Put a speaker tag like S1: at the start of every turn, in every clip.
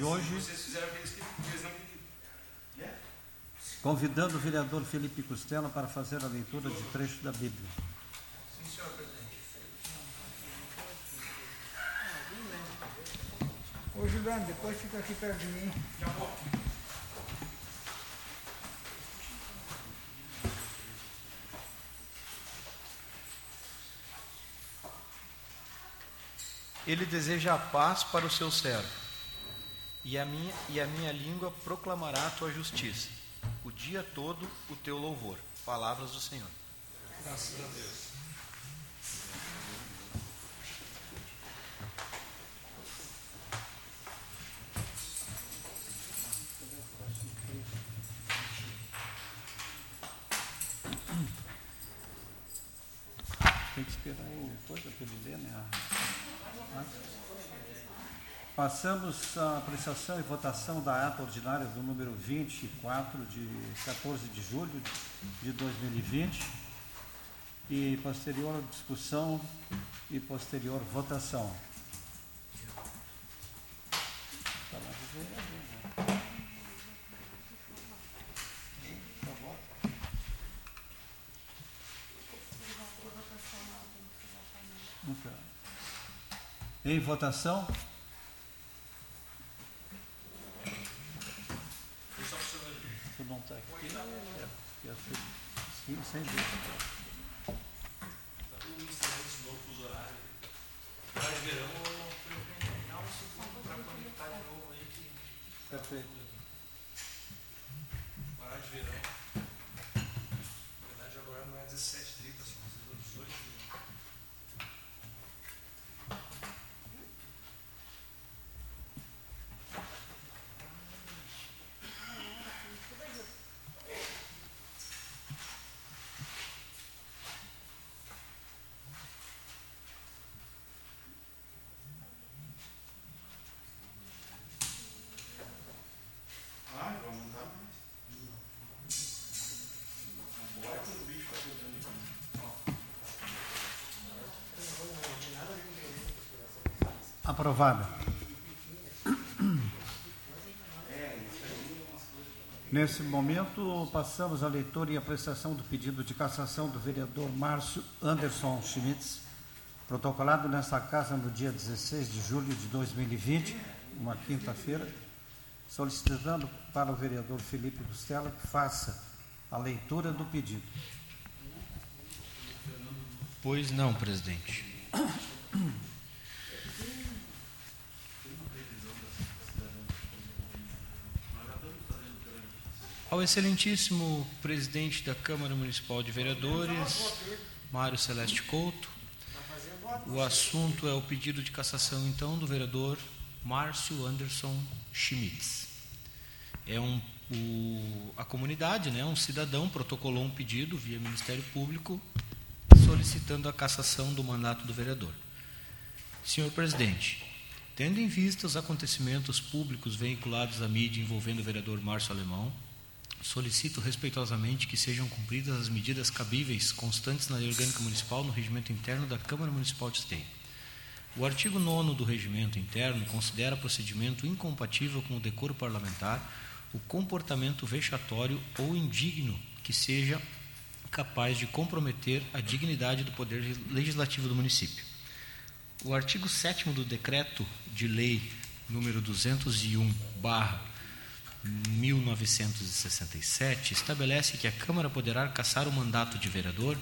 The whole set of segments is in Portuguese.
S1: de hoje.
S2: Pediram.
S1: Convidando o vereador Felipe Costela para fazer a leitura de trecho da Bíblia.
S2: Sim, senhor presidente.
S3: Ô Juliano, depois fica aqui perto de mim.
S2: Já vou.
S4: Ele deseja a paz para o seu servo, e a minha, e a minha língua proclamará a tua justiça, o dia todo o teu louvor. Palavras do Senhor.
S2: Graças a Deus.
S1: Passamos à apreciação e votação da ata ordinária do número 24, de 14 de julho de 2020, e posterior discussão e posterior votação. Em votação,
S2: Foi só para o senhor ver.
S1: tu não está aqui, é, porque eu fui- sim, sem dúvida.
S2: Tá tudo misturando esse novo fuso horário. De verão, para conectar de novo aí que
S1: Perfeito.
S2: parar de verão. Na verdade agora não é 17h30, são 18 Ai, vamos dar mais. Agora que o bicho tá pegando aqui.
S1: Aprovada. Nesse momento, passamos à leitura e apreciação do pedido de cassação do vereador Márcio Anderson Schmitz, protocolado nesta casa no dia 16 de julho de 2020, uma quinta-feira, solicitando para o vereador Felipe Costela que faça a leitura do pedido.
S4: Pois não, presidente. Ao excelentíssimo presidente da Câmara Municipal de Vereadores, Mário Celeste Couto, o assunto é o pedido de cassação, então, do vereador Márcio Anderson Schmitz. É um, o, a comunidade, né, um cidadão, protocolou um pedido via Ministério Público solicitando a cassação do mandato do vereador. Senhor presidente, tendo em vista os acontecimentos públicos veiculados à mídia envolvendo o vereador Márcio Alemão, solicito respeitosamente que sejam cumpridas as medidas cabíveis constantes na lei orgânica municipal no regimento interno da Câmara Municipal de Esteio. O artigo 9 do regimento interno considera procedimento incompatível com o decoro parlamentar o comportamento vexatório ou indigno que seja capaz de comprometer a dignidade do poder legislativo do município. O artigo 7 do decreto de lei número 201 barra 1967 estabelece que a Câmara poderá cassar o mandato de vereador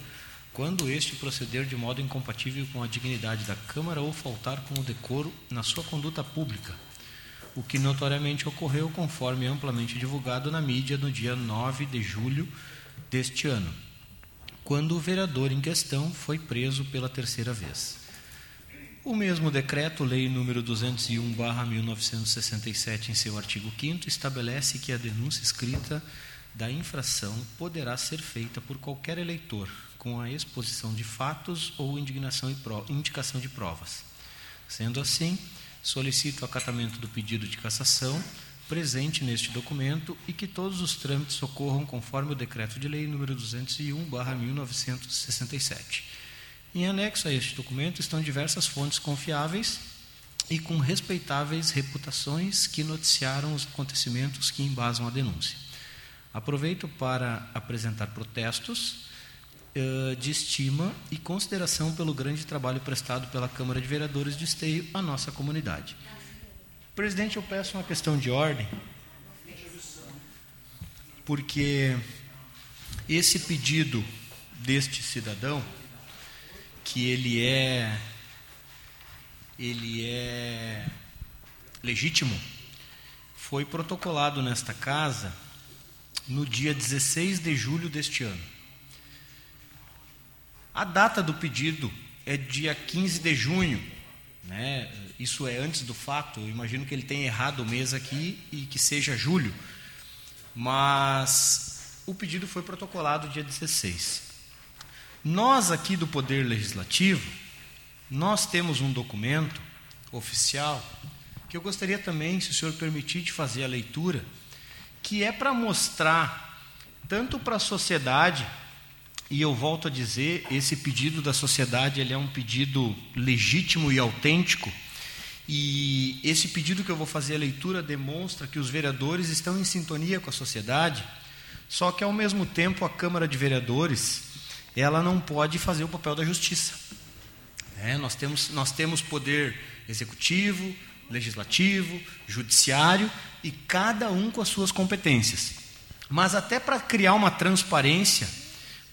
S4: quando este proceder de modo incompatível com a dignidade da Câmara ou faltar com o decoro na sua conduta pública, o que notoriamente ocorreu conforme amplamente divulgado na mídia no dia 9 de julho deste ano, quando o vereador em questão foi preso pela terceira vez. O mesmo decreto, lei número 201/1967, em seu artigo 5 estabelece que a denúncia escrita da infração poderá ser feita por qualquer eleitor com a exposição de fatos ou indignação e indicação de provas. Sendo assim, solicito o acatamento do pedido de cassação presente neste documento e que todos os trâmites ocorram conforme o decreto de lei número 201/1967. Em anexo a este documento estão diversas fontes confiáveis e com respeitáveis reputações que noticiaram os acontecimentos que embasam a denúncia. Aproveito para apresentar protestos eh, de estima e consideração pelo grande trabalho prestado pela Câmara de Vereadores de Esteio à nossa comunidade. Presidente, eu peço uma questão de ordem, porque esse pedido deste cidadão, que ele é ele é legítimo, foi protocolado nesta casa no dia 16 de julho deste ano. A data do pedido é dia 15 de junho, né? Isso é antes do fato. Eu imagino que ele tenha errado o mês aqui e que seja julho. Mas o pedido foi protocolado dia 16. Nós aqui do Poder Legislativo, nós temos um documento oficial que eu gostaria também, se o senhor permitir, de fazer a leitura, que é para mostrar tanto para a sociedade e eu volto a dizer, esse pedido da sociedade ele é um pedido legítimo e autêntico. E esse pedido que eu vou fazer a leitura demonstra que os vereadores estão em sintonia com a sociedade, só que ao mesmo tempo a Câmara de Vereadores ela não pode fazer o papel da justiça. É, nós, temos, nós temos poder executivo, legislativo, judiciário e cada um com as suas competências. Mas até para criar uma transparência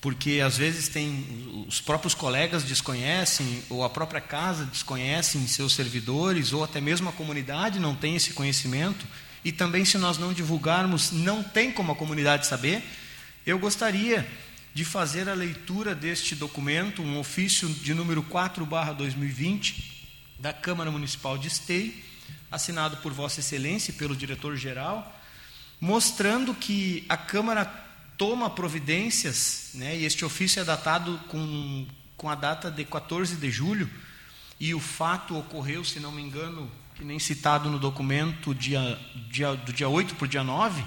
S4: porque às vezes tem os próprios colegas desconhecem ou a própria casa desconhece seus servidores ou até mesmo a comunidade não tem esse conhecimento e também se nós não divulgarmos não tem como a comunidade saber. Eu gostaria de fazer a leitura deste documento, um ofício de número 4/2020 da Câmara Municipal de Esteio, assinado por Vossa Excelência e pelo diretor-geral, mostrando que a Câmara toma providências, né, e este ofício é datado com, com a data de 14 de julho, e o fato ocorreu, se não me engano, que nem citado no documento, dia, dia, do dia 8 para o dia 9,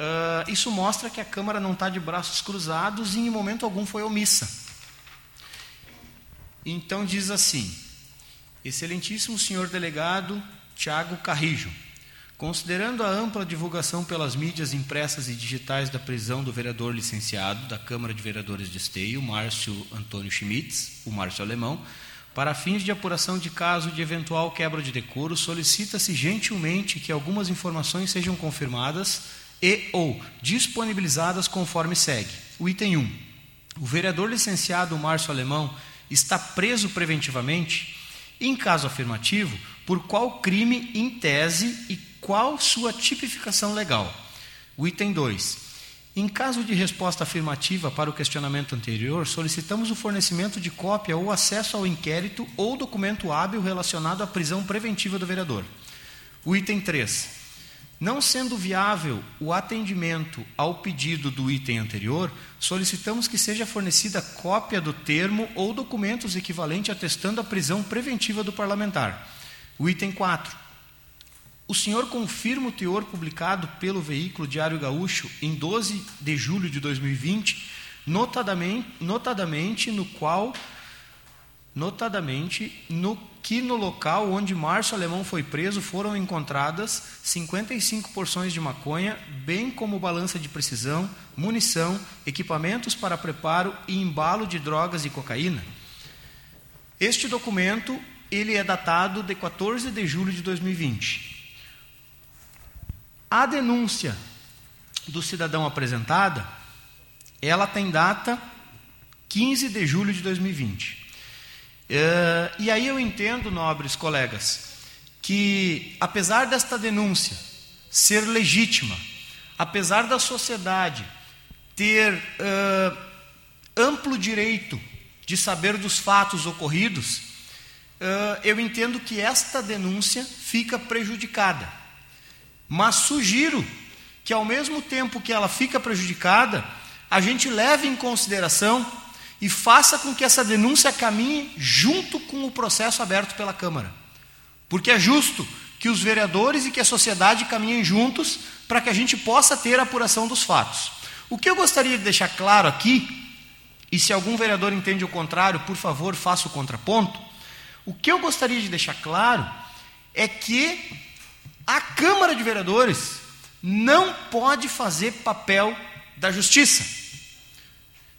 S4: uh, isso mostra que a Câmara não está de braços cruzados e em momento algum foi omissa. Então diz assim, excelentíssimo senhor delegado Tiago Carrijo, Considerando a ampla divulgação pelas mídias impressas e digitais da prisão do vereador licenciado da Câmara de Vereadores de Esteio, Márcio Antônio Schmitz, o Márcio Alemão, para fins de apuração de caso de eventual quebra de decoro, solicita-se gentilmente que algumas informações sejam confirmadas e ou disponibilizadas conforme segue. O item 1. O vereador licenciado Márcio Alemão está preso preventivamente? Em caso afirmativo, por qual crime em tese e qual sua tipificação legal? O item 2. Em caso de resposta afirmativa para o questionamento anterior, solicitamos o fornecimento de cópia ou acesso ao inquérito ou documento hábil relacionado à prisão preventiva do vereador. O item 3. Não sendo viável o atendimento ao pedido do item anterior, solicitamos que seja fornecida cópia do termo ou documentos equivalentes atestando a prisão preventiva do parlamentar. O item 4. O senhor confirma o teor publicado pelo veículo Diário Gaúcho em 12 de julho de 2020, notadamente, notadamente no qual notadamente no que no local onde Márcio Alemão foi preso foram encontradas 55 porções de maconha, bem como balança de precisão, munição, equipamentos para preparo e embalo de drogas e cocaína. Este documento ele é datado de 14 de julho de 2020. A denúncia do cidadão apresentada, ela tem data 15 de julho de 2020. É, e aí eu entendo, nobres colegas, que apesar desta denúncia ser legítima, apesar da sociedade ter uh, amplo direito de saber dos fatos ocorridos, uh, eu entendo que esta denúncia fica prejudicada. Mas sugiro que, ao mesmo tempo que ela fica prejudicada, a gente leve em consideração e faça com que essa denúncia caminhe junto com o processo aberto pela Câmara. Porque é justo que os vereadores e que a sociedade caminhem juntos para que a gente possa ter a apuração dos fatos. O que eu gostaria de deixar claro aqui, e se algum vereador entende o contrário, por favor, faça o contraponto. O que eu gostaria de deixar claro é que a Câmara de Vereadores não pode fazer papel da justiça.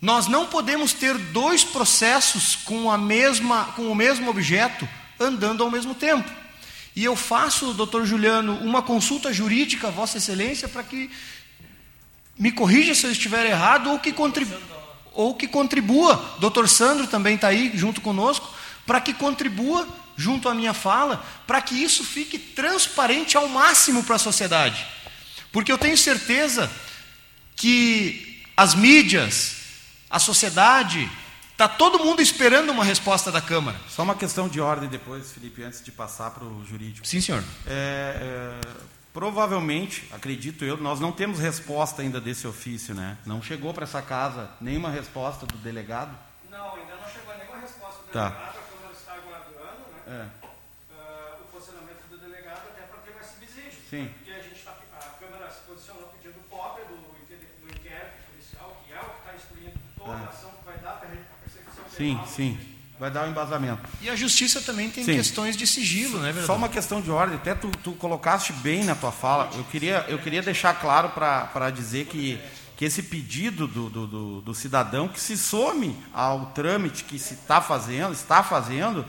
S4: Nós não podemos ter dois processos com, a mesma, com o mesmo objeto andando ao mesmo tempo. E eu faço, doutor Juliano, uma consulta jurídica a Vossa Excelência para que me corrija se eu estiver errado ou que, contribu ou que contribua. Doutor Sandro também está aí junto conosco, para que contribua junto à minha fala, para que isso fique transparente ao máximo para a sociedade. Porque eu tenho certeza que as mídias, a sociedade, está todo mundo esperando uma resposta da Câmara.
S5: Só uma questão de ordem depois, Felipe, antes de passar para o jurídico.
S4: Sim, senhor.
S5: É, é, provavelmente, acredito eu, nós não temos resposta ainda desse ofício, né? Não chegou para essa casa nenhuma resposta do delegado?
S1: Não, ainda não chegou nenhuma resposta do
S5: Tá.
S1: delegado, a Câmara está aguardando né,
S5: É.
S1: ah, o posicionamento do delegado até para ter mais subsídio.
S5: Sim.
S1: Porque a, gente tá, a Câmara se posicionou pedindo cópia do, inquérito- do inquérito policial, que é o que está instruindo toda a ação que vai dar para a persecução
S5: É. Sim, sim. Vai dar o embasamento.
S4: E a justiça também tem
S5: Sim.
S4: questões de sigilo, né, vereador?
S5: Só uma questão de ordem, até tu, tu colocaste bem na tua fala. Eu queria, eu queria deixar claro para dizer que, que esse pedido do, do, do- do cidadão que se some ao trâmite que se está fazendo, está fazendo,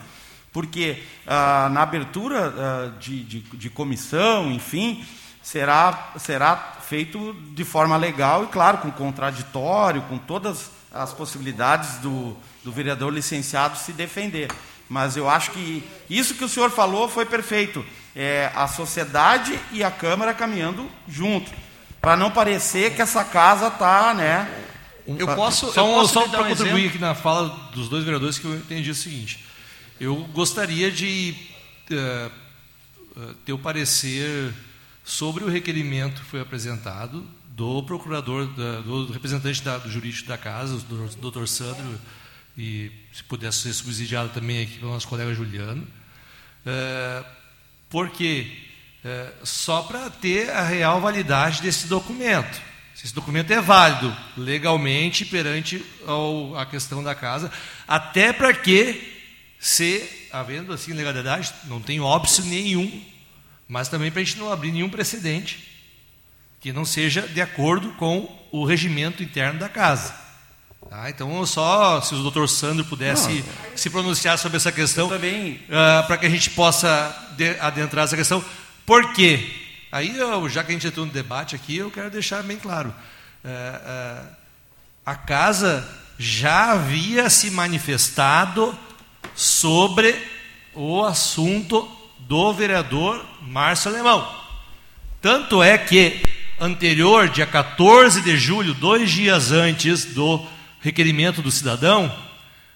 S5: porque ah, na abertura ah, de, de, de comissão, enfim, será, será feito de forma legal e, claro, com contraditório, com todas as possibilidades do, do vereador licenciado se defender. Mas eu acho que isso que o senhor falou foi perfeito. É a sociedade e a Câmara caminhando junto. Para não parecer que essa casa está, né?
S4: Eu posso,
S6: Só,
S4: eu
S6: um-
S4: posso
S6: só para
S4: um
S6: contribuir
S4: exemplo?
S6: aqui na fala dos dois vereadores que eu entendi o seguinte. Eu gostaria de eh, ter o parecer sobre o requerimento que foi apresentado do procurador, da- do representante da- do jurídico da casa, o doutor Sandro, e se pudesse ser subsidiado também aqui pelo nosso colega Juliano. É, porque é, só para ter a real validade desse documento. Se esse documento é válido legalmente perante ao, a questão da casa, até para que, se havendo assim legalidade, não tem óbice nenhum, mas também para a gente não abrir nenhum precedente que não seja de acordo com o regimento interno da casa. Tá? Então, só se o doutor Sandro pudesse se pronunciar sobre essa questão,
S5: também-
S6: para que a gente possa de- adentrar essa questão. Por quê? Aí, eu, já que a gente entrou no debate aqui, eu quero deixar bem claro. É, é, a casa já havia se manifestado sobre o assunto do vereador Márcio Alemão. Tanto é que, anterior, dia 14 de julho, dois dias antes do requerimento do cidadão,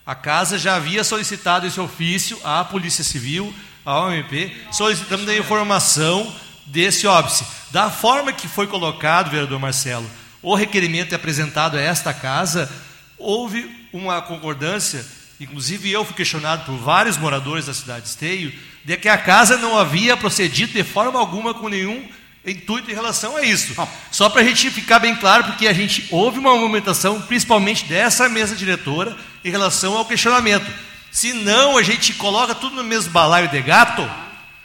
S6: a casa já havia solicitado esse ofício à Polícia Civil, à OMP, solicitando a informação desse óbice. Da forma que foi colocado, vereador Marcelo, o requerimento é apresentado a esta casa, houve uma concordância, inclusive eu fui questionado por vários moradores da cidade de Esteio, de que a casa não havia procedido de forma alguma com nenhum intuito em relação a isso. Só para a gente ficar bem claro, porque a gente houve uma movimentação, principalmente dessa mesa diretora, em relação ao questionamento. Se não, a gente coloca tudo no mesmo balaio de gato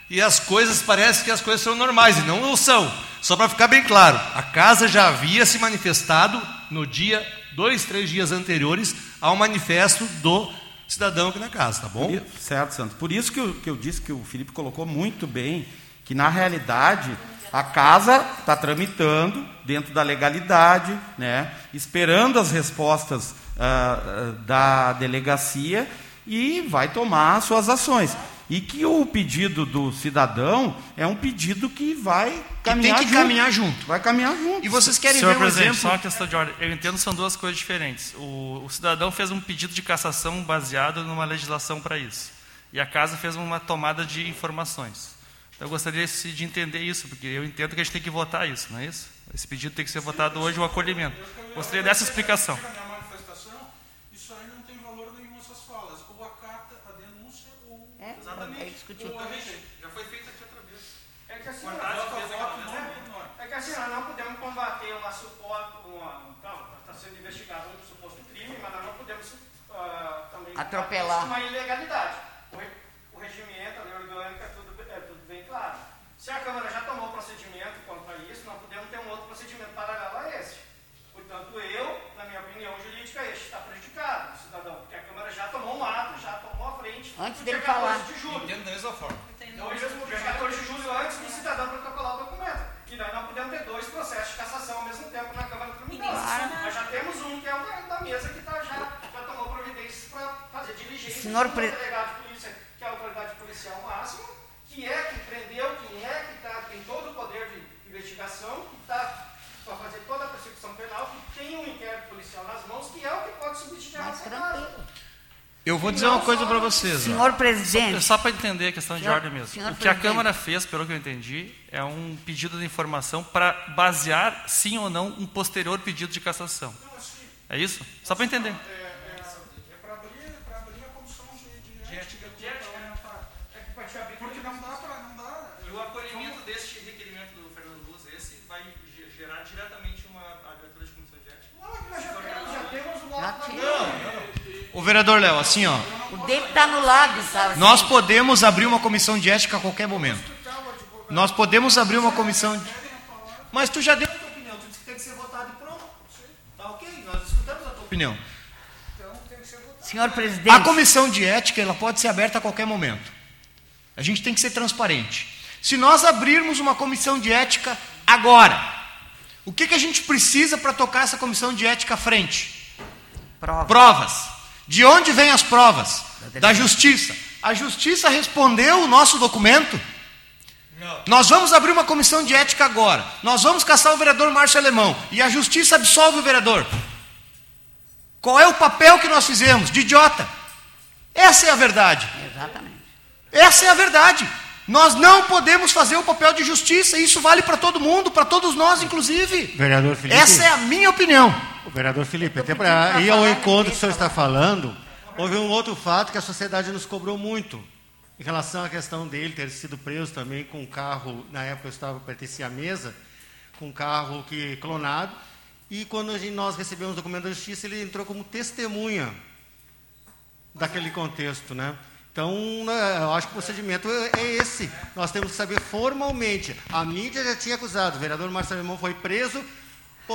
S6: e as coisas parecem que as coisas são normais e não são. Só para ficar bem claro, a casa já havia se manifestado no dia, dois, três dias anteriores ao manifesto do cidadão aqui na casa, tá bom?
S5: Certo, Santos. Por isso que eu, que eu disse que o Felipe colocou muito bem, que na realidade a casa está tramitando dentro da legalidade, né, esperando as respostas ah, da delegacia e vai tomar suas ações. E que o pedido do cidadão é um pedido que vai caminhar
S4: que
S5: junto.
S4: caminhar junto.
S5: Vai caminhar junto.
S4: E vocês querem
S2: Senhor
S4: ver um
S2: presidente,
S4: exemplo?
S2: só uma questão de ordem. Eu entendo que são duas coisas diferentes. O, o cidadão fez um pedido de cassação baseado numa legislação para isso. E a casa fez uma tomada de informações. Então, eu gostaria de entender isso, porque eu entendo que a gente tem que votar isso, não é isso? Esse pedido tem que ser votado hoje, o acolhimento. Gostaria dessa explicação.
S7: Na manifestação, isso aí não tem valor nenhum essas falas. Ou acata a denúncia ou.
S8: É, é discutir.
S7: Já foi feito aqui outra vez.
S1: É que assim, é que assim, nós não podemos combater uma suposta, está sendo investigado um suposto crime, mas nós não podemos ah, também
S8: Atropelar.
S1: uma ilegalidade. Se a Câmara já tomou procedimento quanto a isso, nós podemos ter um outro procedimento
S7: paralelo a esse. Portanto, eu, na minha opinião jurídica, este está prejudicado, cidadão, porque a Câmara já tomou um ato, já tomou a frente. Antes
S8: dele falar. De julho.
S6: Entendo da mesma forma.
S1: Então, hoje mesmo, dia 14 de julho, antes do cidadão protocolar o documento. E daí nós podemos ter dois processos de cassação ao mesmo tempo na Câmara Criminal. Claro. Nós já temos um, que é o da, mesa, que tá, já, já tomou providências para fazer diligência.
S8: Senhor...
S1: O delegado de polícia, que é a autoridade policial máxima, que é que prendeu, investigação, que está para fazer toda a persecução penal, que tem um inquérito policial nas mãos, que é o que pode subsidiar
S8: Mas
S1: essa
S8: tranquilo.
S1: casa.
S4: Eu vou dizer uma coisa para vocês. ó.
S8: Senhor presidente,
S2: Só para entender a questão de
S8: Senhor-
S2: ordem mesmo. O que a
S8: presidente.
S2: Câmara fez, pelo que eu entendi, é um pedido de informação para basear, sim ou não, um posterior pedido de cassação. É isso? Só para entender.
S7: É para abrir, pra abrir a comissão de, de ética parlamentar. Porque não dá para. Não dá.
S2: O acolhimento deste requerimento do Fernando Luz, esse vai gerar diretamente uma abertura de comissão de ética?
S1: Não, é que nós já temos, já temos o nosso
S8: já tinha.
S4: O vereador Léo, assim, ó.
S8: O dele está no lado, tá?
S4: Nós podemos abrir uma comissão de ética a qualquer momento. Nós podemos abrir uma comissão de... Mas tu já deu a tua
S1: opinião, tu disse que tem que ser votado e pronto. Tá ok, nós escutamos a tua
S4: opinião.
S8: Senhor
S4: A
S8: presidente,
S4: comissão de ética ela pode ser aberta a qualquer momento. A gente tem que ser transparente. Se nós abrirmos uma comissão de ética agora, o que, que a gente precisa para tocar essa comissão de ética à frente?
S8: prova.
S4: Provas. De onde vêm as provas? Da justiça. A justiça respondeu o nosso documento? Nós vamos abrir uma comissão de ética agora. Nós vamos caçar o vereador Márcio Alemão. E a justiça absolve o vereador. Qual é o papel que nós fizemos? De idiota. Essa é a verdade.
S8: Exatamente.
S4: Essa é a verdade. Nós não podemos fazer o papel de justiça. E isso vale para todo mundo, para todos nós, inclusive.
S9: Vereador Felipe.
S4: Essa é a minha opinião.
S9: O vereador Felipe, até para ir ao encontro que o senhor está falando, houve um outro fato que a sociedade nos cobrou muito. Em relação à questão dele ter sido preso também com um carro, na época eu estava, pertencia à mesa, com um carro que clonado, e quando gente- nós recebemos o documento da justiça, ele entrou como testemunha daquele contexto, né? Então, né, eu acho que o procedimento é é esse. Nós temos que saber formalmente. A mídia já tinha acusado, o vereador Marcelo Alemão foi preso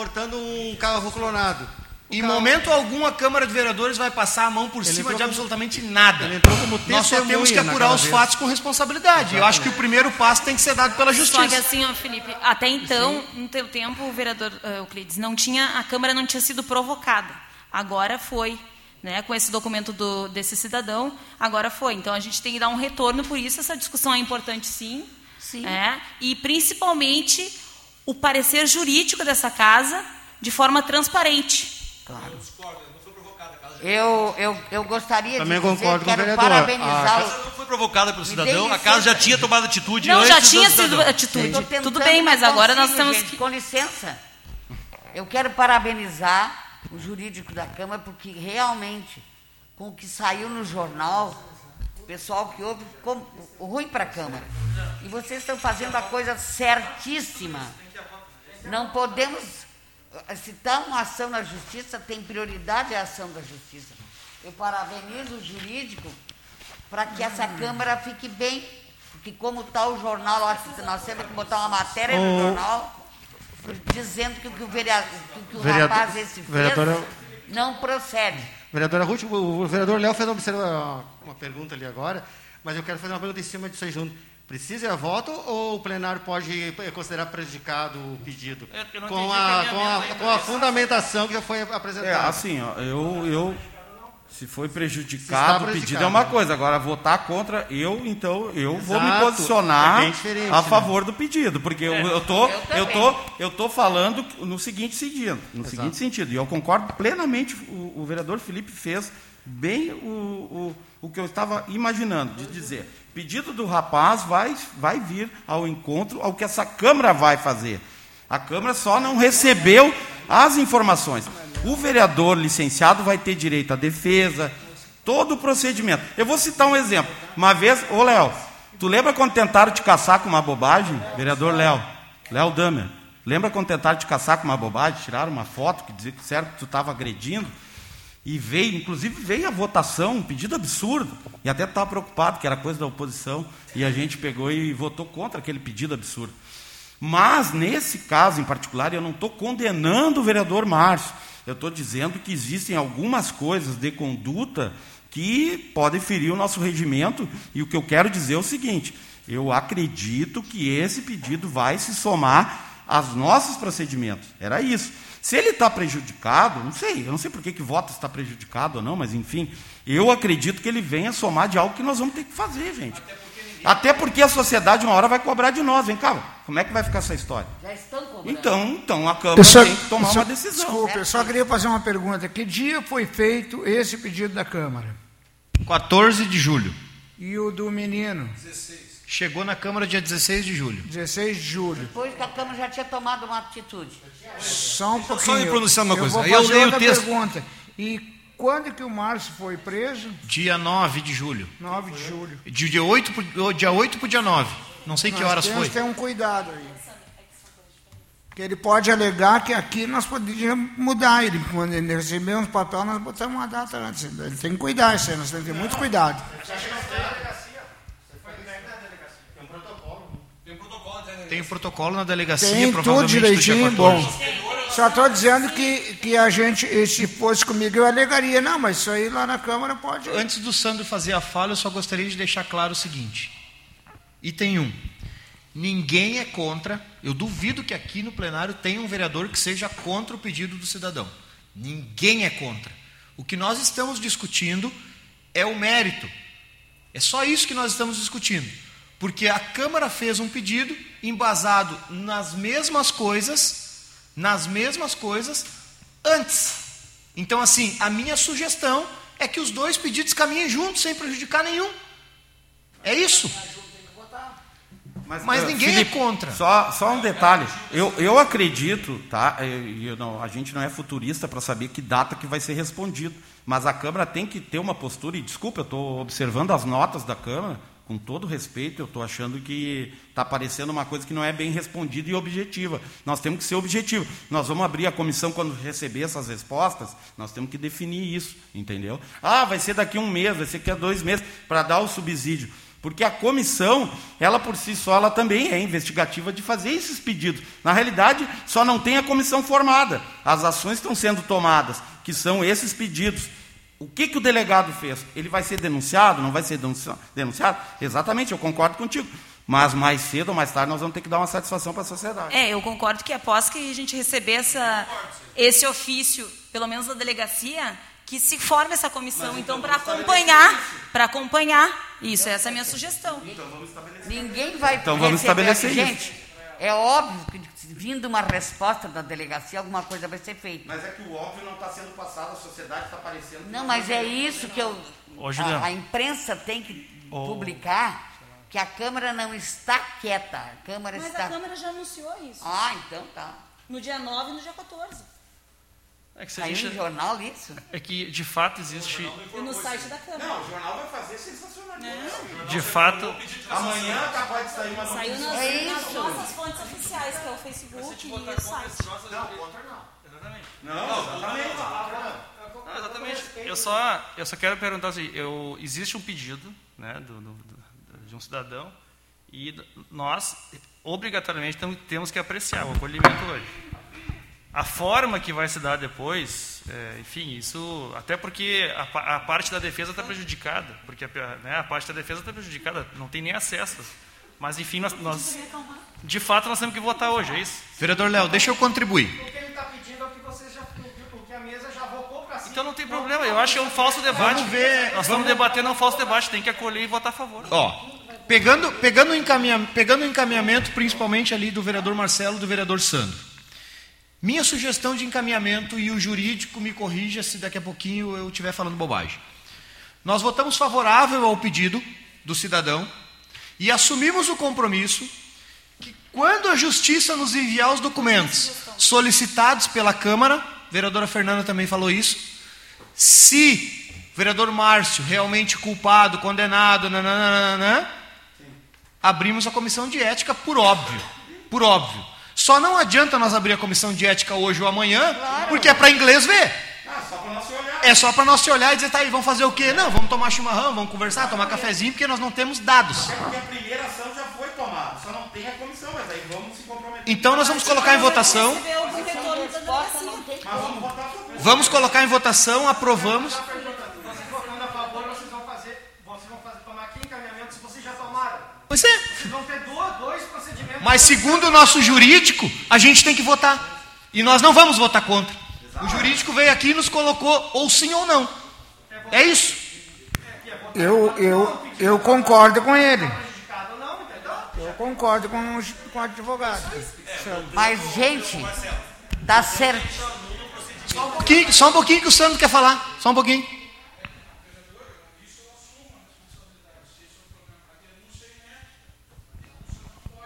S9: portando um carro clonado. O
S4: Em
S9: carro-
S4: momento algum, a Câmara de Vereadores vai passar a mão por
S9: Ele
S4: cima de
S9: como-
S4: absolutamente nada.
S9: ele entrou como
S4: Nós só temos que apurar os
S9: vez.
S4: fatos com responsabilidade. Eu acho que o primeiro passo tem que ser dado pela
S10: Só que
S4: justiça.
S10: assim, ó, Felipe, até então, no teu tempo, o vereador uh, Euclides, não tinha, a Câmara não tinha sido provocada. Agora foi, né, com esse documento do, desse cidadão, agora foi. Então a gente tem que dar um retorno por isso, essa discussão é importante sim.
S8: Sim.
S10: é, e principalmente o parecer jurídico dessa casa de forma transparente.
S8: Claro. Eu, eu, eu gostaria
S9: Também
S8: de dizer,
S9: concordo com o
S8: quero parabenizar
S9: A
S8: o-
S6: Não foi provocada pelo cidadão, a casa já tinha tomado atitude
S10: Não,
S6: antes
S10: já
S6: do
S10: tinha sido atitude. Tudo bem, mas
S8: não
S10: agora nós
S8: consigo,
S10: temos
S8: gente,
S10: que...
S8: Com licença. Eu quero parabenizar o jurídico da Câmara, porque realmente, com o que saiu no jornal, o pessoal que ouve ficou ruim para a Câmara. E vocês estão fazendo a coisa certíssima. Não podemos. Se está uma ação na justiça, tem prioridade a ação da justiça. Eu parabenizo o jurídico para que essa Câmara fique bem. Porque como está o jornal, eu acho que nós temos que botar uma matéria no jornal dizendo que o que o, vereador, que o
S9: Vereador-
S8: rapaz esse fez
S9: vereadora-
S8: não procede.
S9: Vereadora Ruth, o vereador Léo fez uma, uma pergunta ali agora, mas eu quero fazer uma pergunta em cima disso aí junto. Precisa ir a voto ou o plenário pode considerar prejudicado o pedido?
S2: É,
S9: Com a, com, a, com a fundamentação que já foi
S5: É,
S9: apresentada.
S5: assim, ó, eu, eu se foi
S9: Se
S5: prejudicado
S9: está
S5: o pedido é uma coisa, agora votar contra, eu então eu vou me
S9: Exato.
S5: posicionar
S9: É
S5: a
S9: né?
S5: favor do pedido, porque eu, eu tô
S8: Eu
S5: eu tô eu tô falando no seguinte sentido, no seguinte sentido, e eu concordo plenamente o, o vereador Felipe fez bem o, o, o que eu estava imaginando de dizer. Pedido do rapaz vai vai vir ao encontro ao que essa câmara vai fazer. A câmara só não recebeu as informações. O vereador licenciado vai ter direito à defesa, todo o procedimento. Eu vou citar um exemplo. Uma vez, ô Léo, tu lembra quando tentaram te caçar com uma bobagem? Vereador Léo, Léo Damer. Lembra quando tentaram te caçar com uma bobagem? Tiraram uma foto que diz- disseram que tu estava agredindo? E veio, inclusive veio a votação, um pedido absurdo. E até estava preocupado, que era coisa da oposição. E a gente pegou e votou contra aquele pedido absurdo. Mas, nesse caso em particular, eu não estou condenando o vereador Márcio. Eu estou dizendo que existem algumas coisas de conduta que podem ferir o nosso regimento. E o que eu quero dizer é o seguinte: eu acredito que esse pedido vai se somar aos nossos procedimentos. Era isso. Se ele está prejudicado, não sei, eu não sei por que, que voto está prejudicado ou não, mas enfim, eu acredito que ele venha somar de algo que nós vamos ter que fazer, gente. Até porque a sociedade uma hora vai cobrar de nós. Vem cá, como é que vai ficar essa história?
S8: Já estão cobrando.
S5: Então, então a Câmara
S3: só-
S5: tem que tomar
S3: só-
S5: uma decisão.
S3: Desculpa, eu só queria fazer uma pergunta. Que dia foi feito esse pedido da Câmara?
S4: 14 de julho.
S3: E o do menino?
S4: Chegou na Câmara dia 16 de julho.
S3: 16 de julho.
S8: Depois que a Câmara já tinha tomado uma atitude.
S3: Só um
S6: Só
S3: pouquinho.
S6: me pronunciar uma
S3: eu
S6: coisa.
S3: Vou
S6: Aí eu
S3: fazer
S6: leio o
S3: outra
S6: texto.
S3: pergunta. E quando que o Márcio foi preso?
S4: Dia 9 de julho.
S3: 9 de julho.
S4: De dia 8 pro dia, 8 pro dia 9. Não sei que
S3: Nós
S4: horas
S3: temos
S4: foi.
S3: que ter um cuidado aí. Que ele pode alegar que aqui nós podíamos mudar. Ele, quando ele receber uns papéis, nós botamos uma data antes. Ele tem que cuidar isso aí, nós temos que ter muito cuidado.
S4: Tem o protocolo na delegacia,
S3: Tem tudo direitinho,
S4: 14.
S3: bom. Só estou dizendo que, que a gente, se fosse comigo, eu alegaria. Não, mas isso aí lá na Câmara pode.
S4: Antes do Sandro fazer a fala, eu só gostaria de deixar claro o seguinte. Item 1. Ninguém é contra. Eu duvido que aqui no plenário tenha um vereador que seja contra o pedido do cidadão. Ninguém é contra. O que nós estamos discutindo é o mérito. É só isso que nós estamos discutindo. Porque a Câmara fez um pedido embasado nas mesmas coisas, nas mesmas coisas, antes. Então, assim, a minha sugestão é que os dois pedidos caminhem juntos, sem prejudicar nenhum. É isso. Mas
S5: eh,
S4: ninguém é contra.
S5: Só, só um detalhe. Eu, eu acredito, tá? Eu, eu não, a gente não é futurista para saber que data que vai ser respondido. Mas a Câmara tem que ter uma postura, e desculpa, eu estou observando as notas da Câmara, com todo respeito, eu estou achando que está aparecendo uma coisa que não é bem respondida e objetiva. Nós temos que ser objetivo. Nós vamos abrir a comissão quando receber essas respostas, nós temos que definir isso, entendeu? Ah, vai ser daqui um mês, vai ser daqui a dois meses, para dar o subsídio. Porque a comissão, ela por si só, ela também é investigativa de fazer esses pedidos. Na realidade, só não tem a comissão formada. As ações estão sendo tomadas, que são esses pedidos. O que, que o delegado fez? Ele vai ser denunciado? Não vai ser denuncia- denunciado? Exatamente, eu concordo contigo. Mas mais cedo ou mais tarde nós vamos ter que dar uma satisfação para a sociedade.
S10: É, eu concordo que após que a gente receber essa, esse ofício, pelo menos da delegacia, que se forme essa comissão, então, para acompanhar, para acompanhar isso, essa é a minha sugestão.
S8: Ninguém vai
S5: Então vamos
S8: receber
S5: estabelecer
S8: aqui. Gente, é óbvio que vindo uma resposta da delegacia, alguma coisa vai ser feita.
S5: Mas é que o óbvio não está sendo passado, a sociedade está parecendo.
S8: Não, mas é isso que eu.
S2: Ô,
S8: a, a imprensa tem que
S2: Ô.
S8: publicar que a Câmara não está quieta. A Câmara
S10: Mas
S8: está.
S10: a Câmara já anunciou isso.
S8: Ah, então tá.
S10: No dia 9 e no dia 14.
S2: É que, se
S8: Saiu
S2: gente-
S8: jornal isso?
S2: é que de fato existe.
S10: E no site da Câmara.
S5: Não, o jornal vai fazer sensacional.
S2: De fato,
S5: Amanhã é capaz de sair uma
S10: Saiu nas,
S8: É
S10: nas nossas fontes oficiais, que é o Facebook e o site.
S5: Não, exatamente.
S2: Não, exatamente. Eu só, eu só quero perguntar assim, eu, existe um pedido né, do, do- do- de um cidadão e nós, obrigatoriamente, temos que apreciar o acolhimento hoje. A forma que vai se dar depois, é, enfim, isso. Até porque a, a parte da defesa está prejudicada, porque a, né, a parte da defesa está prejudicada, não tem nem acesso. Mas, enfim, nós, nós- de fato, nós temos que votar hoje, é isso?
S4: Vereador Léo, deixa eu contribuir.
S7: O que ele está pedindo é o que vocês já o que a mesa já votou para si.
S2: Então não tem problema, eu acho que é um falso debate.
S4: Vamos ver,
S2: Nós estamos debatendo um falso debate, tem que acolher e votar a favor.
S4: Ó, pegando, pegando, o encaminha, pegando o encaminhamento, principalmente ali do vereador Marcelo e do vereador Sandro. Minha sugestão de encaminhamento, e o jurídico me corrija se daqui a pouquinho eu estiver falando bobagem. Nós votamos favorável ao pedido do cidadão e assumimos o compromisso que quando a justiça nos enviar os documentos solicitados pela Câmara, a vereadora Fernanda também falou isso, se o vereador Márcio realmente culpado, condenado, nananana, abrimos a comissão de ética por óbvio, por óbvio. Só não adianta nós abrir a comissão de ética hoje ou amanhã, claro. porque é para inglês ver. Ah, é só para nós se olhar e dizer, tá aí, vamos fazer o quê? Não, vamos tomar chimarrão, vamos conversar, tomar cafezinho, porque nós não temos dados.
S5: É porque a primeira ação já foi tomada, só não tem a comissão, mas aí vamos se comprometer.
S4: Então nós vamos colocar em votação. Vamos colocar em votação, aprovamos.
S7: Vocês votando a favor, Vocês
S11: vão tomar aqui encaminhamento se
S7: vocês já tomaram. Vocês vão ter duas, dois
S11: mas segundo o nosso jurídico, a gente tem que votar. E nós não vamos votar contra. O jurídico veio aqui e nos colocou ou sim ou não. É isso.
S3: Eu, eu, eu concordo com ele. Eu concordo com, os- com o advogado.
S8: Mas, gente, tá certo.
S11: Só um pouquinho, só um pouquinho que o Sandro quer falar. Só um pouquinho.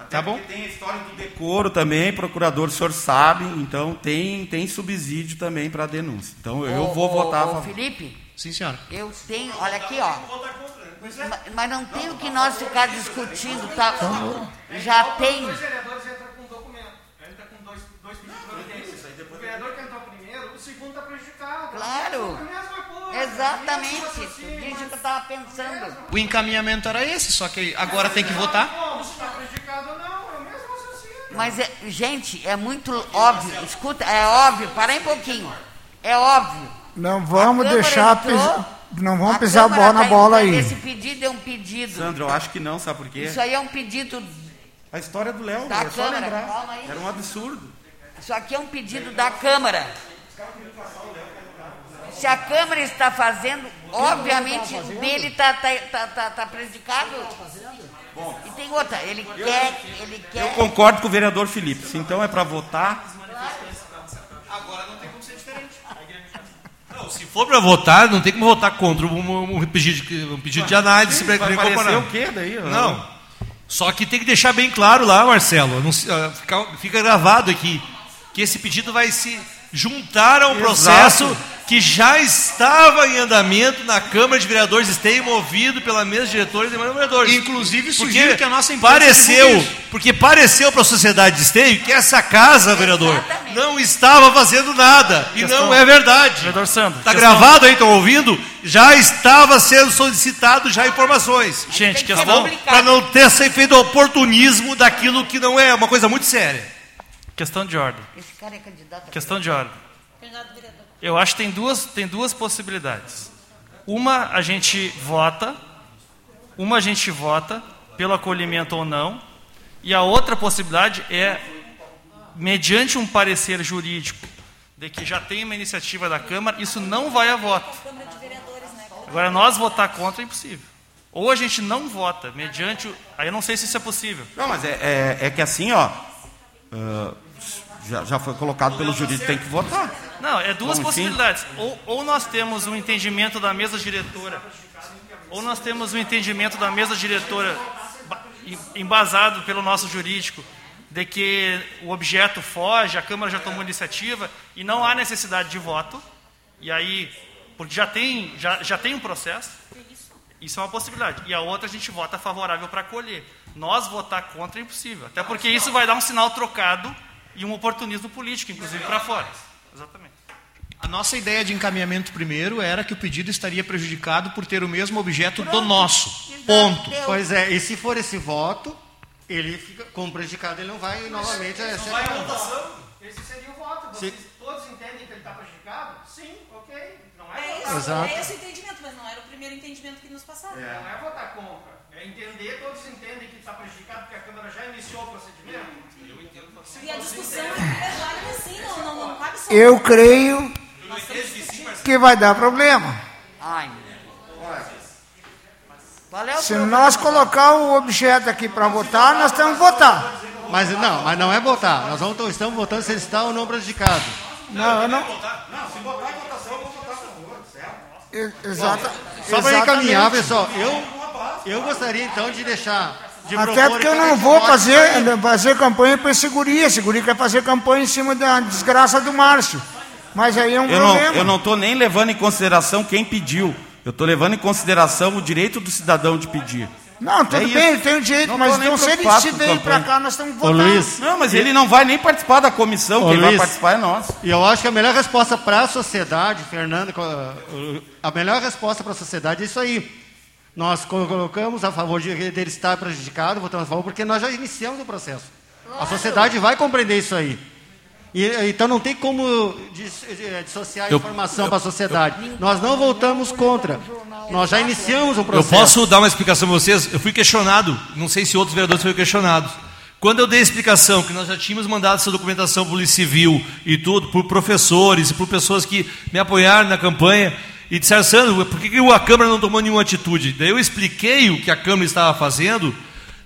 S5: Até
S11: Tá bom.
S5: porque Tem a história do decoro também, procurador, o senhor sabe, então tem, tem subsídio também para denúncia. Então eu
S8: Ô,
S5: vou
S8: ô,
S5: votar a
S8: ô. Felipe,
S11: Sim, senhora.
S8: eu tenho, olha aqui, ó. Ma- Mas não tem o que nós ficar discutindo, tá? Já tem.
S7: Dois vereadores entram com documento. Entra com dois, dois pedidos de providência. O vereador que entrou primeiro, o segundo está prejudicado.
S8: Claro.
S7: É coisa.
S8: Exatamente.
S7: Raciocínio.
S8: que eu estava pensando.
S11: O encaminhamento era esse, só que agora tem que votar.
S7: Como se está prejudicado ou não, é o mesmo raciocínio.
S8: Mas, é, gente, é muito óbvio. Escuta, é óbvio. Para aí um pouquinho. É óbvio.
S3: Não vamos deixar.
S8: entrou,
S3: pis- Não vamos
S8: a
S3: pisar a bola na
S8: tá
S3: bola aí.
S8: Esse pedido é um pedido.
S5: Sandro, eu acho que não, sabe por quê?
S8: Isso aí é um pedido.
S5: A história do Léo,
S8: Da
S5: é só
S8: Câmara,
S5: lembrar. Era um absurdo.
S8: Isso aqui é um pedido da Câmara. Se a Câmara está fazendo, obviamente o dele está tá, tá, tá, tá prejudicado. E tem outra, ele quer, ele
S5: Eu
S8: quer.
S5: concordo com o vereador Felipe. Se então é para votar,
S11: Agora não tem como ser diferente.
S6: Não, se for para votar, não tem como votar contra um, um pedido, de, um pedido de análise. pra-
S5: vai
S6: comparar.
S5: o quê daí?
S6: Não. Só que tem que deixar bem claro lá, Marcelo, não ah, fica, fica gravado aqui, que esse pedido vai se juntar a um
S5: Exato.
S6: processo que já estava em andamento na Câmara de Vereadores Esteio, movido pela mesa diretora e demais vereadores.
S11: Inclusive,
S6: Porque
S11: sugiro que a nossa empresa
S6: pareceu, porque pareceu para a sociedade de Esteio que essa casa, vereador, não estava fazendo nada. E não é verdade.
S2: Vereador Sandro.
S6: Está
S2: questão-
S6: gravado aí, estão ouvindo? Já estava sendo solicitado já informações.
S2: Gente, questão.
S6: Para não ter esse feito oportunismo daquilo que não é uma coisa muito séria.
S2: Questão de ordem.
S8: Esse cara é candidato. a
S2: Questão de ordem. Eu acho que tem duas, tem duas possibilidades. Uma a gente vota, uma a gente vota pelo acolhimento ou não, e a outra possibilidade é, mediante um parecer jurídico de que já tem uma iniciativa da Câmara, isso não vai a voto. Agora, nós votar contra é impossível. Ou a gente não vota, mediante. o- Aí eu não sei se isso é possível.
S5: Não, mas é, é, é que assim, ó. ah, já, já foi colocado pelo jurídico, tem que votar.
S2: Não, é duas
S5: assim?
S2: possibilidades. Ou, ou nós temos um entendimento da mesa diretora, ou nós temos um entendimento da mesa diretora ba- em- embasado pelo nosso jurídico de que o objeto foge, a Câmara já tomou iniciativa e não há necessidade de voto. E aí, porque já tem, já, já tem um processo. Isso é uma possibilidade. E a outra a gente vota favorável para acolher. Nós votar contra é impossível. Até porque isso vai dar um sinal trocado e um oportunismo político, inclusive para fora. Exatamente.
S11: A nossa ideia de encaminhamento primeiro era que o pedido estaria prejudicado por ter o mesmo objeto do nosso. Ponto.
S9: Pois é, e se for esse voto, ele fica como prejudicado, ele não vai novamente a ser
S7: Esse seria o voto. Vocês todos entendem que ele está prejudicado? Sim, ok. Não é,
S10: É esse, é esse o entendimento, mas não era o primeiro entendimento que nos passaram.
S7: Não é votar contra. É entender, todos entendem que está prejudicado porque a Câmara já iniciou o procedimento.
S10: E a discussão é válida sim, não, não, não cabe só.
S3: Eu creio que vai dar problema.
S8: Ai. É
S3: Se nós colocar o objeto aqui para votar, nós temos que votar.
S9: Mas não, mas não é votar. Nós vamos, estamos votando se ele está ou não prejudicado.
S3: Não, eu não. E- Exata,
S9: Só para encaminhar, pessoal, eu, eu gostaria então de deixar. De
S3: Até porque eu não vou fazer, fazer campanha para seguria. Seguria quer fazer campanha em cima da desgraça do Márcio. Mas aí é um
S5: Eu não,
S3: problema.
S5: eu não estou nem levando em consideração quem pediu. Eu estou levando em consideração o direito do cidadão de pedir.
S3: Não, tudo
S5: É isso.
S3: bem, ele tem o direito,
S5: Não
S3: mas
S5: nem
S3: então se ele se veio
S5: campanha.
S3: cá, nós estamos
S9: Ô,
S3: votando.
S9: Luiz,
S5: Não, mas ele não vai nem participar da comissão,
S9: Ô,
S5: quem vai
S9: Luiz.
S5: participar é nós.
S9: E eu acho que a melhor resposta para a sociedade, Fernando, a melhor resposta para a sociedade é isso aí. Nós colo- colocamos a favor de, dele estar prejudicado, votamos a favor, porque nós já iniciamos o processo. A sociedade vai compreender isso aí. E, então não tem como dis- dissociar a
S6: Eu-
S9: informação para a sociedade. Nós não votamos contra. Nós já iniciamos o
S6: Eu
S9: processo.
S6: posso dar uma explicação para vocês? Eu fui questionado, não sei se outros vereadores foram questionados. Quando eu dei a explicação que nós já tínhamos mandado essa documentação para o Civil e tudo, por professores e por pessoas que me apoiaram na campanha, e disseram, Sandro, por que a Câmara não tomou nenhuma atitude? Daí eu expliquei o que a Câmara estava fazendo,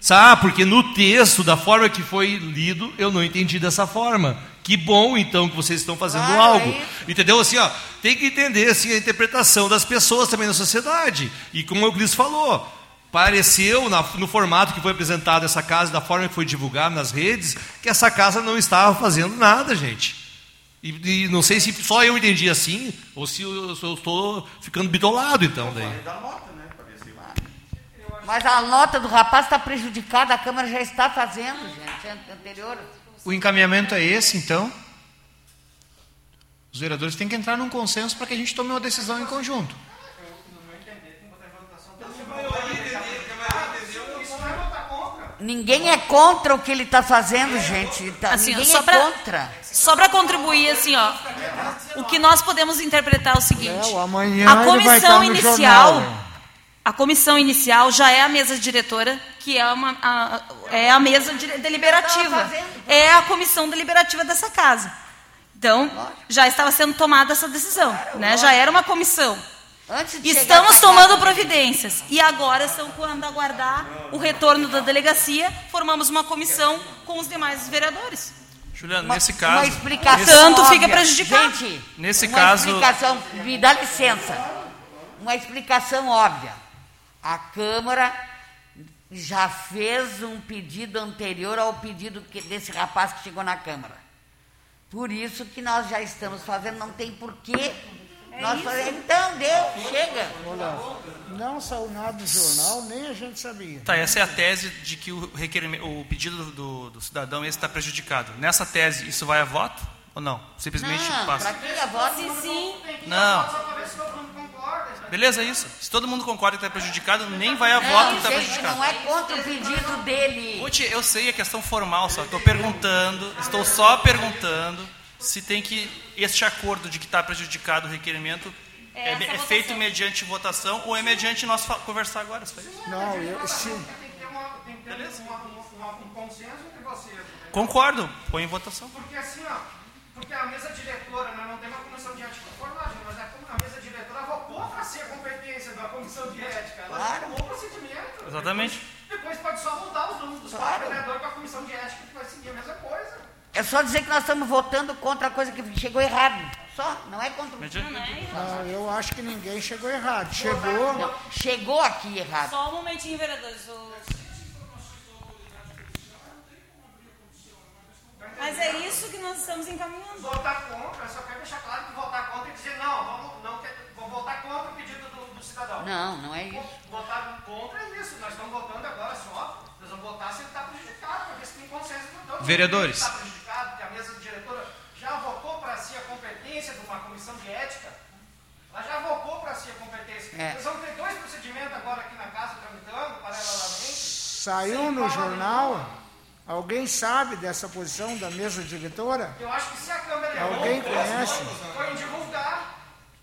S6: sabe? Porque no texto, da forma que foi lido, eu não entendi dessa forma. Que bom, então, que vocês estão fazendo
S8: Claro,
S6: algo.
S8: é.
S6: Entendeu? Assim, ó, tem que entender assim, a interpretação das pessoas também na sociedade. E como o Cris falou, pareceu, na- no formato que foi apresentado essa casa, da forma que foi divulgado nas redes, que essa casa não estava fazendo nada, gente. E, e não sei se só eu entendi assim, ou se eu, se eu estou ficando bitolado, então. Daí.
S8: Mas a nota do rapaz está prejudicada, a Câmara já está fazendo, gente, an- anterior.
S11: O encaminhamento é esse, então. Os vereadores têm que entrar num consenso para que a gente tome uma decisão em conjunto.
S8: Ninguém é contra o que ele está fazendo, gente. Tá-
S10: Assim,
S8: ninguém
S10: só
S8: é
S10: pra-
S8: contra.
S10: Só para contribuir, assim, ó, o que nós podemos interpretar é o seguinte:
S3: É, o amanhã
S10: a
S3: ele vai estar
S10: comissão
S3: no
S10: inicial,
S3: jornal.
S10: a comissão inicial já é a mesa diretora, que é uma a, é a mesa dire- deliberativa, é a comissão deliberativa dessa casa. Então, já estava sendo tomada essa decisão, né? Já era uma comissão.
S8: Antes de chegar
S10: Estamos tomando providências e agora são quando aguardar o retorno da delegacia, formamos uma comissão com os demais vereadores.
S2: Juliano,
S8: Uma-
S2: nesse
S8: Uma
S2: caso.
S8: explicação
S10: Tanto
S8: óbvia.
S10: fica prejudicado.
S8: Gente,
S2: Nesse
S8: uma
S2: caso-
S8: explicação, me dá licença. Uma explicação óbvia. A Câmara já fez um pedido anterior ao pedido que- desse rapaz que chegou na Câmara. Por isso que nós já estamos fazendo, não tem porquê nós fazer. Então, deu, chega.
S3: Não saiu nada do jornal, nem a gente sabia.
S2: Tá, essa é a tese de que o, requerimento, o pedido do, do, do cidadão esse está prejudicado. Nessa tese, isso vai a voto ou não? Simplesmente
S8: Não,
S2: passa.
S8: para que a voz
S10: Se sim,
S2: Não.
S7: Só para ver se todo mundo concorda.
S2: Beleza, é isso. Se todo mundo concorda que está prejudicado, nem vai a voto que
S8: Não,
S2: está prejudicado.
S8: não é contra o pedido dele.
S2: Ruth, eu sei a questão formal, só estou perguntando, estou só perguntando se tem que este acordo de que está prejudicado o requerimento é, é
S10: votação.
S2: feito mediante votação ou é mediante nós conversar agora. Isso.
S3: Não, eu, se,
S7: Tem que ter, uma, tem que ter uma- uma- um consenso entre vocês. entendeu?
S2: Concordo, põe em votação.
S7: Porque assim, ó, porque a mesa diretora, nós não temos uma comissão de ética formada, mas a, a mesa diretora avocou para ser a competência da comissão de ética. Ela
S8: Claro.
S7: tomou o procedimento.
S2: Exatamente.
S7: Depois, depois pode só mudar os nomes dos quatro vereadores para a comissão de ética que vai seguir a mesma coisa.
S8: É só dizer que nós estamos votando contra a coisa que chegou errado. Só, não é contra o
S2: Mediante-
S3: não, eu acho que ninguém chegou errado. Chegou,
S8: Não, chegou aqui errado.
S10: só um momentinho, vereadores. Mas é isso que nós estamos encaminhando.
S7: Votar contra, eu só quero deixar claro que votar contra é dizer não, vamos, não quer, vamos votar contra o pedido do, do cidadão.
S8: Não, não é isso.
S7: Votar contra é isso. Nós estamos votando agora só. Nós vamos votar se ele está prejudicado, para ver se tem consenso. Então,
S11: Vereadores.
S7: Se está prejudicado, que a mesa diretora já avocou para si a competência de uma comissão de ética. Ela já avocou para si a competência.
S8: É.
S7: Nós vamos ter dois procedimentos agora aqui na casa tramitando, paralelamente.
S3: saiu no jornal. Alguém sabe dessa posição da mesa diretora?
S7: Eu acho que se a Câmara errou,
S3: Alguém conhece?
S7: foi em divulgar.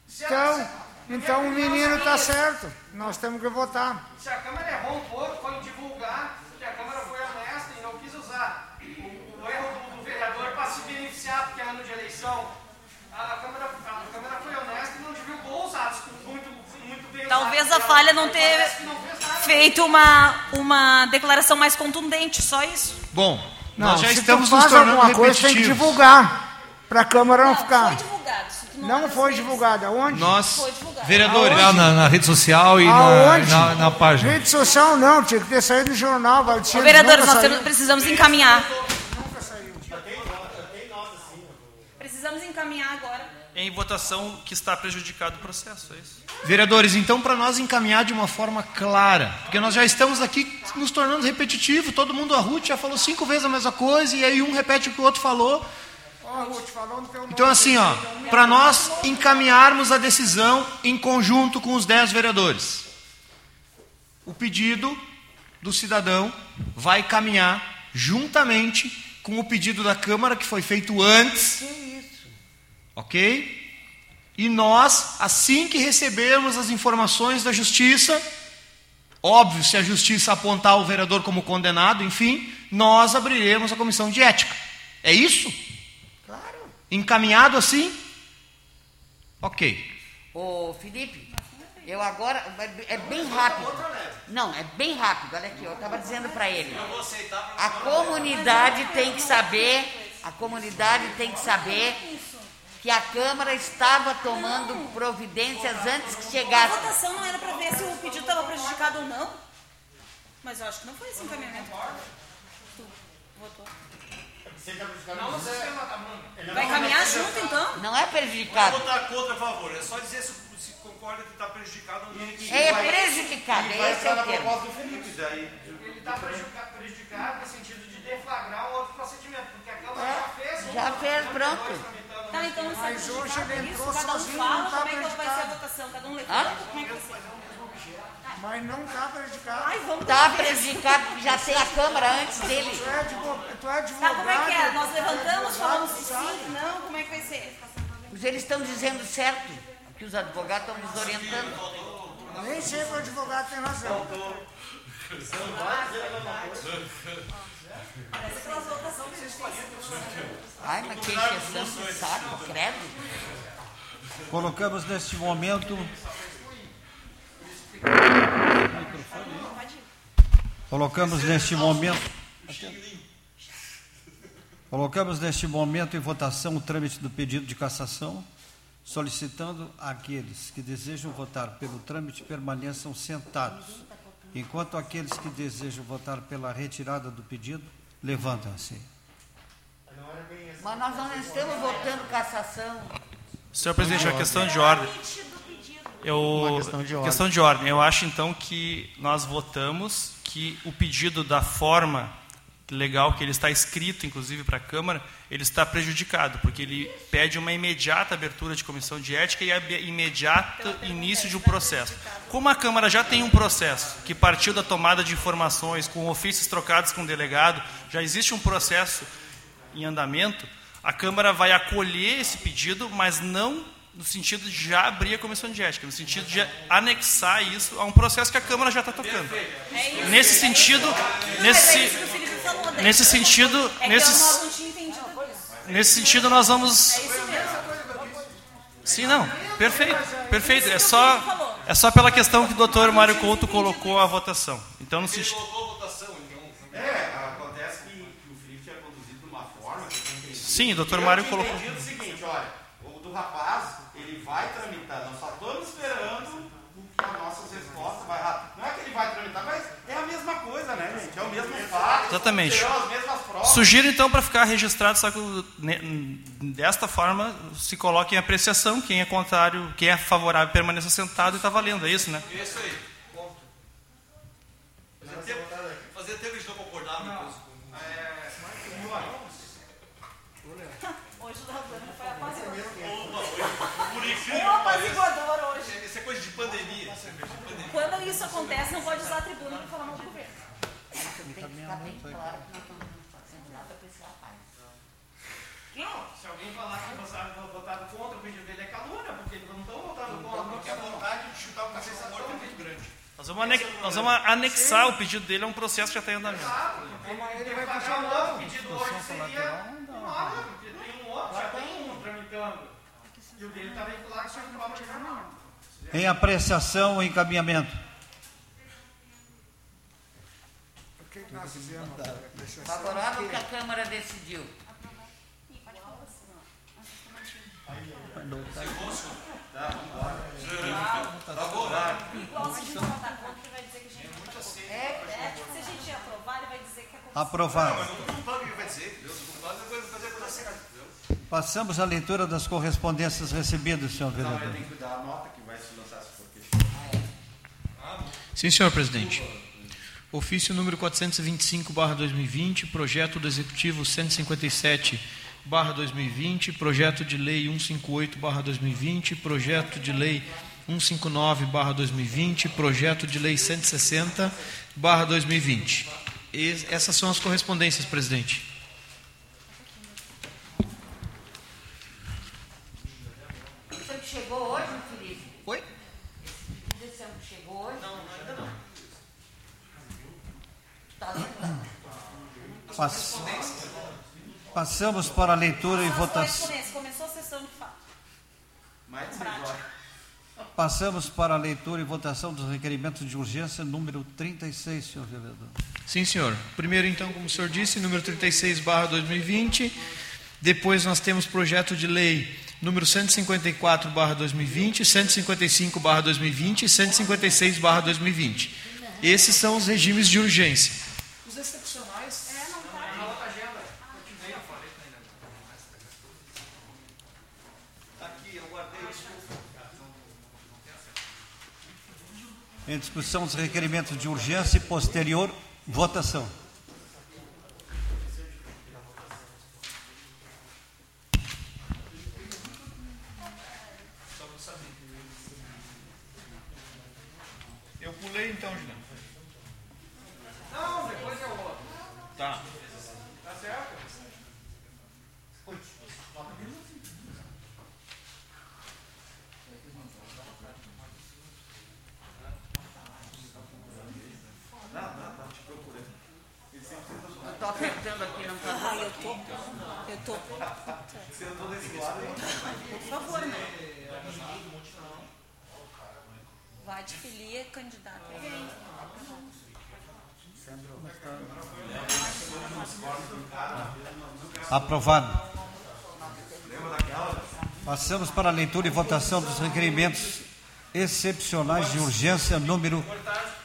S7: Se
S3: Então,
S7: se-
S3: então o menino está certo. Nós temos que votar.
S7: Se a Câmara errou um pouco, foi em divulgar que a Câmara foi honesta e não quis usar o, o erro do, do vereador para se beneficiar, porque é ano de eleição. A, a Câmara, a Câmara foi honesta e não divulgou os atos muito, muito bem
S10: Talvez a falha não ter
S7: não
S10: feito uma, uma declaração mais contundente, só isso.
S11: Bom,
S3: Não,
S11: nós já
S3: se
S11: estamos
S3: tu
S11: nos tornando
S3: alguma coisa, tem que divulgar. Para a Câmara não
S10: Foi
S3: ficar.
S10: divulgado. isso que
S3: Não
S10: é
S3: foi
S10: das
S3: divulgado. Aonde?
S11: Nós,
S10: Foi divulgado.
S11: vereadores,
S6: Lá na, na rede social e na, na, na página.
S3: Rede social não, tinha que ter saído no jornal. Vai
S10: Ô, vereadores, nós temos- precisamos encaminhar. Precisamos encaminhar agora.
S2: Em votação que está prejudicado o processo, é isso.
S4: Vereadores, então, para nós encaminhar de uma forma clara, porque nós já estamos aqui nos tornando repetitivo, todo mundo, a Ruth já falou cinco vezes a mesma coisa, e aí um repete o que o outro falou. Então, assim, ó, para nós encaminharmos a decisão em conjunto com os dez vereadores, o pedido do cidadão vai caminhar juntamente com o pedido da Câmara que foi feito antes. Ok? E nós, assim que recebermos as informações da Justiça, óbvio, se a Justiça apontar o vereador como condenado, enfim, nós abriremos a comissão de ética. É isso?
S8: Claro.
S4: Encaminhado assim? Ok.
S8: Ô, Felipe, eu agora. É bem rápido. Não, é bem rápido. Olha aqui, eu estava dizendo para ele. A comunidade tem que saber. A comunidade tem que saber que a Câmara estava tomando providências antes que
S10: A
S8: chegasse.
S10: votação não era para ver se o pedido estava prejudicado ou não. Mas eu acho que não foi esse encaminhamento. Tu votou.
S7: Não da mão.
S10: Vai caminhar junto então?
S8: Não é prejudicado.
S11: votar contra a favor, é só dizer se, se concorda que está prejudicado ou não.
S8: É prejudicado,
S5: E vai
S8: esse é o termo.
S5: do Felipe, daí.
S7: Ele está prejudicado, prejudicado no sentido de deflagrar um outro procedimento, porque a Câmara já fez um.
S8: Já fez, pronto.
S10: Tá, então é
S3: Mas hoje ele
S10: isso,
S3: entrou
S10: cada um fala
S3: não tá
S10: como é que vai ser a votação, cada um levanta, como é que vai ser?
S3: Mas não está prejudicado.
S10: Ai, vamos
S8: Está
S10: ver.
S8: prejudicado porque já tem a Câmara antes dele.
S3: Tu é advogado. Tu é advogado
S10: Tá, como é que é? Nós
S3: tu
S10: levantamos, falamos sim, não, como é que vai ser?
S8: Eles estão dizendo certo, que os advogados estão nos orientando.
S3: Nem sempre o advogado tem razão.
S8: Ai, mas de saco, credo.
S1: Colocamos neste momento. Colocamos neste momento. Colocamos neste momento em votação o trâmite do pedido de cassação, solicitando àqueles que desejam votar pelo trâmite permaneçam sentados, enquanto aqueles que desejam votar pela retirada do pedido levantam-se.
S8: Mas nós não estamos votando cassação.
S2: Senhor presidente, é uma questão de ordem. Eu,
S9: Uma questão de ordem.
S2: questão de ordem. Eu acho então que nós votamos que o pedido da forma legal que ele está escrito, inclusive para a Câmara, ele está prejudicado, porque ele pede uma imediata abertura de comissão de ética e imediato início de um processo. Como a Câmara já tem um processo que partiu da tomada de informações, com ofícios trocados com o delegado, já existe um processo em andamento, a Câmara vai acolher esse pedido, mas não no sentido de já abrir a comissão de ética, no sentido de anexar isso a um processo que a Câmara já está tocando. Nesse sentido, nesse,
S10: É
S2: nesse sentido,
S10: É isso.
S2: nesse sentido nós vamos.
S10: É isso mesmo.
S2: Sim, não. Perfeito, perfeito. É só, é só pela questão que o doutor Mário Couto colocou a votação. Então, no sentido.
S5: É, acontece que, que o Felipe tinha conduzido de uma forma que.
S2: Sim, o doutor
S5: Eu
S2: Mário
S5: tinha
S2: colocou.
S5: o seguinte, olha, o do rapaz, ele vai tramitar, nós só estamos esperando as nossas respostas vai rápido. Não é que ele vai tramitar, mas é a mesma coisa, né, gente? É o mesmo fato.
S2: Exatamente.
S5: Serão as mesmas provas.
S2: Sugiro então para ficar registrado, só que desta forma se coloque em apreciação. Quem é contrário, quem é favorável permaneça sentado e está valendo, é isso, né?
S11: Isso aí, ponto. Fazia tempo, fazia tempo que a gente não concordava com isso.
S10: Hoje o Dalvano foi apaziguador.
S11: Por incrível
S10: Um
S11: que pareça,
S10: apaziguador hoje.
S11: Isso é coisa de pandemia. Isso é coisa de pandemia.
S10: Quando isso acontece, não pode usar a tribuna para falar mal do governo.
S8: Tem que ficar bem claro que nós não estamos fazendo nada para esse rapaz.
S7: Não, se alguém falar que votaram, votaram contra o pedido dele é calúnia, porque eles não estão votando contra.
S11: Porque a vontade de chutar o cacete morto é muito grande.
S2: Nós vamos, anex- nós vamos anexar o pedido dele a um processo que já está em andamento.
S7: Ele vai pagar um outro pedido hoje seria nada, porque tem um outro, já tem um tramitando. E o dele está vinculado com a prova de jornal.
S1: Em apreciação ou encaminhamento.
S3: O que, que nós fizemos?
S8: Favorável que a Câmara decidiu.
S10: Igual se a gente votar contra, ele
S1: Aprovado. Passamos à leitura das correspondências recebidas, senhor vereador.
S5: eu tenho que dar a nota que vai se lançar se for questão.
S4: Sim, senhor presidente. Ofício número 425/2020, projeto do executivo 157/2020, projeto de lei 158/2020, projeto de lei 159/2020, projeto de lei 160/2020. E essas são as correspondências, presidente.
S8: Que chegou hoje, Felipe?
S4: Oi?
S8: Esse que chegou hoje? Não, ainda não. Tá lendo?
S1: Pass- Passamos para a leitura e votação.
S10: Começou a sessão de fato.
S5: Mais.
S1: Passamos para a leitura e votação dos requerimentos de urgência número 36, senhor vereador.
S4: Sim, senhor. Primeiro, então, como o senhor disse, número 36, barra 2020. Depois nós temos projeto de lei número 154, barra 2020, 155, barra 2020 e 156, barra 2020. Esses são os regimes de urgência.
S7: Os excepcionais. É, não tá. Na outra agenda. Eu te dei, eu falei. Tá aqui, eu guardei isso.
S1: Em discussão dos requerimentos de urgência e posterior votação.
S4: Eu pulei então, Juliano.
S7: Não, depois é o outro.
S4: Tá.
S7: Tá certo?
S8: Eu tô apertando aqui, não tá
S10: Ah, eu tô. Eu tô. Por favor, né? Vai de filia, candidato.
S1: Aprovado. Passamos para a leitura e votação dos requerimentos excepcionais de urgência número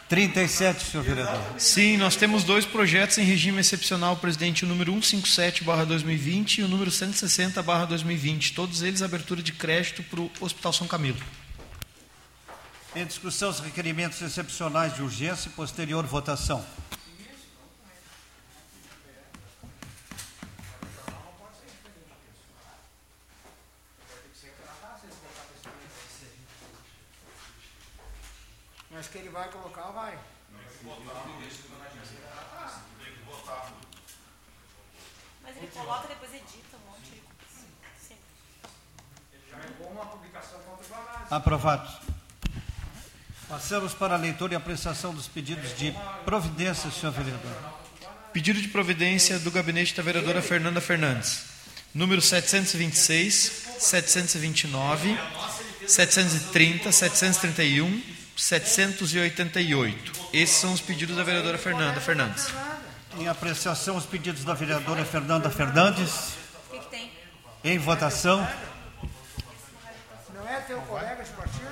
S1: 37, senhor vereador.
S4: Sim, nós temos dois projetos em regime excepcional, presidente, o número 157/2020 e o número 160/2020, todos eles abertura de crédito para o Hospital São Camilo.
S1: Em discussão os requerimentos excepcionais de urgência e posterior votação.
S3: Mas que ele vai colocar, vai.
S10: Mas ele coloca, depois edita um monte de coisa. Sim.
S7: Já pegou uma publicação contra o.
S1: Aprovado. Passamos para a leitura e apreciação dos pedidos de providência, senhor vereador.
S4: Pedido de providência do gabinete da vereadora Fernanda Fernandes. Número 726, 729, 730, 731, 788. Esses são os pedidos da vereadora Fernanda Fernandes.
S1: Em apreciação os pedidos da vereadora Fernanda Fernandes.
S10: O que, que tem?
S1: Em votação.
S3: Não é teu colega de partido?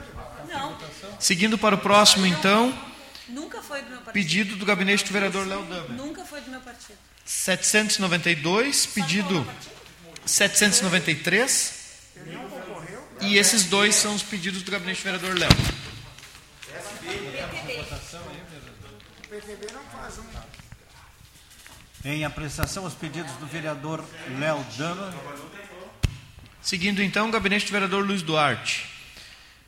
S10: Não.
S4: Seguindo para o próximo, então,
S10: Nunca foi do meu partido.
S4: pedido do gabinete do vereador Léo Dama.
S10: Nunca foi do meu partido.
S4: 792, pedido 793. E esses dois são os pedidos do gabinete do vereador Léo.
S3: O PTB não faz um.
S1: Em apreciação os pedidos do vereador Léo Dama.
S4: Seguindo então, o gabinete do vereador Luiz Duarte.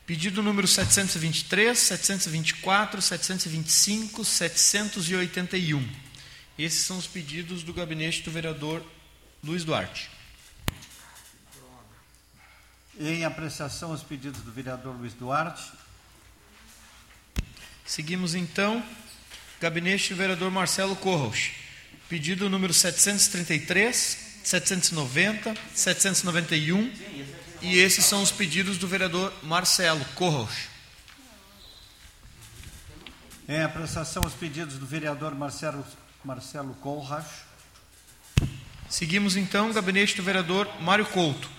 S4: Pedido número 723, 724, 725, 781. Esses são os pedidos do gabinete do vereador Luiz Duarte.
S1: Em apreciação os pedidos do vereador Luiz Duarte.
S4: Seguimos então, gabinete do vereador Marcelo Corros. Pedido número 733, 790, 791. E esses são os pedidos do vereador Marcelo Corros.
S1: Em apreciação os pedidos do vereador Marcelo, Marcelo Colras.
S4: Seguimos então o gabinete do vereador Mário Couto.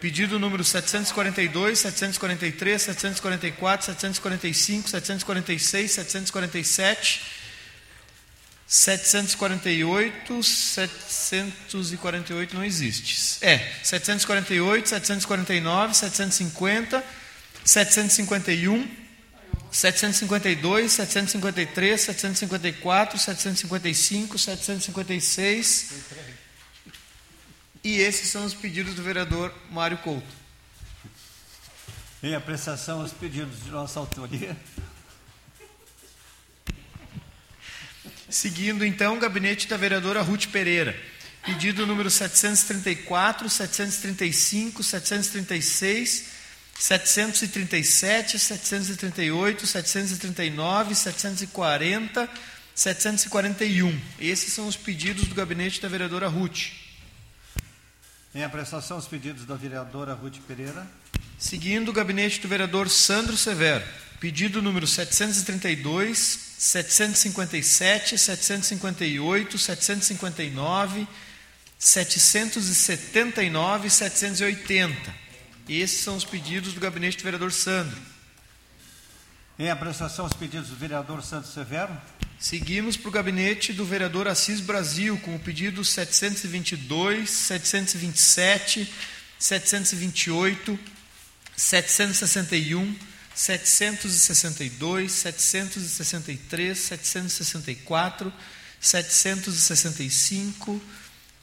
S4: Pedido número 742, 743, 744, 745, 746, 747, 748, 748 não existe. É, 748, 749, 750, 751, 752, 753, 754, 755, 756. E esses são os pedidos do vereador Mário Couto.
S1: Em apreciação os pedidos de nossa autoria.
S4: Seguindo então o gabinete da vereadora Ruth Pereira. Pedido número 734, 735, 736, 737, 738, 739, 740, 741. Esses são os pedidos do gabinete da vereadora Ruth.
S1: Em apreciação os pedidos da vereadora Ruth Pereira.
S4: Seguindo o gabinete do vereador Sandro Severo. Pedido número 732, 757, 758, 759, 779 e 780. Esses são os pedidos do gabinete do vereador Sandro.
S1: Em apreciação, os pedidos do vereador Santos Severo.
S4: Seguimos para o gabinete do vereador Assis Brasil, com o pedido 722, 727, 728, 761, 762, 763, 764, 765,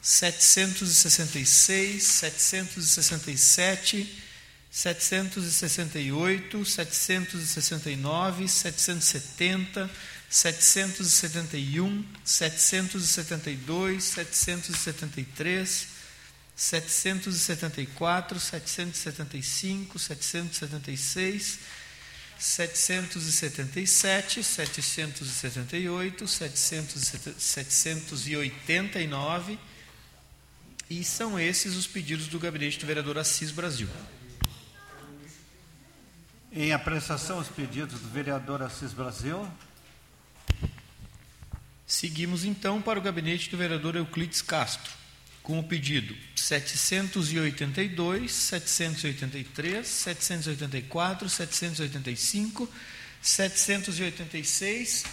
S4: 766, 767, 768, 769, 770, 771, 772, 773, 774, 775, 776, 777, 778, 789 e são esses os pedidos do gabinete do vereador Assis Brasil.
S1: Em apreciação os pedidos do vereador Assis Brasil.
S4: Seguimos então para o gabinete do vereador Euclides Castro, com o pedido 782, 783, 784, 785, 786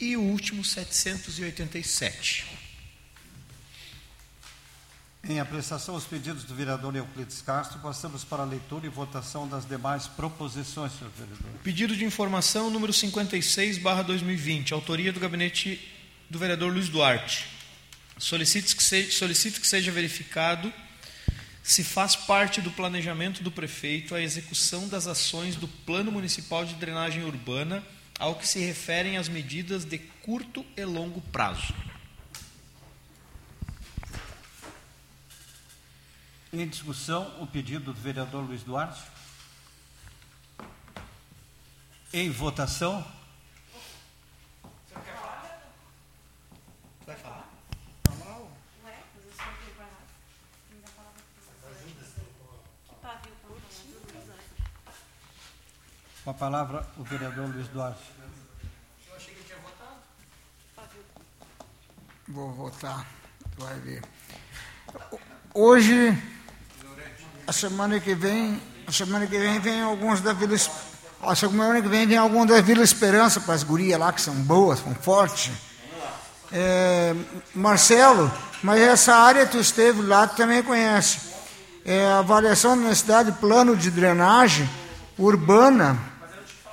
S4: e o último 787.
S1: Em apreciação aos pedidos do vereador Euclides Castro, passamos para a leitura e votação das demais proposições, senhor vereador.
S4: Pedido de informação número 56, barra 2020, autoria do gabinete do vereador Luiz Duarte. Solicito que, seja, solicito que seja verificado se faz parte do planejamento do prefeito a execução das ações do Plano Municipal de Drenagem Urbana ao que se referem as medidas de curto e longo prazo.
S1: Em discussão, o pedido do vereador Luiz Duarte. Em votação.
S4: Vai falar?
S1: Com a palavra, o vereador Luiz Duarte.
S11: Eu achei que tinha votado.
S3: Vou votar, vai ver. Hoje, a semana que vem, a semana que vem vem alguns da Vila a semana que vem vem alguns da Vila Esperança para as gurias lá que são boas, são fortes. É, Marcelo, mas essa área tu esteve lá, tu também conhece. É, a avaliação da necessidade de plano de drenagem urbana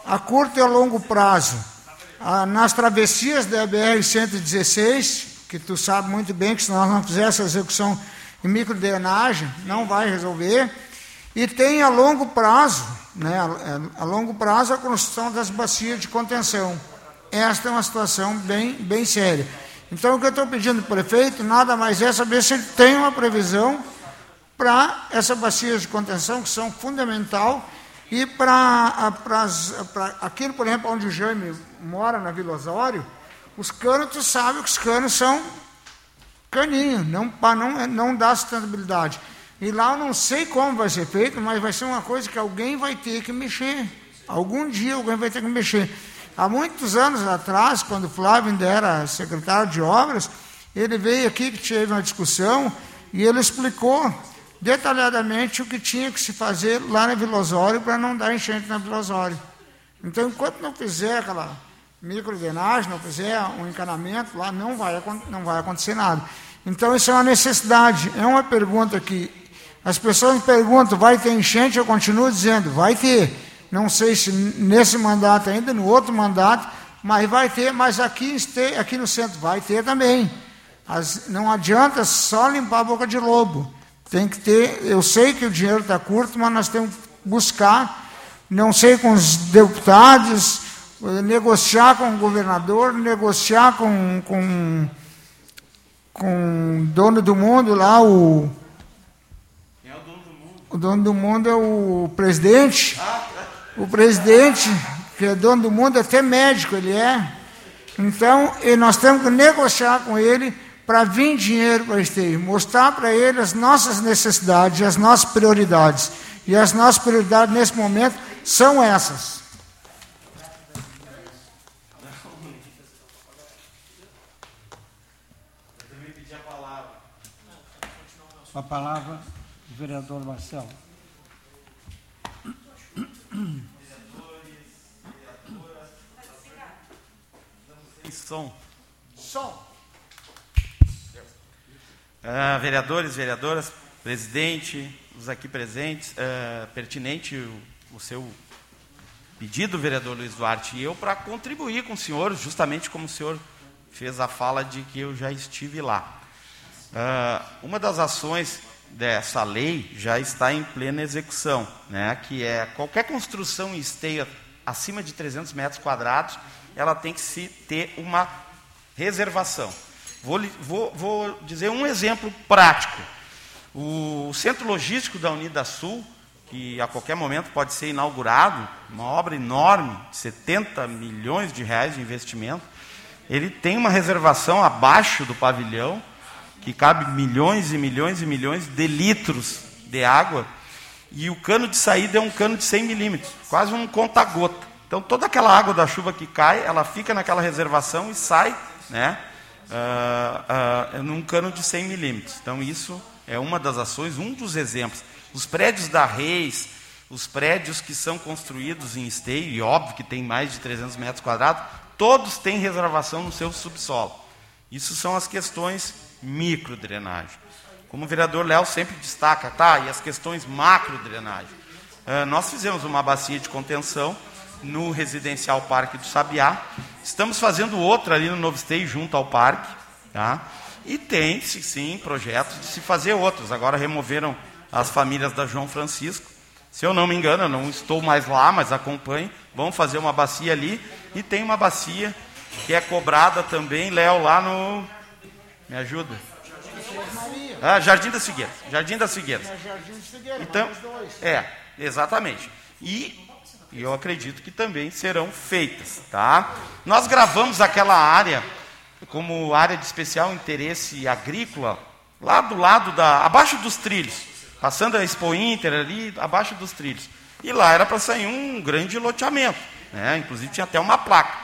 S3: a curto e a longo prazo. Ah, nas travessias da BR-116, que tu sabe muito bem que se nós não fizermos essa execução em microdrenagem, não vai resolver. E tem a longo prazo, né, a, longo prazo, a construção das bacias de contenção. Esta é uma situação bem, bem séria. Então, o que eu estou pedindo para o prefeito, nada mais é saber se ele tem uma previsão para essas bacias de contenção, que são fundamental, e para aquilo, por exemplo, onde o Jaime mora, na Vila Osório, os canos, tu sabe que os canos são caninho, não, para não, não dá sustentabilidade. E lá eu não sei como vai ser feito, mas vai ser uma coisa que alguém vai ter que mexer. Algum dia alguém vai ter que mexer. Há muitos anos atrás, quando Flávio ainda era secretário de obras, ele veio aqui que teve uma discussão e ele explicou detalhadamente o que tinha que se fazer lá na Vila Osório para não dar enchente na Vila Osório. Então, enquanto não fizer aquela microdrenagem, não fizer um encanamento, lá não vai, não vai acontecer nada. Então, isso é uma necessidade. É uma pergunta que as pessoas me perguntam, vai ter enchente? Eu continuo dizendo, vai ter. Não sei se nesse mandato ainda, no outro mandato, mas vai ter, mas aqui, aqui no centro vai ter também. As- não adianta só limpar a boca de lobo. Tem que ter, eu sei que o dinheiro está curto, mas nós temos que buscar, não sei com os deputados, negociar com o governador, negociar com, com, com o dono do mundo lá, o. O dono do mundo é o presidente. O presidente, que é dono do mundo, até médico ele é. Então, nós temos que negociar com ele para vir dinheiro para Esteio, mostrar para ele as nossas necessidades, as nossas prioridades. E as nossas prioridades nesse momento são essas.
S1: Com a palavra, o vereador Marcelo.
S5: Som.
S3: Som.
S5: Ah, vereadores, vereadoras, presidente, os aqui presentes, ah, pertinente o, o seu pedido, vereador Luiz Duarte, e eu para contribuir com o senhor, justamente como o senhor fez a fala de que eu já estive lá. Ah, uma das ações dessa lei já está em plena execução, né, que é qualquer construção em esteio acima de 300 metros quadrados, ela tem que se ter uma reservação. Vou, vou- vou dizer um exemplo prático. O centro logístico da Unida Sul, que a qualquer momento pode ser inaugurado, uma obra enorme, 70 milhões de reais de investimento, ele tem uma reservação abaixo do pavilhão, que cabe milhões e milhões e milhões de litros de água, e o cano de saída é um cano de 100 milímetros, quase um conta-gota. Então, toda aquela água da chuva que cai, ela fica naquela reservação e sai né, ah, ah, num cano de 100 milímetros. Então, isso é uma das ações, um dos exemplos. Os prédios da Reis, os prédios que são construídos em esteio, e óbvio que tem mais de 300 metros quadrados, todos têm reservação no seu subsolo. Isso são as questões microdrenagem. Como o vereador Léo sempre destaca, tá? E as questões macrodrenagem. Ah, nós fizemos uma bacia de contenção no residencial Parque do Sabiá. Estamos fazendo outra ali no Novo Esteio, junto ao parque. Tá? E tem, sim, projetos de se fazer outros. Agora removeram as famílias da João Francisco. Se eu não me engano, eu não estou mais lá, mas acompanho. Vamos fazer uma bacia ali. E tem uma bacia que é cobrada também, Léo, lá no. Me ajuda? Ah, Jardim das Figueiras. Jardim das Figueiras.
S3: Figueira,
S5: Então, é, exatamente. E, e eu acredito que também serão feitas, tá? Nós gravamos aquela área como área de especial interesse agrícola, lá do lado da, abaixo dos trilhos, passando a Expo Inter ali, abaixo dos trilhos. E lá era para sair um grande loteamento, né? Inclusive tinha até uma placa.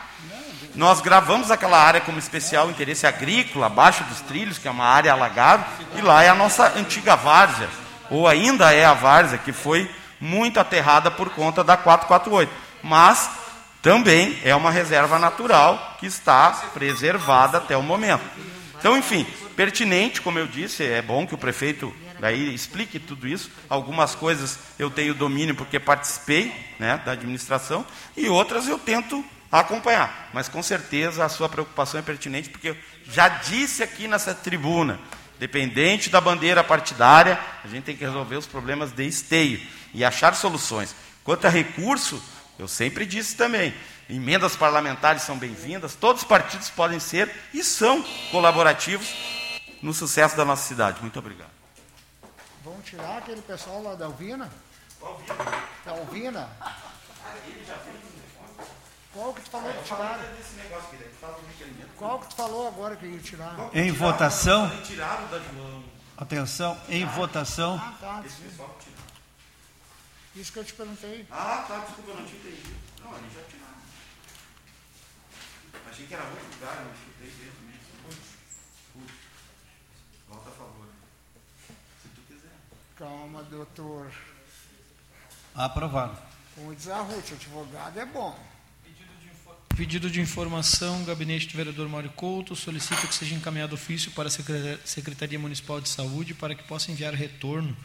S5: Nós gravamos aquela área como especial interesse agrícola, abaixo dos trilhos, que é uma área alagada, e lá é a nossa antiga várzea, ou ainda é a várzea, que foi muito aterrada por conta da 448. Mas também é uma reserva natural que está preservada até o momento. Então, enfim, pertinente, como eu disse, é bom que o prefeito daí explique tudo isso. Algumas coisas eu tenho domínio porque participei né, da administração, e outras eu tento acompanhar. Mas com certeza a sua preocupação é pertinente, porque eu já disse aqui nessa tribuna, dependente da bandeira partidária, a gente tem que resolver os problemas de esteio e achar soluções. Quanto a recurso, eu sempre disse também, emendas parlamentares são bem-vindas, todos os partidos podem ser e são colaborativos no sucesso da nossa cidade. Muito obrigado.
S3: Vamos tirar aquele pessoal lá da Alvina? Da Alvina? Qual que tu falou que tiraram? Qual que tu falou agora que ia tirar?
S1: Em votação.
S5: Tiraram da João.
S1: Atenção, em votação.
S3: Ah, tá. Isso que eu te perguntei.
S5: Ah, tá, desculpa, eu não tinha entendido. Não, ali já tiraram. Achei que era outro lugar, eu escutei dentro mesmo. Putz. Volta a favor. Se tu quiser.
S3: Calma, doutor.
S1: Aprovado.
S3: Como diz a Ruth, advogado é bom.
S4: Pedido de informação, gabinete do vereador Mário Couto solicita que seja encaminhado ofício para a Secretaria- Secretaria Municipal de Saúde para que possa enviar retorno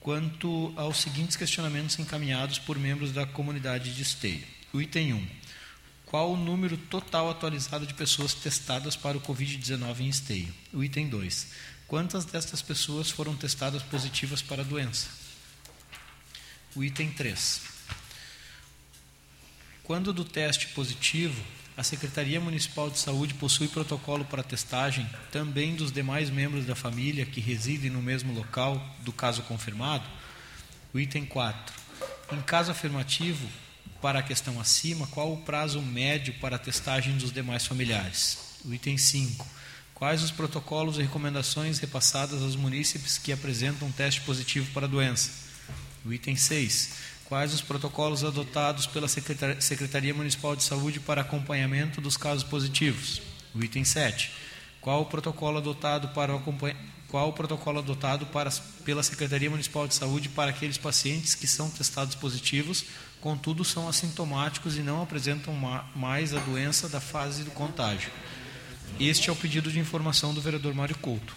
S4: quanto aos seguintes questionamentos encaminhados por membros da comunidade de Esteio. O item 1. Qual o número total atualizado de pessoas testadas para o Covid-19 em Esteio? O item 2. Quantas destas pessoas foram testadas positivas para a doença? O item 3. Quando do teste positivo, a Secretaria Municipal de Saúde possui protocolo para testagem também dos demais membros da família que residem no mesmo local do caso confirmado? O item 4. Em caso afirmativo, para a questão acima, qual o prazo médio para a testagem dos demais familiares? O item 5. Quais os protocolos e recomendações repassadas aos munícipes que apresentam teste positivo para a doença? O item 6. Quais os protocolos adotados pela Secretar- Secretaria Municipal de Saúde para acompanhamento dos casos positivos? O item 7. Qual o protocolo adotado para o qual o protocolo adotado para, pela Secretaria Municipal de Saúde para aqueles pacientes que são testados positivos, contudo são assintomáticos e não apresentam ma- mais a doença da fase do contágio? Este é o pedido de informação do vereador Mário Couto.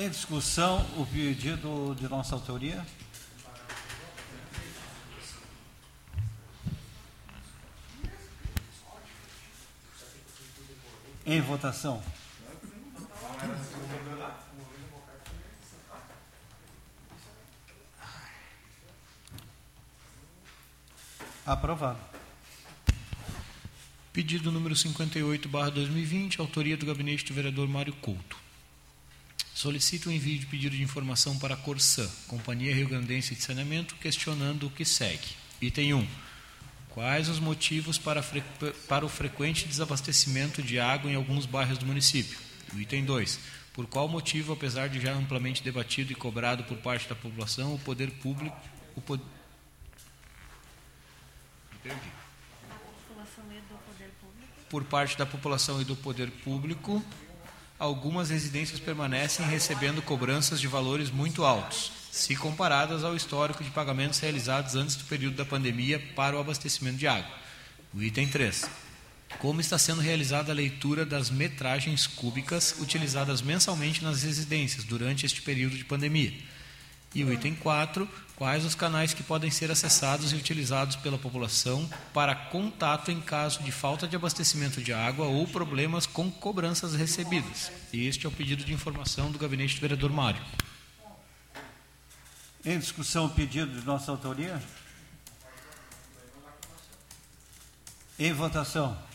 S1: Em discussão, o pedido de nossa autoria. Em votação. Aprovado.
S4: Pedido número 58, barra 2020, autoria do gabinete do vereador Mário Couto. Solicito o envio de pedido de informação para a Corsã, Companhia Rio Grandense de Saneamento, questionando o que segue. Item 1. Quais os motivos para, fre- para o frequente desabastecimento de água em alguns bairros do município? Item 2. Por qual motivo, apesar de já amplamente debatido e cobrado por parte da população, o poder público. O pod... Perdi por parte da população e do poder público, algumas residências permanecem recebendo cobranças de valores muito altos, se comparadas ao histórico de pagamentos realizados antes do período da pandemia para o abastecimento de água. O item 3. Como está sendo realizada a leitura das metragens cúbicas utilizadas mensalmente nas residências durante este período de pandemia? E o item 4, quais os canais que podem ser acessados e utilizados pela população para contato em caso de falta de abastecimento de água ou problemas com cobranças recebidas. Este é o pedido de informação do gabinete do vereador Mário.
S1: Em discussão, o pedido de nossa autoria. Em votação.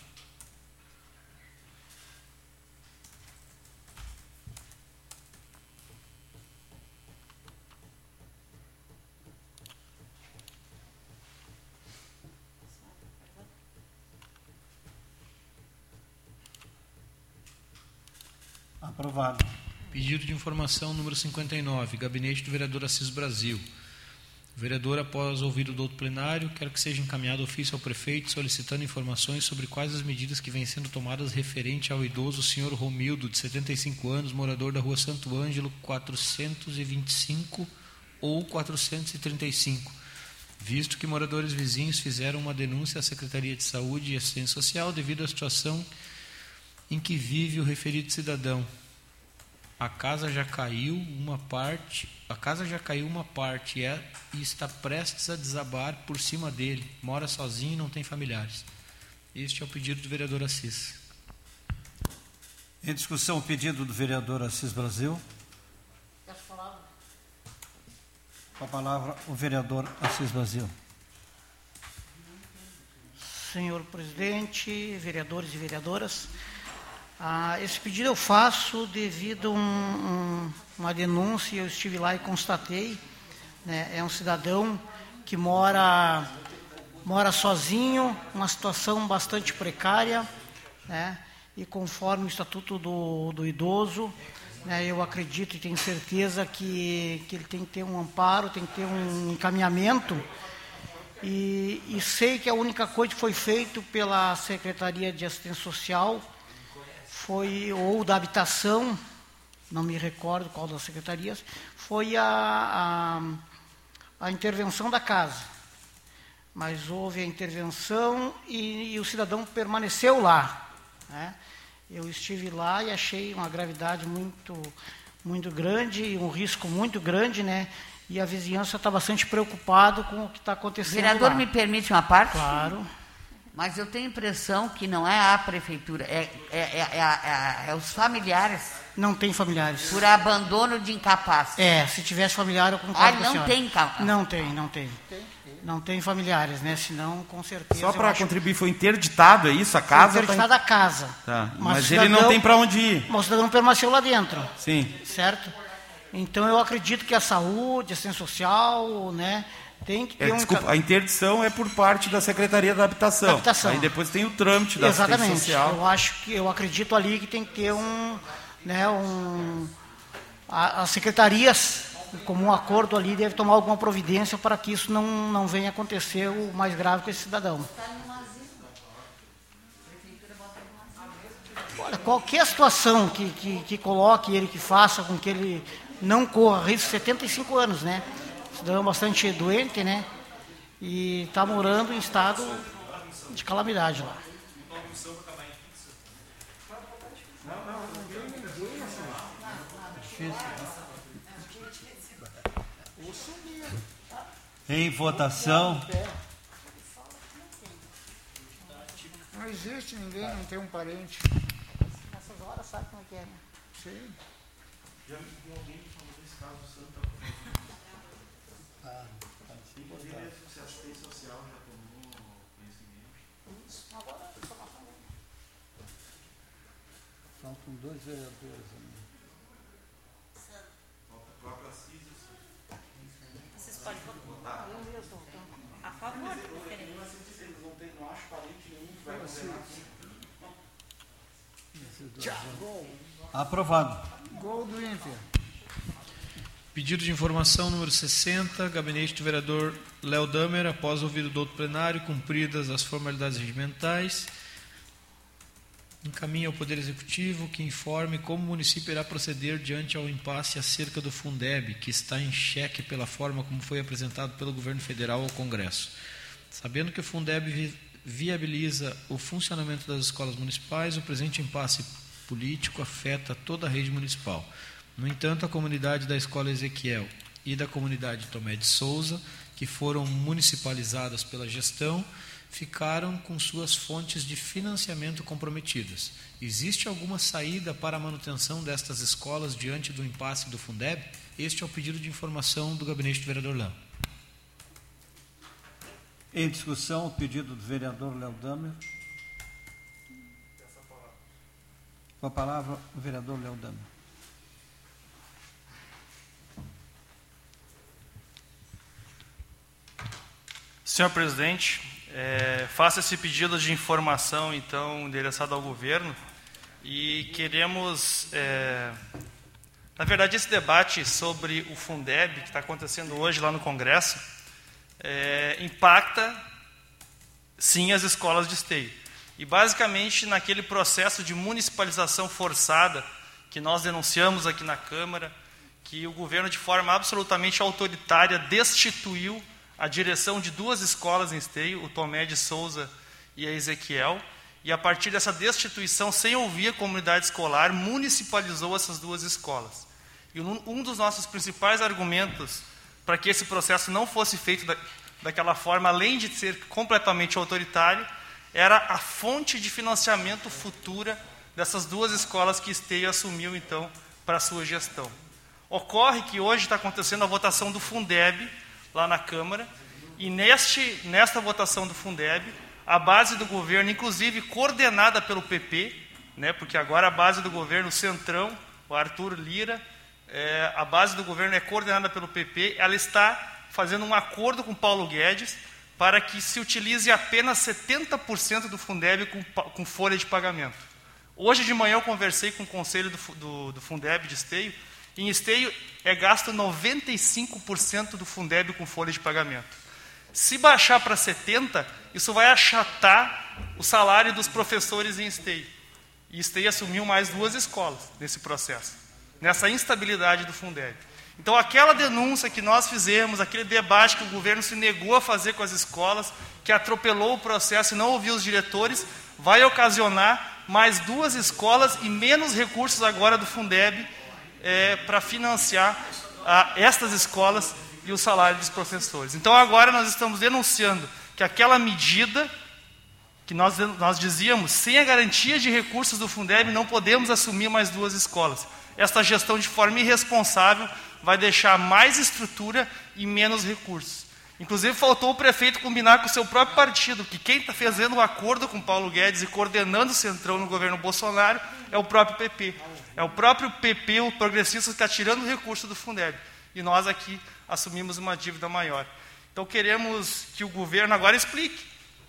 S1: Aprovado.
S4: Pedido de informação número 59, gabinete do vereador Assis Brasil. O vereador, após ouvir o douto plenário, quer que seja encaminhado ofício ao prefeito solicitando informações sobre quais as medidas que vêm sendo tomadas referente ao idoso senhor Romildo, de 75 anos, morador da rua Santo Ângelo, 425 ou 435, visto que moradores vizinhos fizeram uma denúncia à Secretaria de Saúde e Assistência Social devido à situação em que vive o referido cidadão. A casa já caiu uma parte, a casa já caiu uma parte é, e está prestes a desabar por cima dele. Mora sozinho e não tem familiares. Este é o pedido do vereador Assis.
S1: Em discussão, o pedido do vereador Assis Brasil. Com a palavra, o vereador Assis Brasil.
S7: Senhor presidente, vereadores e vereadoras, ah, esse pedido eu faço devido a um, um, uma denúncia, eu estive lá e constatei, né, é um cidadão que mora, mora sozinho, uma situação bastante precária, né, e conforme o Estatuto do, do Idoso, né, eu acredito e tenho certeza que, que ele tem que ter um amparo, tem que ter um encaminhamento, e, e sei que a única coisa que foi feito pela Secretaria de Assistência Social foi, ou da habitação, não me recordo qual das secretarias, foi a, a, a intervenção da casa.
S12: mas houve a intervenção e, e o cidadão permaneceu lá. Né? Eu estive lá e achei uma gravidade muito, muito grande e um risco muito grande, né? E a vizinhança está bastante preocupada com o que está acontecendo.
S8: Vereador,
S12: lá.
S8: me permite uma parte?
S12: Claro.
S8: Mas eu tenho a impressão que não é a prefeitura, é, é, é, é, é- é os familiares.
S12: Não tem familiares.
S8: Por abandono de incapaz.
S12: É, se tivesse familiar, eu concordo
S8: Ah,
S12: com a
S8: não tem incapaz.
S12: Não tem, não tem. Não tem familiares, né? Senão, com certeza.
S5: Só para
S12: acho-
S5: contribuir, foi interditado, é isso? A casa
S12: Foi
S5: tá
S12: interditada a casa.
S5: Tá,
S12: Mas
S5: Mas,
S12: o
S5: ele não
S12: cidadão-
S5: tem para onde ir.
S12: Mas o cidadão permaneceu lá dentro.
S5: Sim.
S12: Certo? Então eu acredito que a saúde, a assistência social, né, tem que ter
S5: É,
S12: um.
S5: desculpa, a interdição é por parte da Secretaria da Habitação.
S12: Da Habitação.
S5: Aí depois tem o trâmite da assistência
S12: Exatamente.
S5: social.
S12: Eu acho que eu acredito ali que tem que ter um, né, um a- as secretarias como um acordo ali deve tomar alguma providência para que isso não não venha acontecer o mais grave com esse cidadão. Olha, qualquer situação que, que, que coloque ele, que faça com que ele não corra risco, 75 anos, né? Cidadão bastante doente, né? E está morando em estado de calamidade lá.
S1: Em votação.
S3: Não existe ninguém, não tem um parente.
S12: Nessas horas sabe como é que é, né?
S3: Sim.
S5: Já vi alguém que falou desse caso do Santa
S1: Ah,
S5: Poderia se a assistência social já tomou conhecimento.
S12: Agora,
S1: Faltam dois vereadores. né?
S5: Falta a própria CISA.
S10: Vocês podem votar. Eu mesmo. A favor do referendo.
S5: Não não acho parente nenhum que vai condenar.
S3: Gol.
S1: Aprovado.
S3: Gol do Inter.
S4: Pedido de informação número 60, gabinete do vereador Léo Damer, após ouvido do outro plenário, cumpridas as formalidades regimentais, encaminha ao Poder Executivo que informe como o município irá proceder diante ao impasse acerca do Fundeb, que está em xeque pela forma como foi apresentado pelo governo federal ao Congresso. Sabendo que o Fundeb vi- viabiliza o funcionamento das escolas municipais, o presente impasse político afeta toda a rede municipal. No entanto, a comunidade da Escola Ezequiel e da comunidade Tomé de Souza, que foram municipalizadas pela gestão, ficaram com suas fontes de financiamento comprometidas. Existe alguma saída para a manutenção destas escolas diante do impasse do Fundeb? Este é o pedido de informação do gabinete do vereador Lão.
S1: Em discussão, o pedido do vereador Léo Damer. Com a palavra, o vereador Léo Damer.
S2: Senhor presidente, é, faço esse pedido de informação, então, endereçado ao governo, e queremos. é, na verdade, esse debate sobre o Fundeb, que está acontecendo hoje lá no Congresso, é, impacta, sim, as escolas de esteio. E, basicamente, naquele processo de municipalização forçada que nós denunciamos aqui na Câmara, que o governo, de forma absolutamente autoritária, destituiu a direção de duas escolas em Esteio, o Tomé de Souza e a Ezequiel, e a partir dessa destituição, sem ouvir a comunidade escolar, municipalizou essas duas escolas. E um dos nossos principais argumentos para que esse processo não fosse feito da, daquela forma, além de ser completamente autoritário, era a fonte de financiamento futura dessas duas escolas que Esteio assumiu, então, para a sua gestão. Ocorre que hoje está acontecendo a votação do Fundeb, lá na Câmara, e neste, nesta votação do Fundeb, a base do governo, inclusive coordenada pelo PP, né, porque agora a base do governo, o Centrão, o Arthur Lira, é, a base do governo é coordenada pelo PP, ela está fazendo um acordo com Paulo Guedes para que se utilize apenas 70% do Fundeb com, com folha de pagamento. Hoje de manhã eu conversei com o conselho do, do, do Fundeb de Esteio, e em Esteio é gasto 95% do Fundeb com folha de pagamento. Se baixar para 70%, isso vai achatar o salário dos professores em Esteio. E Esteio assumiu mais duas escolas nesse processo, nessa instabilidade do Fundeb. Então, aquela denúncia que nós fizemos, aquele debate que o governo se negou a fazer com as escolas, que atropelou o processo e não ouviu os diretores, vai ocasionar mais duas escolas e menos recursos agora do Fundeb é, para financiar a, estas escolas e o salário dos professores. Então, agora nós estamos denunciando que aquela medida que nós, nós dizíamos, sem a garantia de recursos do Fundeb, não podemos assumir mais duas escolas. Esta gestão de forma irresponsável vai deixar mais estrutura e menos recursos. Inclusive, faltou o prefeito combinar com o seu próprio partido, que quem está fazendo um acordo com Paulo Guedes e coordenando o Centrão no governo Bolsonaro é o próprio PP. É o próprio PP, o progressista, que está tirando recurso do Fundeb. E nós aqui assumimos uma dívida maior. Então, queremos que o governo agora explique.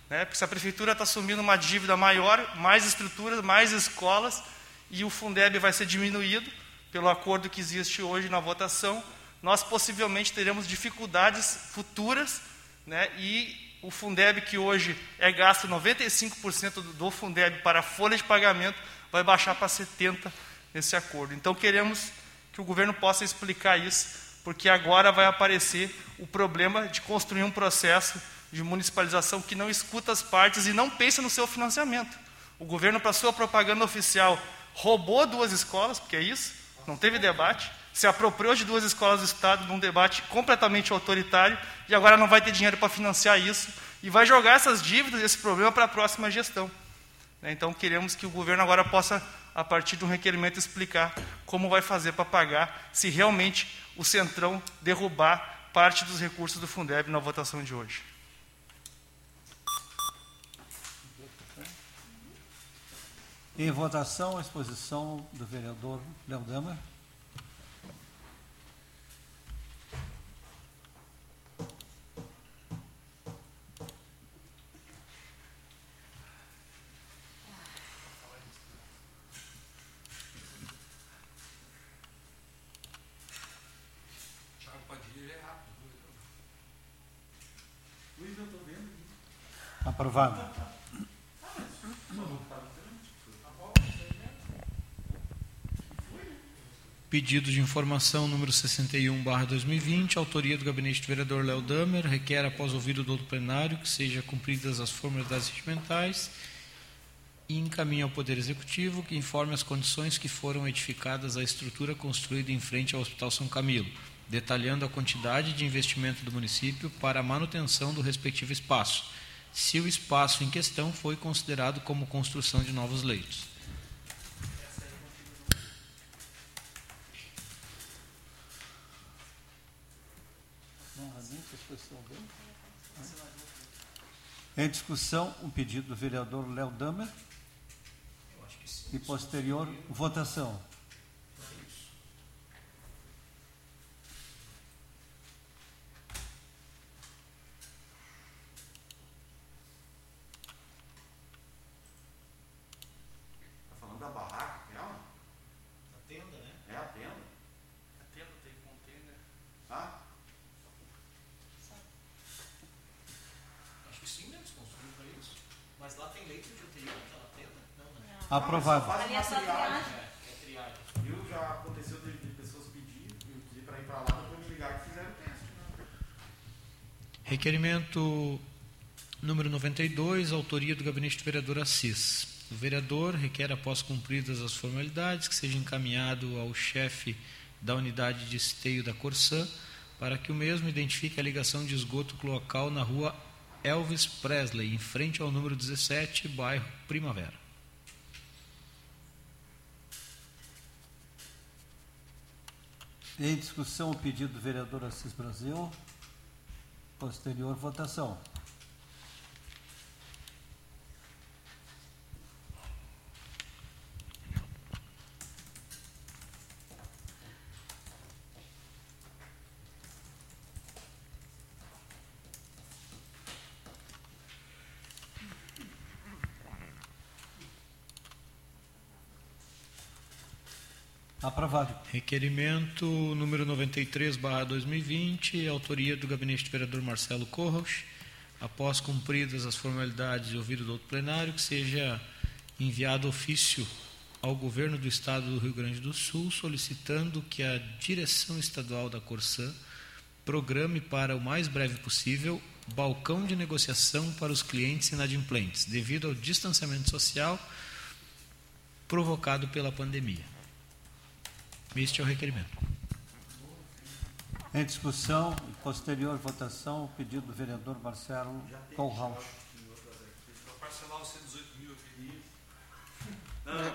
S2: Né? Porque se a prefeitura está assumindo uma dívida maior, mais estruturas, mais escolas, e o Fundeb vai ser diminuído, pelo acordo que existe hoje na votação, nós possivelmente teremos dificuldades futuras, né, e o Fundeb, que hoje é gasto 95% do Fundeb para folha de pagamento, vai baixar para 70% nesse acordo. Então, queremos que o governo possa explicar isso, porque agora vai aparecer o problema de construir um processo de municipalização que não escuta as partes e não pensa no seu financiamento. O governo, para sua propaganda oficial, roubou duas escolas, porque é isso, não teve debate, se apropriou de duas escolas do Estado num debate completamente autoritário e agora não vai ter dinheiro para financiar isso e vai jogar essas dívidas, esse problema para a próxima gestão. Né, então queremos que o governo agora possa, a partir de um requerimento, explicar como vai fazer para pagar, se realmente o Centrão derrubar parte dos recursos do Fundeb na votação de hoje.
S1: Em votação, a exposição do vereador Léo Dama. Aprovado.
S4: Pedido de informação número 61, barra 2020, autoria do gabinete do vereador Léo Damer, requer, após ouvido do outro plenário, que sejam cumpridas as formalidades regimentais e encaminha ao Poder Executivo que informe as condições que foram edificadas à estrutura construída em frente ao Hospital São Camilo, detalhando a quantidade de investimento do município para a manutenção do respectivo espaço, se o espaço em questão foi considerado como construção de novos leitos.
S1: Em discussão, o um pedido do vereador Léo Damer. E posterior votação. Aprovado.
S5: Ali é só triagem. É, triagem. Viu? Já aconteceu de, de pessoas pedir, pedir para ir para lá, depois me ligar que fizeram o teste. Né?
S4: Requerimento número 92, autoria do gabinete do vereador Assis. O vereador requer, após cumpridas as formalidades, que seja encaminhado ao chefe da unidade de esteio da Corsã para que o mesmo identifique a ligação de esgoto local na rua Elvis Presley, em frente ao número 17, bairro Primavera.
S1: Em discussão, o pedido do vereador Assis Brasil. Posterior votação.
S4: Requerimento número 93, barra 2020, autoria do gabinete do vereador Marcelo Corros. Após cumpridas as formalidades e ouvido do outro plenário, que seja enviado ofício ao governo do estado do Rio Grande do Sul, solicitando que a direção estadual da Corsã programe para o mais breve possível balcão de negociação para os clientes inadimplentes, devido ao distanciamento social provocado pela pandemia. Este é o requerimento.
S1: Em discussão e posterior votação, o pedido do vereador Marcelo Colhaus.
S13: Parcelar os 118 mil aqui.
S3: Não, não é.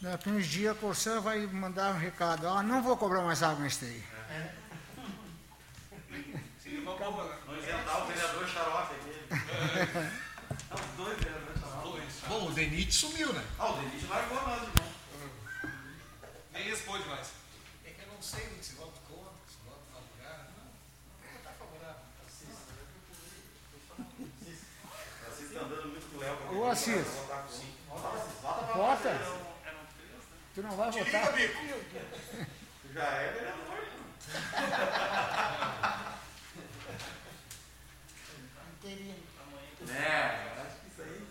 S3: Daqui uns dias a Corsã vai mandar um recado. Ah, não vou cobrar mais água nesse aí.
S5: Não isentar o vereador xarope aqui. Os dois vereadores xarope.
S6: Bom, o Denite sumiu, né?
S5: Ah, o Denite largou nós, irmão.
S13: Nem responde mais.
S6: É que eu não sei se voto contra, se voto lugar. Não, não está favorável.
S5: Assis tá andando muito com o Léo.
S3: Ô, Assis. Vota? Tu não vai votar?
S5: Tu já é vereador.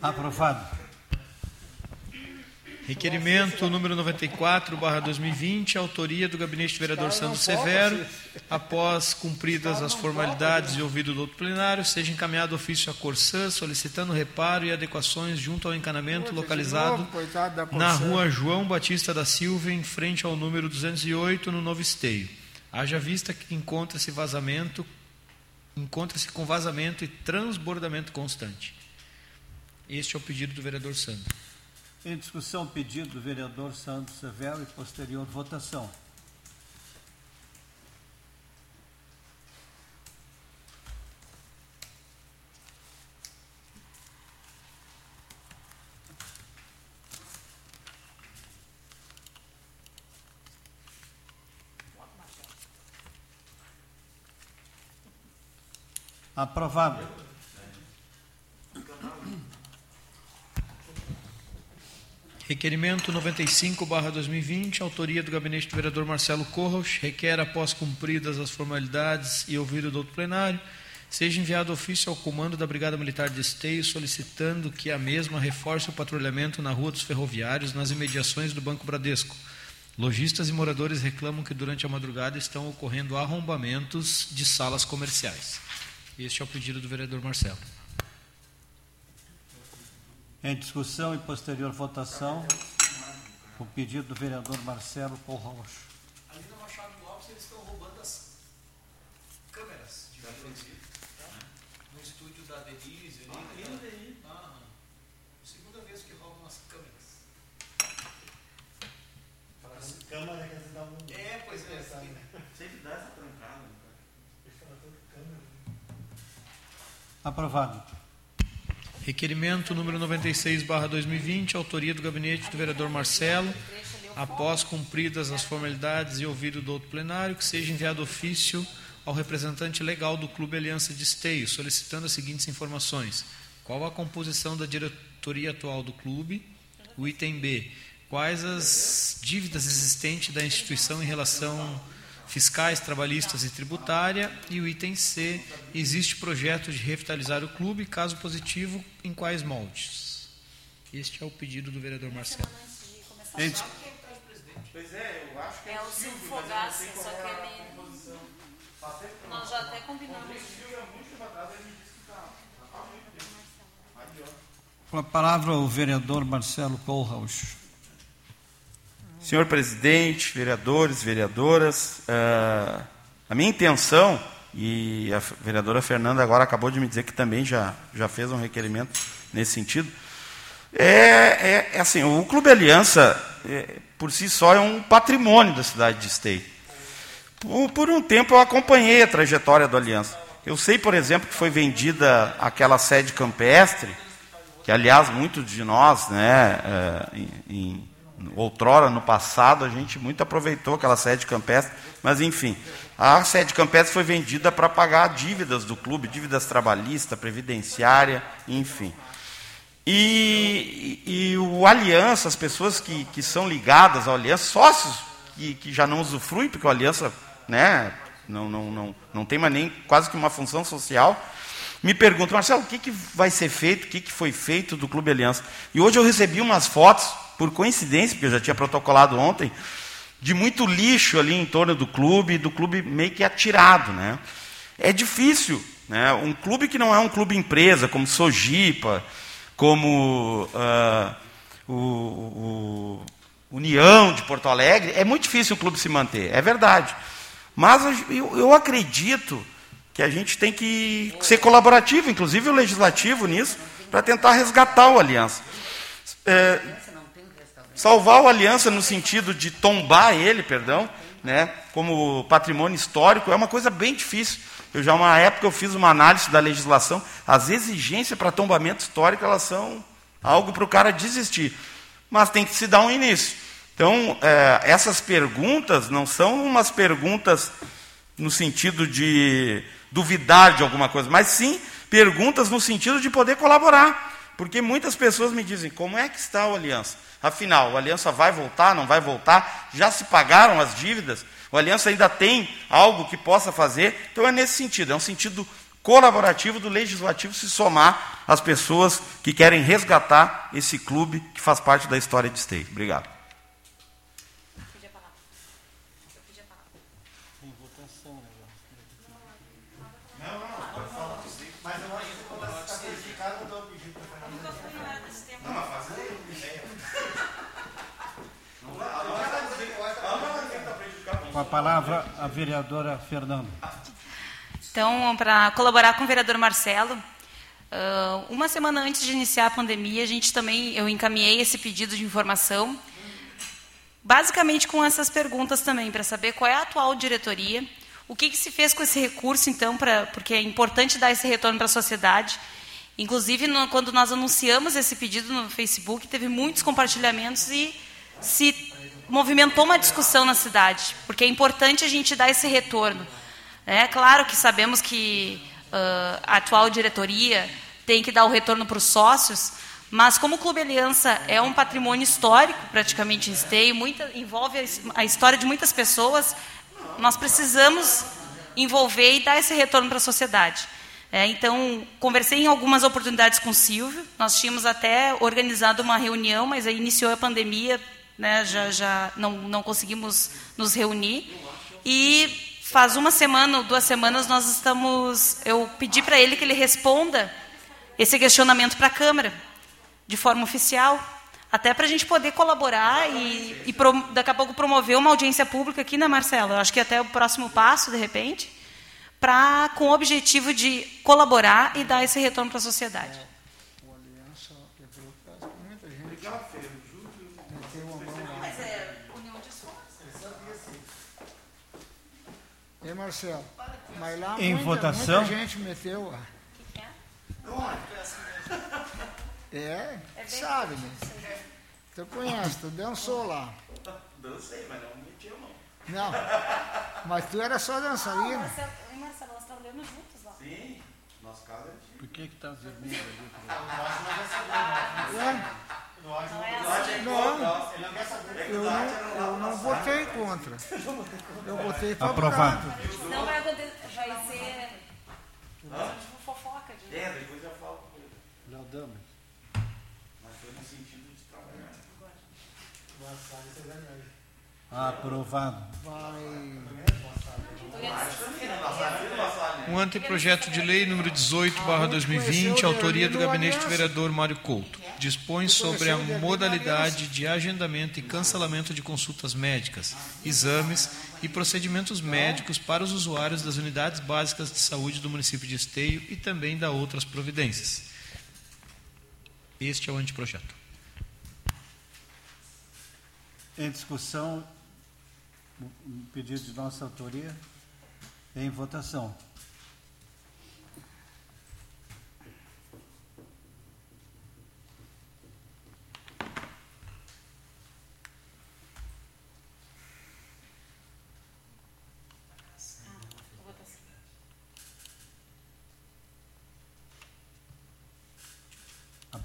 S1: Aprovado.
S4: Requerimento número 94, barra 2020, autoria do gabinete do vereador Sandro Severo. Após cumpridas as formalidades e ouvido do outro plenário, seja encaminhado ofício à Corsã solicitando reparo e adequações junto ao encanamento localizado na rua João Batista da Silva, em frente ao número 208, no Novo Esteio. Haja vista que encontra-se vazamento, encontra-se com vazamento e transbordamento constante. Este é o pedido do vereador Sandro.
S1: Em discussão, pedido do vereador Sandro Severo e posterior votação. Aprovado.
S4: Requerimento 95/2020, autoria do gabinete do vereador Marcelo Corros, requer após cumpridas as formalidades e ouvido do outro plenário, seja enviado ofício ao comando da Brigada Militar de Esteio solicitando que a mesma reforce o patrulhamento na Rua dos Ferroviários nas imediações do Banco Bradesco. Lojistas e moradores reclamam que durante a madrugada estão ocorrendo arrombamentos de salas comerciais. Este é o pedido do vereador Marcelo.
S1: Em discussão e posterior votação, o pedido do vereador Marcelo Colhaus.
S6: Ali no Machado Lopes eles estão roubando as câmeras de vídeo. No estúdio da Denise. Ali,
S5: ali no DI.
S6: Aham. Segunda vez que roubam as câmeras.
S9: Câmara que dá um.
S6: É, pois é.
S5: Sempre dá essa trancada.
S1: Aprovado.
S4: Requerimento número 96/2020, autoria do gabinete do vereador Marcelo, após cumpridas as formalidades e ouvido do outro plenário, que seja enviado ofício ao representante legal do Clube Aliança de Esteio, solicitando as seguintes informações: qual a composição da diretoria atual do clube? O item B: quais as dívidas existentes da instituição em relação fiscais, trabalhistas e tributária. E o item C, existe projeto de revitalizar o clube, caso positivo, em quais moldes? Este é o pedido do vereador Marcelo.
S1: Em dis-
S5: Pois é, eu acho que
S10: É o Silvio Fogassi, só que ele. Nós já até combinamos.
S1: Com a palavra o vereador Marcelo Colhaus.
S5: Senhor presidente, vereadores, vereadoras, ah, a minha intenção, e a vereadora Fernanda agora acabou de me dizer que também já, já fez um requerimento nesse sentido, é, é, é assim, o Clube Aliança, é, por si só, é um patrimônio da cidade de Esteio. Por, por um tempo eu acompanhei a trajetória do Aliança. Eu sei, por exemplo, que foi vendida aquela sede campestre, que, aliás, muitos de nós, né, eh, em, em, outrora, no passado, a gente muito aproveitou aquela sede campestre, mas, enfim, a sede campestre foi vendida para pagar dívidas do clube, dívidas trabalhistas, previdenciária, enfim. E, e o Aliança, as pessoas que, que são ligadas ao Aliança, sócios que, que já não usufruem, porque o Aliança né, não, não, não, não tem mais nem quase que uma função social, me perguntam, Marcelo, o que, que vai ser feito, o que, que foi feito do Clube Aliança? E hoje eu recebi umas fotos, por coincidência, porque eu já tinha protocolado ontem, de muito lixo ali em torno do clube, do clube meio que atirado. Né? É difícil. Né? Um clube que não é um clube empresa, como Sojipa, como uh, o, o União de Porto Alegre, é muito difícil o clube se manter, é verdade. Mas eu, eu acredito que a gente tem que ser colaborativo, inclusive o legislativo nisso, para tentar resgatar o Aliança. É, salvar o Aliança no sentido de tombar ele, perdão, né, como patrimônio histórico, é uma coisa bem difícil. Eu já uma época eu fiz uma análise da legislação, as exigências para tombamento histórico elas são algo para o cara desistir, mas tem que se dar um início. Então é, essas perguntas não são umas perguntas no sentido de duvidar de alguma coisa, mas sim perguntas no sentido de poder colaborar. Porque muitas pessoas me dizem: como é que está o Aliança? Afinal, o Aliança vai voltar, não vai voltar? Já se pagaram as dívidas? O Aliança ainda tem algo que possa fazer? Então é nesse sentido, é um sentido colaborativo do legislativo se somar às pessoas que querem resgatar esse clube que faz parte da história de Esteio. Obrigado.
S1: Com a palavra, a vereadora Fernanda.
S10: Então, para colaborar com o vereador Marcelo, uma semana antes de iniciar a pandemia, a gente também, eu encaminhei esse pedido de informação, basicamente com essas perguntas também, para saber qual é a atual diretoria, o que, que se fez com esse recurso, então, pra, porque é importante dar esse retorno para a sociedade. Inclusive, no, quando nós anunciamos esse pedido no Facebook, teve muitos compartilhamentos e se movimentou uma discussão na cidade, porque é importante a gente dar esse retorno. É claro que sabemos que uh, a atual diretoria tem que dar o retorno para os sócios, mas como o Clube Aliança é um patrimônio histórico, praticamente esteio, muita, envolve a história de muitas pessoas, nós precisamos envolver e dar esse retorno para a sociedade. É, então, conversei em algumas oportunidades com o Silvio, nós tínhamos até organizado uma reunião, mas aí iniciou a pandemia, né, já, já não, não conseguimos nos reunir. E faz uma semana ou duas semanas nós estamos. Eu pedi para ele que ele responda esse questionamento para a Câmara, de forma oficial, até para a gente poder colaborar e, e pro, daqui a pouco promover uma audiência pública aqui na Marcela. Eu acho que até o próximo passo, de repente, para com o objetivo de colaborar e dar esse retorno para a sociedade.
S3: E Marcelo? Mas lá
S1: em
S3: muita,
S1: votação.
S3: muita gente meteu. É, é sabe, né? Tu conhece, tu dançou lá.
S5: Dancei, mas não meti a mão.
S3: Não, mas tu era só dançarina.
S10: Marcelo, Marcelo, nós trabalhamos juntos lá.
S5: Sim, nosso caso é
S1: Por que que tá vermelho ali?
S3: Não, eu não, eu não votei contra. Eu votei
S1: Aprovado.
S3: favorável.
S10: Não vai acontecer, vai ser tipo fofoca. De...
S5: É, depois eu falo com ele.
S1: Já damos.
S5: Mas foi no sentido de trabalhar.
S1: Aprovado.
S6: Um anteprojeto de lei número 18, barra 2020, autoria do gabinete do vereador Mário Couto, dispõe sobre a modalidade de agendamento e cancelamento de consultas médicas, exames e procedimentos médicos para os usuários das unidades básicas de saúde do município de Esteio e também da outras providências. Este é o anteprojeto.
S1: Em discussão, um pedido de nossa autoria. Em votação.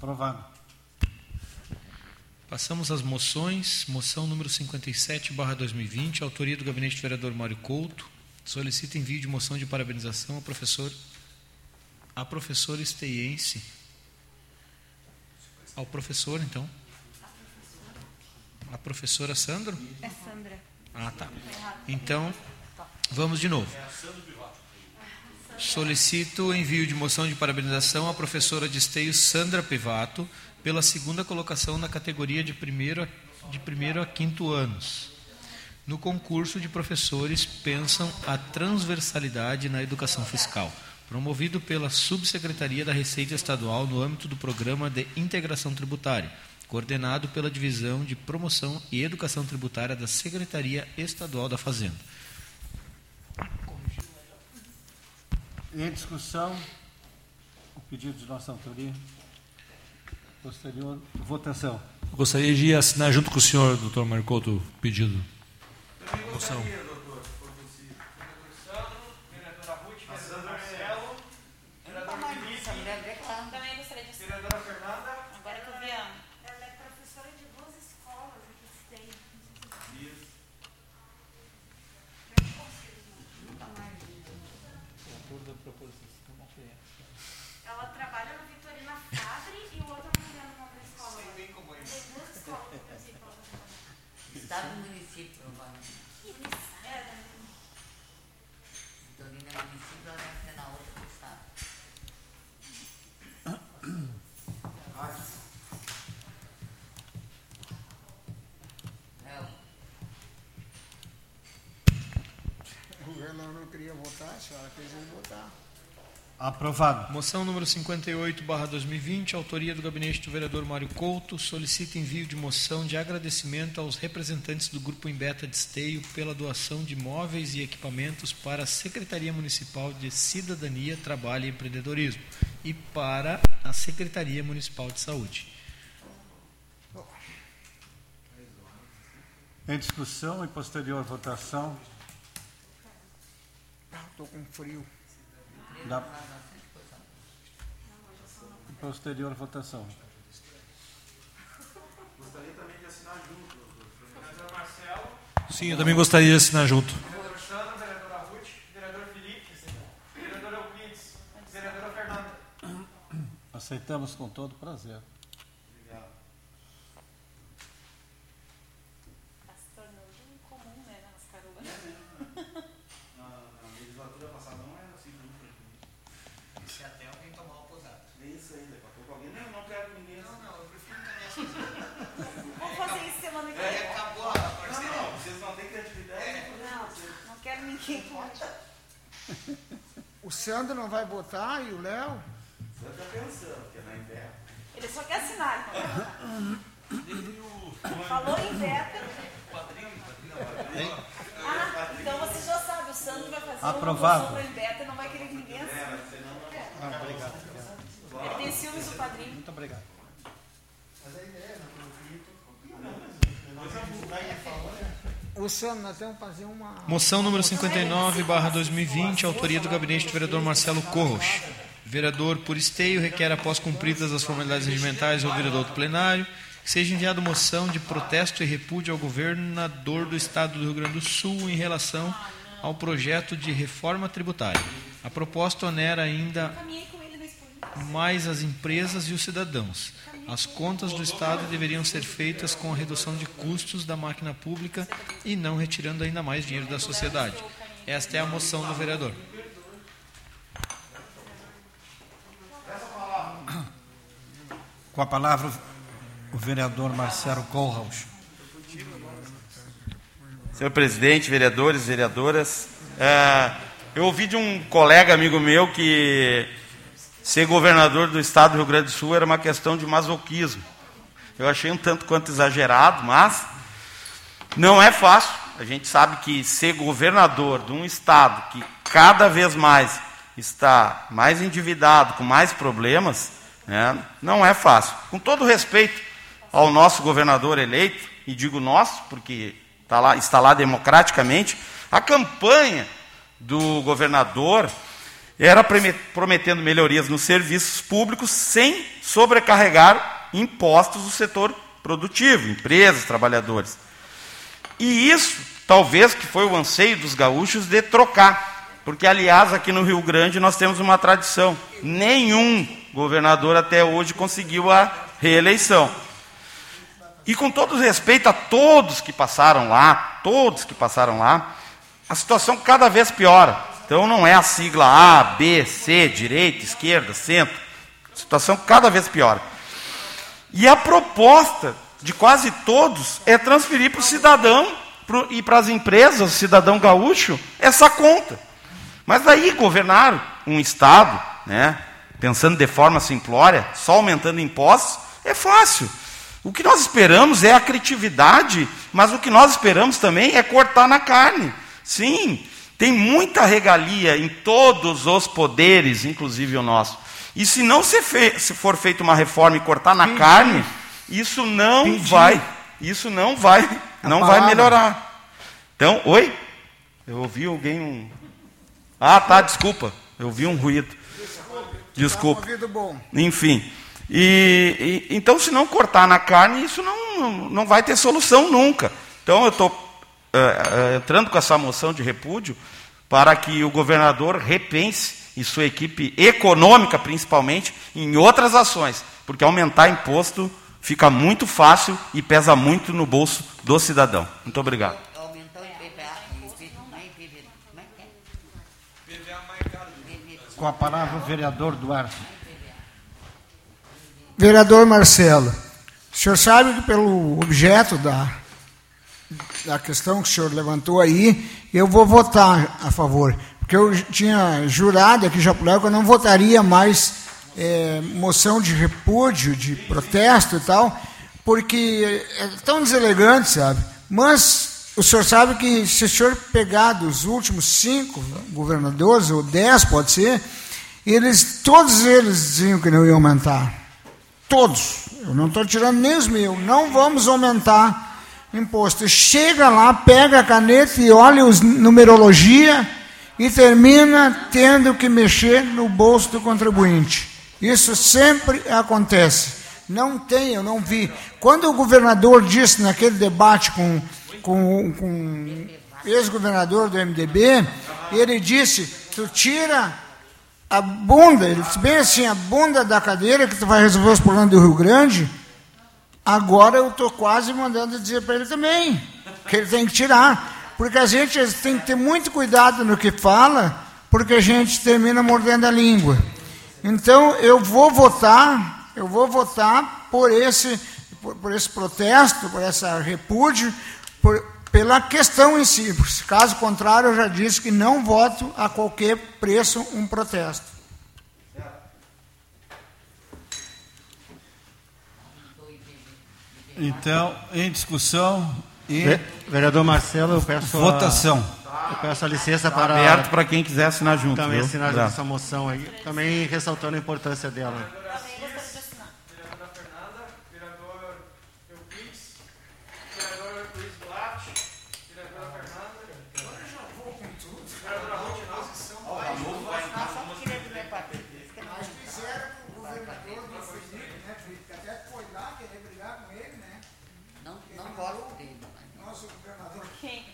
S1: Aprovado.
S6: Passamos às moções. Moção número 57, barra 2020, autoria do gabinete do vereador Mário Couto. Solicita envio de moção de parabenização ao professor
S4: a professora esteiense. Ao professor, então. A professora Sandro?
S10: É Sandra.
S4: Ah, tá. Então, vamos de novo. Solicito o envio de moção de parabenização à professora de esteio Sandra Pivato pela segunda colocação na categoria de primeiro, a- de primeiro a quinto anos. No concurso de professores pensam a transversalidade na educação fiscal, promovido pela Subsecretaria da Receita Estadual no âmbito do Programa de Integração Tributária, coordenado pela Divisão de Promoção e Educação Tributária da Secretaria Estadual da Fazenda.
S1: Em discussão, o pedido de nossa autoria. Posterior votação.
S6: Eu gostaria de assinar junto com o senhor, doutor Marcoto, o pedido. Moção.
S10: Também gostaria de assinar. Agora que eu vi a...
S14: Ela é professora de duas escolas aqui de Esteio. Ela trabalha no Vitorina Fadri e o outro eu não lembro o nome da escola. Tem duas escolas, inclusive, pra ela trabalhar.
S8: Estado e município, provavelmente.
S14: É,
S8: Vitorina é município, ela deve ser na outra do estado.
S3: O governador não queria votar, a senhora fez ele votar.
S1: Aprovado.
S4: Moção número 58, barra 2020, autoria do gabinete do vereador Mário Couto, solicita envio de moção de agradecimento aos representantes do Grupo Embeta de Esteio pela doação de móveis e equipamentos para a Secretaria Municipal de Cidadania, Trabalho e Empreendedorismo e para a Secretaria Municipal de Saúde.
S1: Em discussão e posterior votação.
S3: Estou com frio.
S1: Da... Posterior votação.
S5: Gostaria também de assinar junto, doutor.
S7: Marcelo.
S6: Sim, eu também gostaria de assinar junto.
S7: Vereador Sandro, vereadora Ruth, vereador Felipe, vereador Euclides, vereadora Fernanda.
S1: Aceitamos com todo prazer.
S5: Obrigado.
S10: Está se tornando incomum, né, nas carolas.
S5: Na, na legislatura passada não era assim, não foi.
S9: Se até alguém tomar o posado.
S5: É isso aí, daqui a pouco alguém. Não, não quero ninguém assim.
S9: Não, não, eu prefiro encaminhar sozinho.
S10: Vamos fazer isso semana que
S9: É,
S10: vem.
S9: acabou a parceria.
S5: Não, não, vocês não têm criatividade.
S10: Não, não quero ninguém com
S3: O Sandro não vai votar e o Léo?
S5: Você está pensando, que é na inverno.
S10: Ele só quer assinar. então. Falou em beta. Ah, então você já sabe, o Sandro vai fazer
S1: Aprovado.
S10: uma moção para e não vai querer que ninguém assine.
S1: Ah, obrigado.
S10: Ele tem ciúmes do padrinho.
S1: Muito obrigado.
S3: O Sandro, nós temos que fazer uma.
S4: Moção número 59, barra 2020, autoria do gabinete do vereador Marcelo Corros. Vereador por esteio requer, após cumpridas as formalidades regimentais, ao vereador do plenário, que seja enviada moção de protesto e repúdio ao governador do Estado do Rio Grande do Sul em relação ao projeto de reforma tributária. A proposta onera ainda mais as empresas e os cidadãos. As contas do Estado deveriam ser feitas com a redução de custos da máquina pública e não retirando ainda mais dinheiro da sociedade. Esta é a moção do vereador.
S1: Com a palavra, o vereador Marcelo Kohlhaus.
S5: Senhor presidente, vereadores, vereadoras, é, eu ouvi de um colega amigo meu que ser governador do estado do Rio Grande do Sul era uma questão de masoquismo. Eu achei um tanto quanto exagerado, mas não é fácil. A gente sabe que ser governador de um estado que cada vez mais está mais endividado, com mais problemas, né, não é fácil. Com todo respeito ao nosso governador eleito, e digo nosso, porque está lá, está lá democraticamente, a campanha do governador era prometendo melhorias nos serviços públicos sem sobrecarregar impostos do setor produtivo, empresas, trabalhadores. E isso, talvez, que foi o anseio dos gaúchos de trocar Porque, aliás, aqui no Rio Grande nós temos uma tradição: nenhum governador até hoje conseguiu a reeleição. E com todo respeito a todos que passaram lá, todos que passaram lá, a situação cada vez piora. Então não é a sigla A, B, C, direita, esquerda, centro. A situação cada vez piora. E a proposta de quase todos é transferir para o cidadão pro, e para as empresas, o cidadão gaúcho, essa conta. Mas daí governar um Estado, né, pensando de forma simplória, só aumentando impostos, é fácil. O que nós esperamos é a criatividade, mas o que nós esperamos também é cortar na carne. Sim, tem muita regalia em todos os poderes, inclusive o nosso. E se não se, fe se for feita uma reforma e cortar na carne, isso não vai, isso não vai,
S3: A
S5: não vai
S3: palavra.
S5: melhorar. Então, oi? Eu ouvi alguém um. Ah, tá, desculpa. Eu ouvi um ruído. Desculpa.
S3: Ouvido bom.
S5: Enfim. E, e- então, se não cortar na carne, isso não, não vai ter solução nunca. Então, eu estou entrando com essa moção de repúdio para que o governador repense e sua equipe econômica, principalmente, em outras ações, porque aumentar imposto fica muito fácil e pesa muito no bolso do cidadão. Muito obrigado.
S1: Com a palavra o vereador Duarte.
S3: Vereador Marcelo, o senhor sabe que pelo objeto da, da questão que o senhor levantou aí, eu vou votar a favor. Porque eu tinha jurado aqui por lá que eu não votaria mais eh, moção de repúdio, de protesto e tal, porque é tão deselegante, sabe? Mas o senhor sabe que se o senhor pegar dos últimos cinco governadores, ou dez pode ser, eles, todos eles diziam que não iam aumentar. Todos. Eu não estou tirando nem os meus. Não vamos aumentar imposto. Chega lá, pega a caneta e olha os numerologia e termina tendo que mexer no bolso do contribuinte. Isso sempre acontece. Não tem, eu não vi. Quando o governador disse naquele debate com, com, com o ex-governador do MDB, ele disse: tu tira a bunda, ele disse bem assim, a bunda da cadeira que tu vai resolver os problemas do Rio Grande, agora eu estou quase mandando dizer para ele também, que ele tem que tirar. Porque a gente tem que ter muito cuidado no que fala, porque a gente termina mordendo a língua. Então eu vou votar, eu vou votar por esse, por, por esse protesto, por essa repúdio, por, pela questão em si. Caso contrário, eu já disse que não voto a qualquer preço um protesto.
S1: Então, em discussão e
S9: Ve- Vereador Marcelo, eu peço a-
S1: votação.
S9: eu peço a licença
S5: Tá
S9: para
S5: aberto para quem quiser assinar junto.
S9: também
S5: viu?
S9: assinar
S5: Obrigado.
S9: essa moção aí, também ressaltando a importância dela.
S7: Vereadora Fernanda, vereador Euclides, vereador Luiz Duarte, vereadora Fernanda. Agora eu já vou com tudo. Vereadora Ruth, nós que são.
S8: Ó, a Lu vai ficar só querendo ver papel.
S3: Mas fizeram com o governador do Felipe, né, Felipe? Que até foi lá querer brigar com ele, né?
S8: Não, não gosto dele.
S3: Nosso governador.
S10: Quem?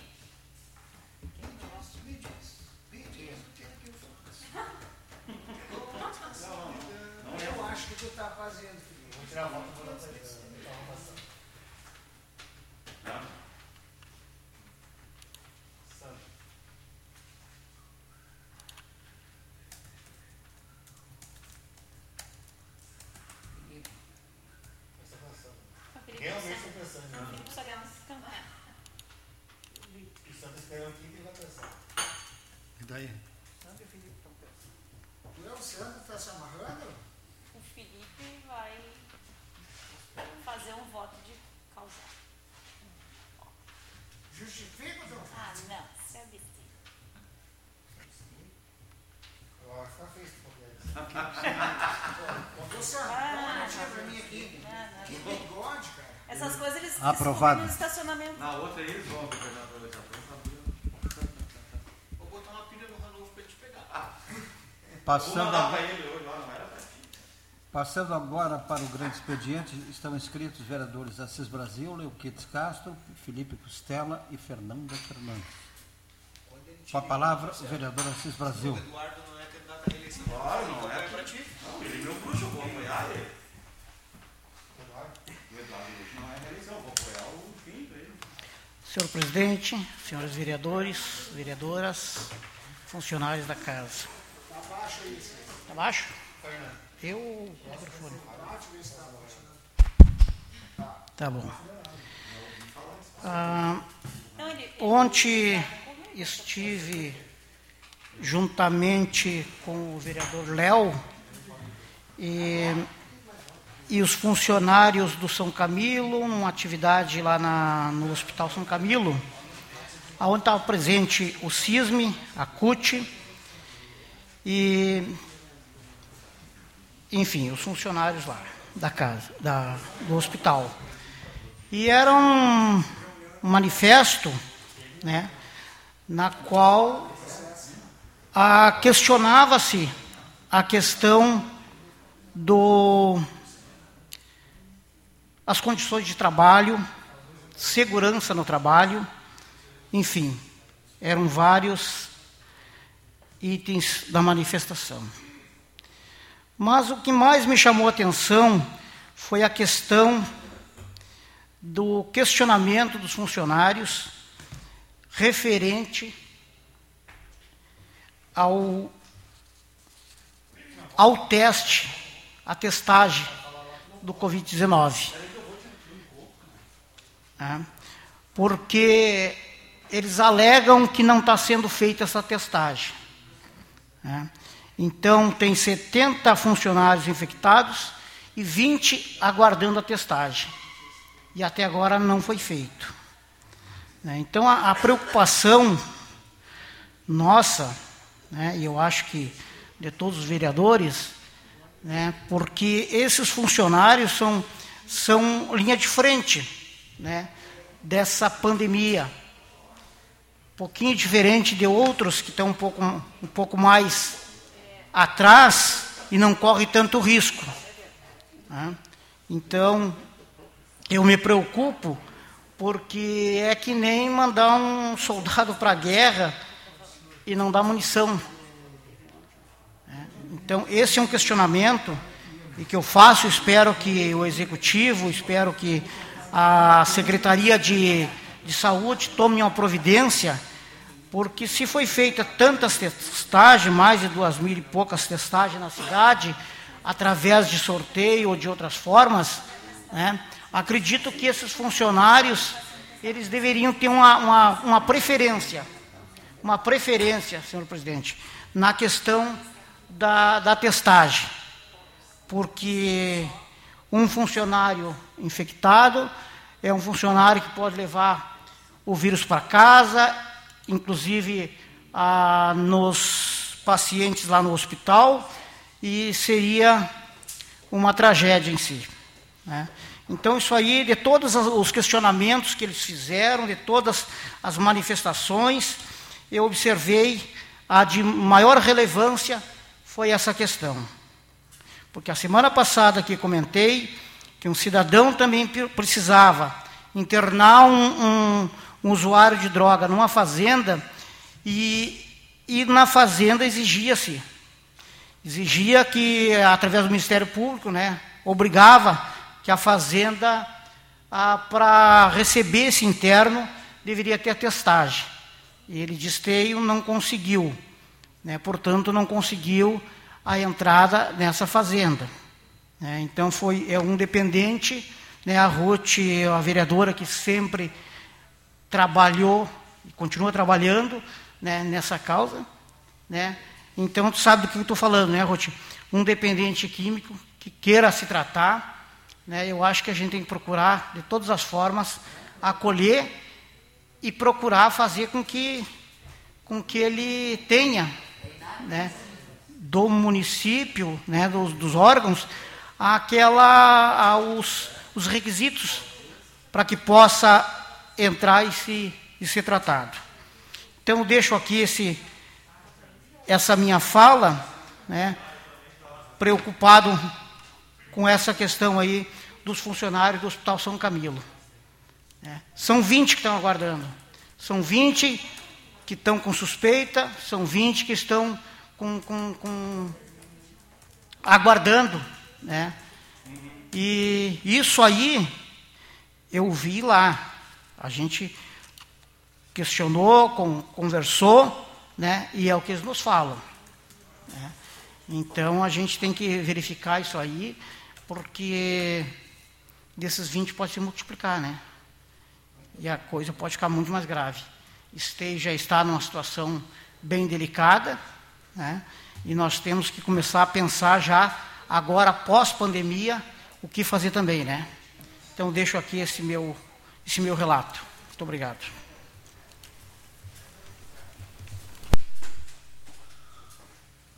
S3: Eu acho que tu está fazendo, Felipe. Vou tirar a volta
S10: Realmente estou pensando. Felipe só ganha nessa campanha.
S1: E daí?
S3: Tu é o Sandro, está se amarrando?
S10: O Felipe vai fazer um voto de causar.
S3: Justifica o teu
S10: Ah, não, isso é besteira.
S3: Ó, fica feio esse problema. Ô, Sandro, dá uma olhadinha pra mim aqui. Que bigode, cara.
S10: Essas coisas eles
S1: Aprovado.
S10: no estacionamento.
S13: Na outra eles vão, governador, já estão
S7: Vou botar uma pilha no Ranulfo pra ele te pegar.
S1: Passando,
S13: mandar
S1: agora-
S13: pra ele hoje lá, não era pra ti.
S1: passando agora para o grande expediente, estão inscritos os vereadores Assis Brasil, Leuquides Castro, Felipe Costela e Fernanda Fernandes. Com a palavra, o vereador Assis Brasil.
S5: Claro, não é pra ti. Não, ele é meu bruxo, eu vou apoiar ele. O Eduardo não é reeleição, eu vou apoiar o fim pra ele.
S12: Senhor presidente, senhores vereadores, vereadoras, funcionários da casa. Está baixo? Eu. o microfone. Tá bom. Ah, ontem estive juntamente com o vereador Léo e, e os funcionários do São Camilo, numa atividade lá na, no Hospital São Camilo, onde estava presente o CISME, a CUT e, enfim, os funcionários lá da casa, da, do hospital. E era um manifesto, né, na qual ah, questionava-se a questão do as condições de trabalho, segurança no trabalho, enfim, eram vários itens da manifestação. Mas o que mais me chamou a atenção foi a questão do questionamento dos funcionários referente ao, ao teste, a testagem do Covid-19. É, porque eles alegam que não está sendo feita essa testagem. É, então, tem 70 funcionários infectados e 20 aguardando a testagem e até agora não foi feito. Né? Então a, a preocupação nossa, né, e eu acho que de todos os vereadores, né, porque esses funcionários são, são linha de frente né, dessa pandemia. Um pouquinho diferente de outros que estão um pouco, um pouco mais atrás e não corre tanto risco. Né? Então, eu me preocupo porque é que nem mandar um soldado para a guerra e não dar munição. Então, esse é um questionamento e que eu faço, espero que o executivo, espero que a Secretaria de, de Saúde tome uma providência, porque se foi feita tantas testagens, mais de duas mil e poucas testagens na cidade, através de sorteio ou de outras formas, né, Acredito que esses funcionários, eles deveriam ter uma, uma, uma preferência, uma preferência, senhor presidente, na questão da, da testagem. Porque um funcionário infectado é um funcionário que pode levar o vírus para casa, inclusive ah, nos pacientes lá no hospital, e seria uma tragédia em si. Né? Então, isso aí, de todos os questionamentos que eles fizeram, de todas as manifestações, eu observei a de maior relevância foi essa questão. Porque a semana passada que comentei que um cidadão também precisava internar um, um, um usuário de droga numa fazenda e, e na fazenda exigia-se, exigia que, através do Ministério Público, né, obrigava que a fazenda, para receber esse interno, deveria ter testagem. E ele de esteio não conseguiu, né, portanto, não conseguiu a entrada nessa fazenda. Né, então, foi é um dependente, né, a Ruth, a vereadora que sempre trabalhou e continua trabalhando né, nessa causa. Né, então, tu sabe do que eu estou falando, né, Ruth? Um dependente químico que queira se tratar, né, eu acho que a gente tem que procurar, de todas as formas, acolher e procurar fazer com que, com que ele tenha, né, do município, né, dos, dos órgãos, aquela, aos, os requisitos para que possa entrar e, se, e ser tratado. Então, deixo aqui esse, essa minha fala, né, preocupado com essa questão aí dos funcionários do Hospital São Camilo. É. São 20 que estão aguardando. São 20 que estão com suspeita, são 20 que estão com, com, com aguardando, né? E isso aí eu vi lá. A gente questionou, conversou, né? E é o que eles nos falam. Né? Então a gente tem que verificar isso aí, porque desses 20 pode se multiplicar, né? E a coisa pode ficar muito mais grave. Esteja está numa situação bem delicada, né? E nós temos que começar a pensar já agora pós pandemia o que fazer também, né? Então deixo aqui esse meu esse meu relato. Muito obrigado.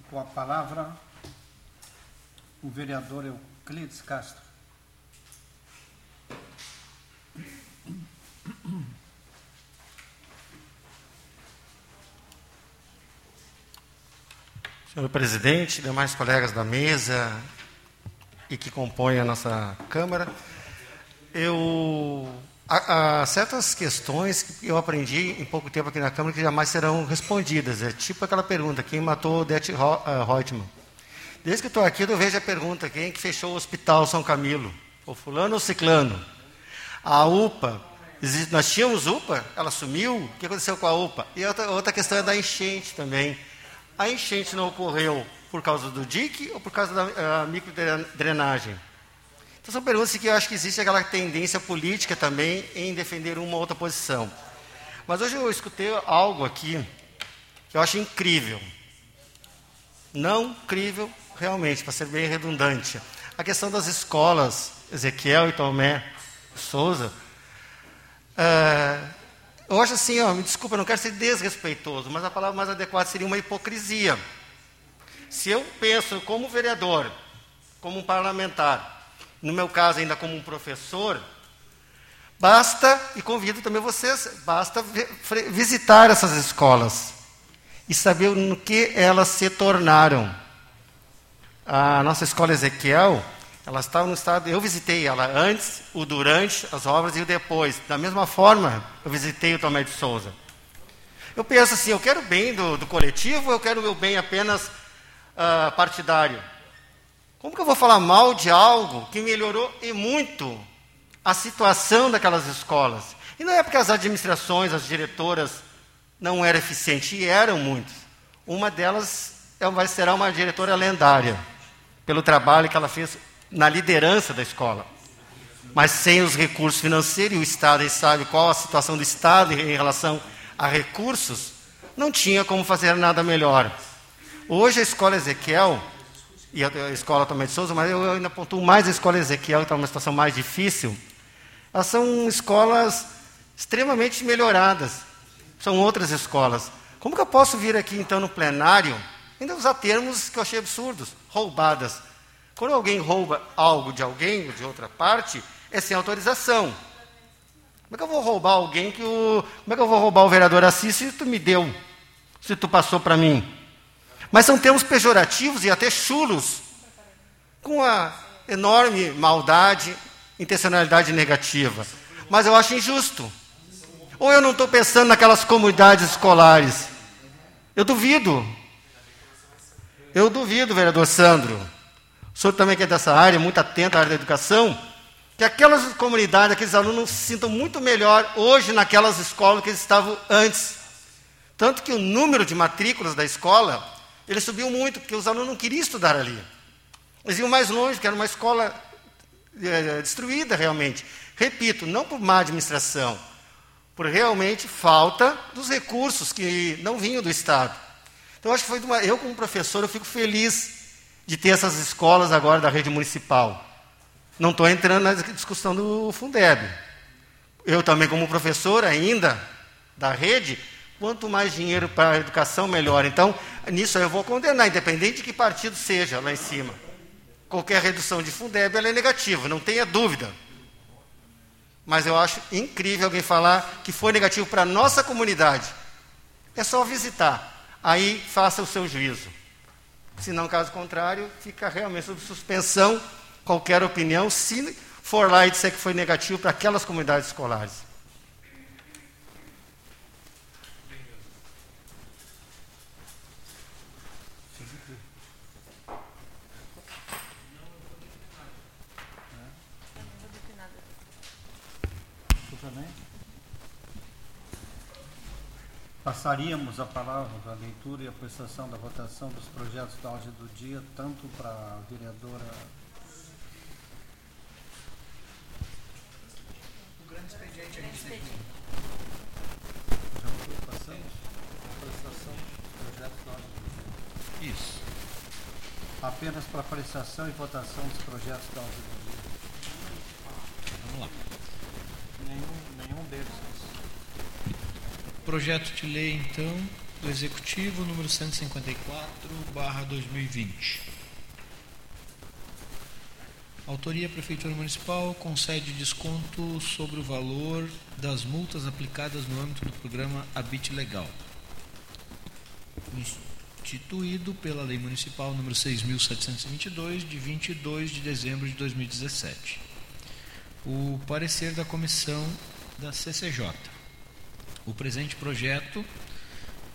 S1: Com a palavra, o vereador Euclides Castro.
S9: Senhor presidente, demais colegas da mesa e que compõem a nossa Câmara, eu há, há certas questões que eu aprendi em pouco tempo aqui na Câmara que jamais serão respondidas. É tipo aquela pergunta: quem matou Odete Reutemann? Desde que estou aqui, eu vejo a pergunta: quem que fechou o Hospital São Camilo? O fulano ou ciclano? A UPA, nós tínhamos UPA, ela sumiu, o que aconteceu com a UPA? E outra, outra questão é da enchente também. A enchente não ocorreu por causa do DIC ou por causa da microdrenagem? Então são perguntas que eu acho que existe aquela tendência política também em defender uma ou outra posição. Mas hoje eu escutei algo aqui que eu acho incrível. Não incrível realmente, para ser bem redundante. A questão das escolas, Ezequiel e Tomé Souza, é, eu acho assim, ó, me desculpa, não quero ser desrespeitoso, mas a palavra mais adequada seria uma hipocrisia. Se eu penso como vereador, como um parlamentar, no meu caso ainda como um professor, basta, e convido também vocês, basta visitar essas escolas e saber no que elas se tornaram. A nossa escola Ezequiel, ela estava no estado. Eu visitei ela antes, o durante as obras e o depois. Da mesma forma, eu visitei o Tomé de Souza. Eu penso assim: eu quero o bem do, do coletivo ou eu quero o meu bem apenas uh, partidário? Como que eu vou falar mal de algo que melhorou e muito a situação daquelas escolas? E não é porque as administrações, as diretoras não eram eficientes, e eram muitas. Uma delas é, vai será uma diretora lendária, pelo trabalho que ela fez na liderança da escola. Mas sem os recursos financeiros, e o Estado aí sabe qual a situação do Estado em relação a recursos, não tinha como fazer nada melhor. Hoje a escola Ezequiel, e a escola também de Souza, mas eu ainda pontuo mais a escola Ezequiel, que está numa situação mais difícil, elas são escolas extremamente melhoradas. São outras escolas. Como que eu posso vir aqui então no plenário, ainda usar termos que eu achei absurdos, roubadas? Quando alguém rouba algo de alguém ou de outra parte, é sem autorização. Como é que eu vou roubar alguém que o. Como é que eu vou roubar o vereador Assis se tu me deu? Se tu passou para mim? Mas são termos pejorativos e até chulos, com a enorme maldade, intencionalidade negativa. Mas eu acho injusto. Ou eu não estou pensando naquelas comunidades escolares? Eu duvido. Eu duvido, vereador Sandro o senhor também que é dessa área, muito atento à área da educação, que aquelas comunidades, aqueles alunos se sintam muito melhor hoje naquelas escolas que eles estavam antes. Tanto que o número de matrículas da escola, ele subiu muito, porque os alunos não queriam estudar ali. Eles iam mais longe, porque era uma escola é, destruída realmente. Repito, não por má administração, por realmente falta dos recursos que não vinham do Estado. Então, acho que foi uma, eu, como professor, eu fico feliz de ter essas escolas agora da rede municipal. Não estou entrando na discussão do Fundeb. Eu também, como professor ainda da rede, quanto mais dinheiro para a educação, melhor. Então, nisso eu vou condenar, independente de que partido seja lá em cima. Qualquer redução de Fundeb é negativa, não tenha dúvida. Mas eu acho incrível alguém falar que foi negativo para a nossa comunidade. É só visitar. Aí faça o seu juízo. Se não, caso contrário, fica realmente sob suspensão qualquer opinião, se for lá e disser que foi negativo para aquelas comunidades escolares.
S1: Passaríamos a palavra para a leitura e a prestação da votação dos projetos da ordem do dia, tanto para a vereadora.
S4: O grande expediente a gente tem.
S1: Já foi, passamos? Prestação dos projetos da ordem do dia.
S4: Isso.
S1: Apenas para apreciação e votação dos projetos da ordem do dia.
S4: Vamos lá.
S1: Nenhum, nenhum deles.
S4: Projeto de lei, então, do Executivo, número 154, barra 2020. Autoria Prefeitura Municipal concede desconto sobre o valor das multas aplicadas no âmbito do programa Habite Legal. Instituído pela Lei Municipal número 6.722, de 22 de dezembro de 2017. O parecer da comissão da CCJ. O presente projeto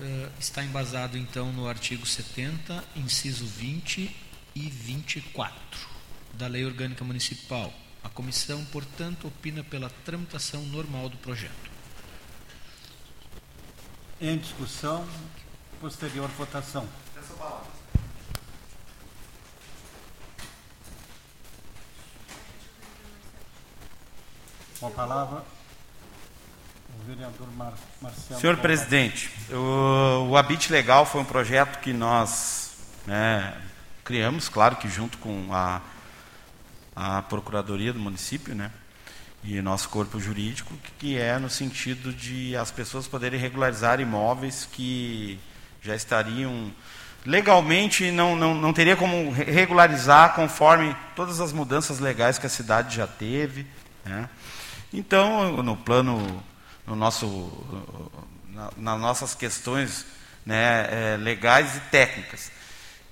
S4: eh, está embasado então no artigo 70, inciso 20 e 24 da Lei Orgânica Municipal. A comissão, portanto, opina pela tramitação normal do projeto.
S1: Em discussão, posterior votação. Com a palavra, vereador Mar Marcelo.
S5: Senhor presidente, o, o Habite Legal foi um projeto que nós né, criamos, claro que junto com a, a Procuradoria do município, né, e nosso corpo jurídico, que é no sentido de as pessoas poderem regularizar imóveis que já estariam legalmente não, não, não teria como re- regularizar conforme todas as mudanças legais que a cidade já teve. Né? Então, no plano, no nosso, na, nas nossas questões né, eh, legais e técnicas.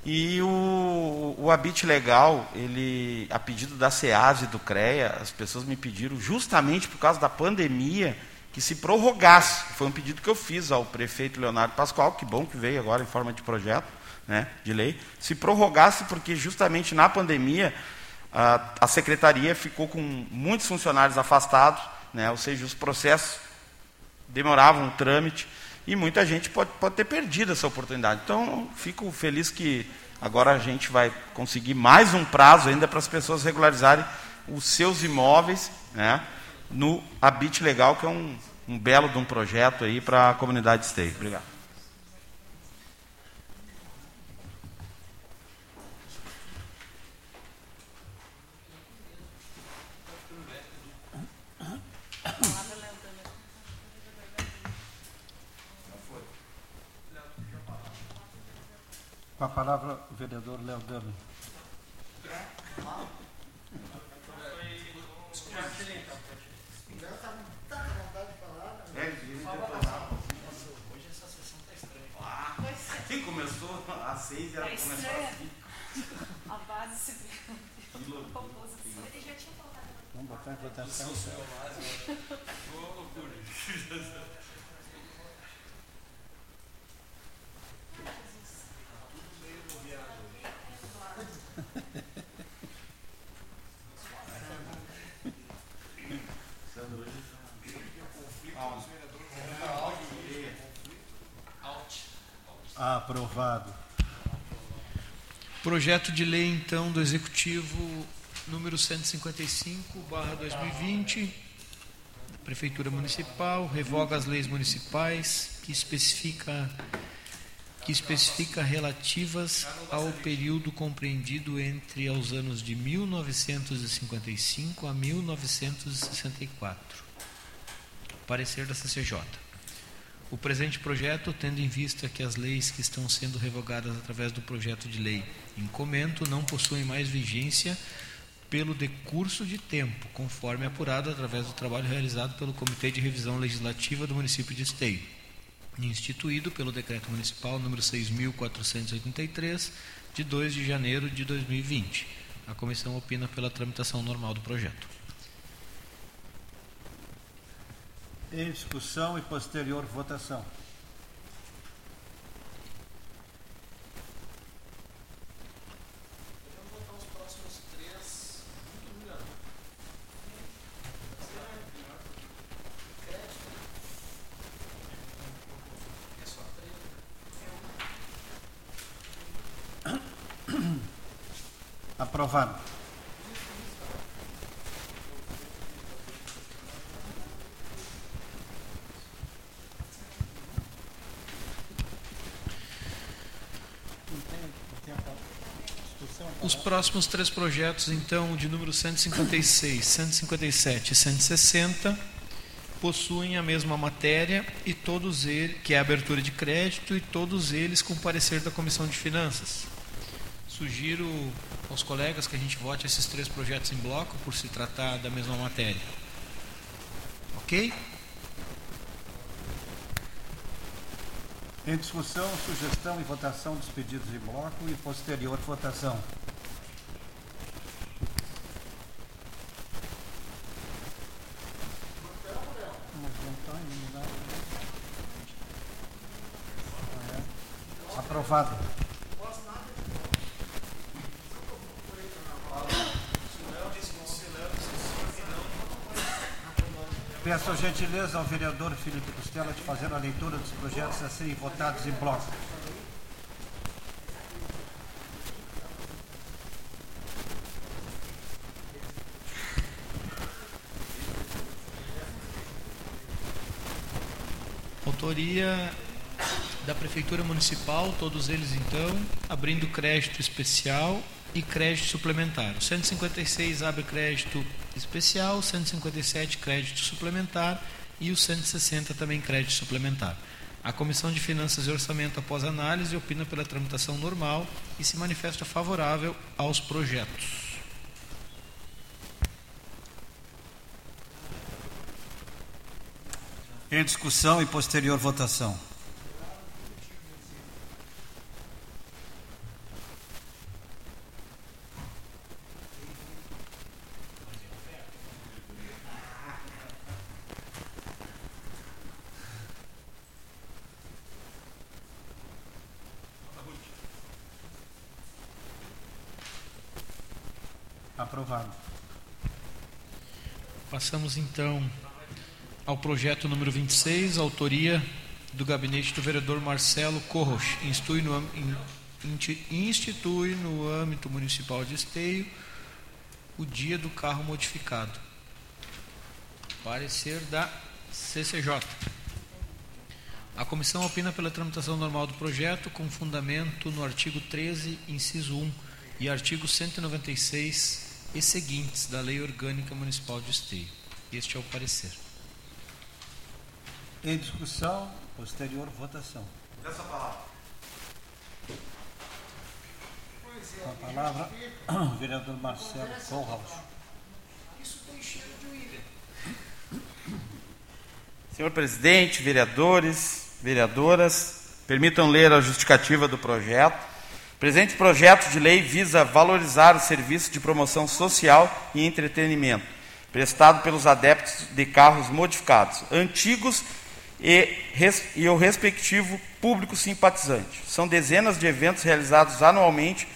S5: E o, o Habite Legal, ele, a pedido da SEAS e do CREA, as pessoas me pediram, justamente por causa da pandemia, que se prorrogasse. Foi um pedido que eu fiz ao prefeito Leonardo Pascoal, que bom que veio agora em forma de projeto né, de lei, se prorrogasse, porque justamente na pandemia a, a secretaria ficou com muitos funcionários afastados, né, ou seja, os processos demoravam o trâmite e muita gente pode, pode ter perdido essa oportunidade. Então, fico feliz que agora a gente vai conseguir mais um prazo ainda para as pessoas regularizarem os seus imóveis né, no Habite Legal, que é um, um belo de um projeto aí para a comunidade Esteio. Obrigado.
S1: Com a palavra, o vereador Léo Dami.
S5: Hoje essa sessão está estranha. Quem começou às seis
S14: Tá estranha. A base se oposição. Ele já tinha colocado.
S1: Vamos botar em votação. Aprovado.
S4: Projeto de lei, então, do Executivo número 155, barra 2020, da Prefeitura Municipal, revoga as leis municipais que especifica que especifica relativas ao período compreendido entre os anos de 1955 a 1964. Parecer da CCJ. O presente projeto, tendo em vista que as leis que estão sendo revogadas através do projeto de lei em comento não possuem mais vigência pelo decurso de tempo, conforme apurado através do trabalho realizado pelo Comitê de Revisão Legislativa do município de Esteio, instituído pelo Decreto Municipal número 6.483, de 2 de janeiro de 2020. A comissão opina pela tramitação normal do projeto.
S1: Em discussão e posterior votação. Aprovado.
S4: Os próximos três projetos, então, de número 156, 157 e 160, possuem a mesma matéria e todos eles, que é a abertura de crédito, e todos eles com parecer da Comissão de Finanças. Sugiro aos colegas que a gente vote esses três projetos em bloco, por se tratar da mesma matéria. Ok?
S1: Em discussão, sugestão e votação dos pedidos em bloco e posterior votação. Aprovado. Peço a gentileza ao vereador Felipe Costela de fazer a leitura dos projetos a serem votados em bloco.
S4: Autoria Prefeitura Municipal, todos eles então, abrindo crédito especial e crédito suplementar. O 156 abre crédito especial, o 157 crédito suplementar e o 160 também crédito suplementar. A Comissão de Finanças e Orçamento, após análise, opina pela tramitação normal e se manifesta favorável aos projetos.
S1: Em discussão e posterior votação. Aprovado.
S4: Passamos então ao projeto número 26, autoria do gabinete do vereador Marcelo Corros, institui no, institui no âmbito municipal de Esteio o dia do carro modificado. Parecer da CCJ. A comissão opina pela tramitação normal do projeto com fundamento no artigo 13, inciso 1 e artigo 196 e seguintes da Lei Orgânica Municipal de Esteio. Este é o parecer.
S1: Em discussão, posterior votação.
S13: Essa palavra.
S1: Com a palavra, o vereador Marcelo Kohlhaus.
S5: Isso tem cheiro de William. Senhor presidente, vereadores, vereadoras, permitam ler a justificativa do projeto. Presente projeto de lei visa valorizar o serviço de promoção social e entretenimento prestado pelos adeptos de carros modificados, antigos e, e o respectivo público simpatizante. São dezenas de eventos realizados anualmente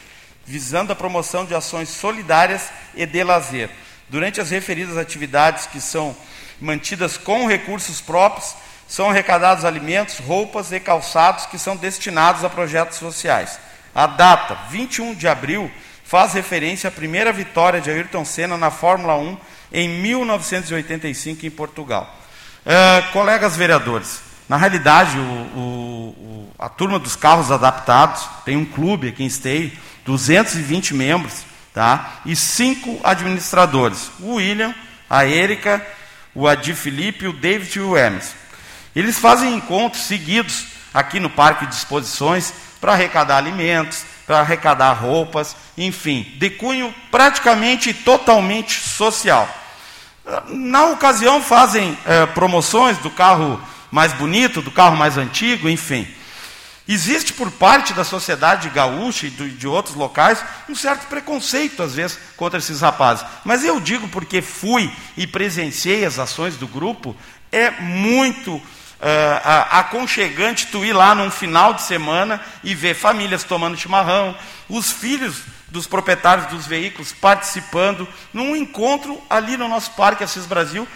S5: visando a promoção de ações solidárias e de lazer. Durante as referidas atividades que são mantidas com recursos próprios, são arrecadados alimentos, roupas e calçados que são destinados a projetos sociais. A data, 21 de abril, faz referência à primeira vitória de Ayrton Senna na Fórmula 1 em 1985 em Portugal. Uh, colegas vereadores, na realidade, o, o, a turma dos carros adaptados tem um clube aqui em Esteio, 220 membros, tá? e cinco administradores: o William, a Érica, o Adi Felipe, o David e o Emerson. Eles fazem encontros seguidos aqui no Parque de Exposições para arrecadar alimentos, para arrecadar roupas, enfim, de cunho praticamente totalmente social. Na ocasião fazem é, promoções do carro mais bonito, do carro mais antigo, enfim. Existe por parte da sociedade gaúcha e de outros locais um certo preconceito, às vezes, contra esses rapazes. Mas eu digo porque fui e presenciei as ações do grupo, é muito uh, aconchegante tu ir lá num final de semana e ver famílias tomando chimarrão, os filhos dos proprietários dos veículos participando num encontro ali no nosso Parque Assis Brasil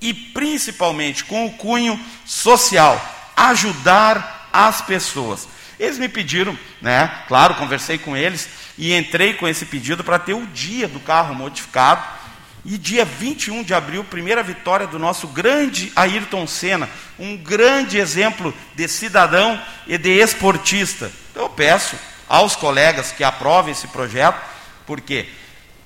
S5: e principalmente com o cunho social, ajudar as pessoas. Eles me pediram, né? Claro, conversei com eles, e entrei com esse pedido para ter o dia do carro modificado. E dia 21 de abril, primeira vitória do nosso grande Ayrton Senna, um grande exemplo de cidadão e de esportista. Então eu peço aos colegas que aprovem esse projeto, porque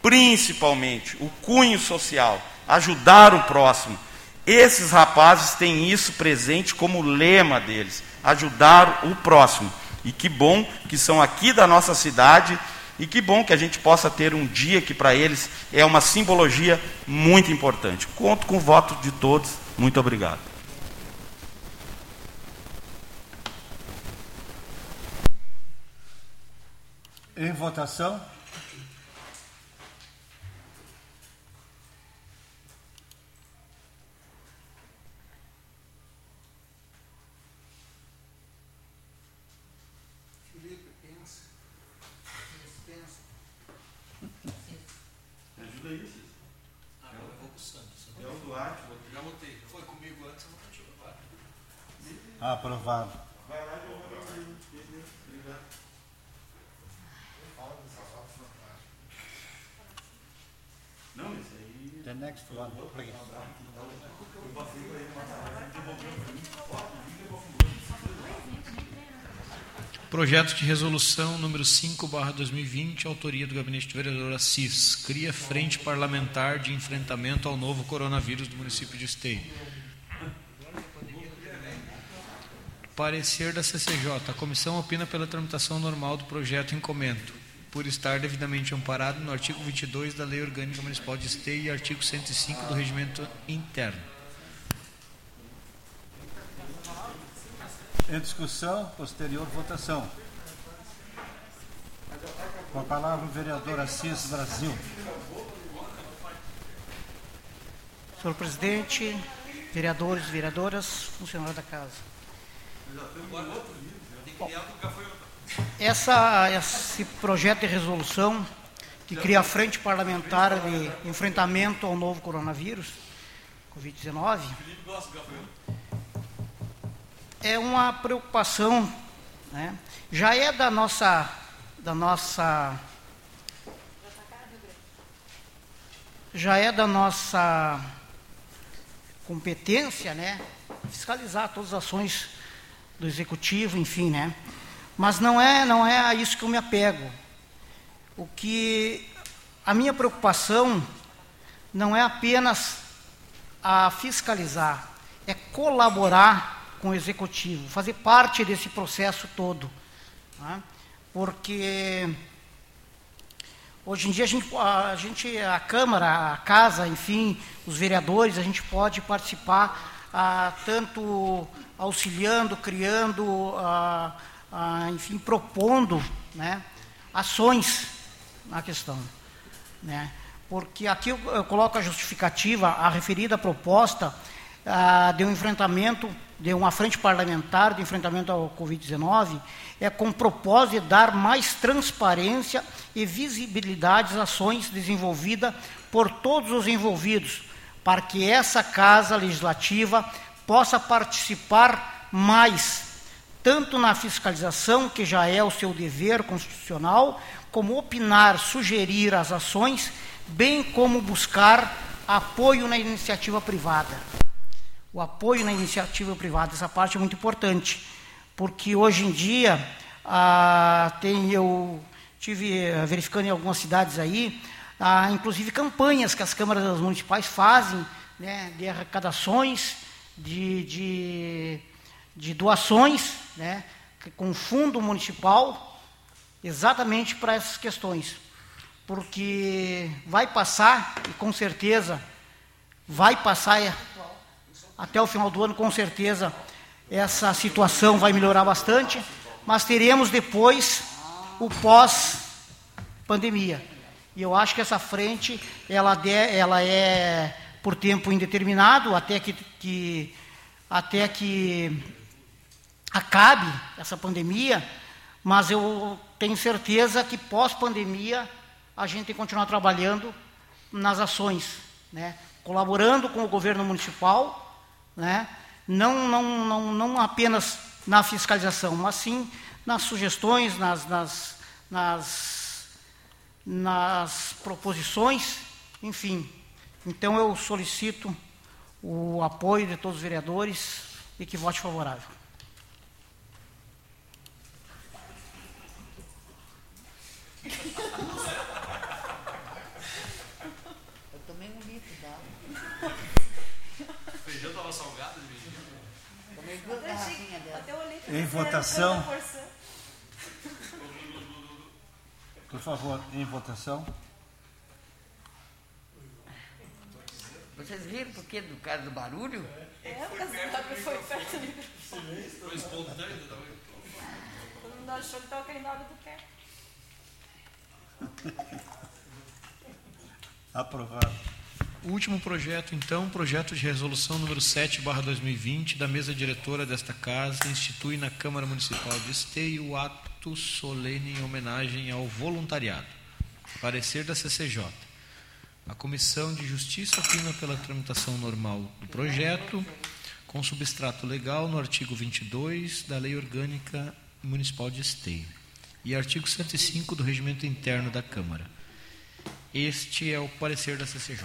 S5: principalmente o cunho social, ajudar o próximo. Esses rapazes têm isso presente como lema deles, ajudar o próximo. E que bom que são aqui da nossa cidade e que bom que a gente possa ter um dia que para eles é uma simbologia muito importante. Conto com o voto de todos. Muito obrigado.
S1: Em votação.
S5: Ajuda aí, Cis.
S4: Agora eu vou com o Santos.
S5: É o Duarte.
S4: Já votei. Foi comigo antes, eu vou contigo agora.
S1: Aprovado.
S5: Vai lá que eu vou dar um Não, aí.
S1: The next one, please.
S4: Projeto de resolução número 5, 2020, autoria do gabinete do vereador Assis. Cria frente parlamentar de enfrentamento ao novo coronavírus do município de Esteio. Parecer da CCJ. A comissão opina pela tramitação normal do projeto em comento, por estar devidamente amparado no artigo 22 da Lei Orgânica Municipal de Esteio e artigo 105 do Regimento Interno.
S1: Em discussão, posterior votação. Com a palavra o vereador Assis Brasil.
S12: Senhor presidente, vereadores, vereadoras, funcionários da casa. Essa, esse projeto de resolução que cria a frente parlamentar de enfrentamento ao novo coronavírus, Covid-19, é uma preocupação, né? já é da nossa, da nossa, já é da nossa competência, né? Fiscalizar todas as ações do executivo, enfim, né? Mas não é, não é a isso que eu me apego. O que a minha preocupação não é apenas a fiscalizar, é colaborar com o executivo, fazer parte desse processo todo, né? porque hoje em dia a gente, a gente, a Câmara, a Casa, enfim, os vereadores, a gente pode participar ah, tanto auxiliando, criando, ah, ah, enfim, propondo né, ações na questão. Né? Porque aqui eu, eu coloco a justificativa, a referida proposta ah, de um enfrentamento, de uma frente parlamentar de enfrentamento ao Covid-19, é com o propósito de dar mais transparência e visibilidade às ações desenvolvidas por todos os envolvidos, para que essa casa legislativa possa participar mais, tanto na fiscalização, que já é o seu dever constitucional, como opinar, sugerir as ações, bem como buscar apoio na iniciativa privada. O apoio na iniciativa privada, essa parte é muito importante, porque hoje em dia ah, tem eu tive eh, verificando em algumas cidades aí, ah, inclusive campanhas que as câmaras municipais fazem, né, de arrecadações, de, de, de doações, né, com fundo municipal, exatamente para essas questões. Porque vai passar, e com certeza vai passar é, até o final do ano, com certeza essa situação vai melhorar bastante, mas teremos depois o pós-pandemia. E eu acho que essa frente, ela, de, ela é por tempo indeterminado, até que, que, até que acabe essa pandemia, mas eu tenho certeza que pós-pandemia a gente tem que continuar trabalhando nas ações, né? colaborando com o governo municipal, né? não, não, não, não apenas na fiscalização, mas sim nas sugestões, nas, nas, nas nas proposições, enfim. Então eu solicito o apoio de todos os vereadores e que vote favorável.
S8: Eu tomei um litro d'água.
S6: Feijão estava salgado?
S8: Tomei duas garrafinhas dela.
S1: Em votação. Por favor, em votação.
S8: Vocês viram por quê? Do cara do barulho?
S14: É, o casamento foi perto do microfone.
S6: Foi espontâneo também.
S14: Todo mundo achou que estava caindo água do pé.
S1: Aprovado.
S4: O último projeto, então, projeto de resolução número 7/2020 da mesa diretora desta casa institui na Câmara Municipal de Esteio o ato solene em homenagem ao voluntariado. Parecer da CCJ. A Comissão de Justiça opina pela tramitação normal do projeto, com substrato legal no artigo 22 da Lei Orgânica Municipal de Esteio e artigo 105 do Regimento Interno da Câmara. Este é o parecer da CCJ.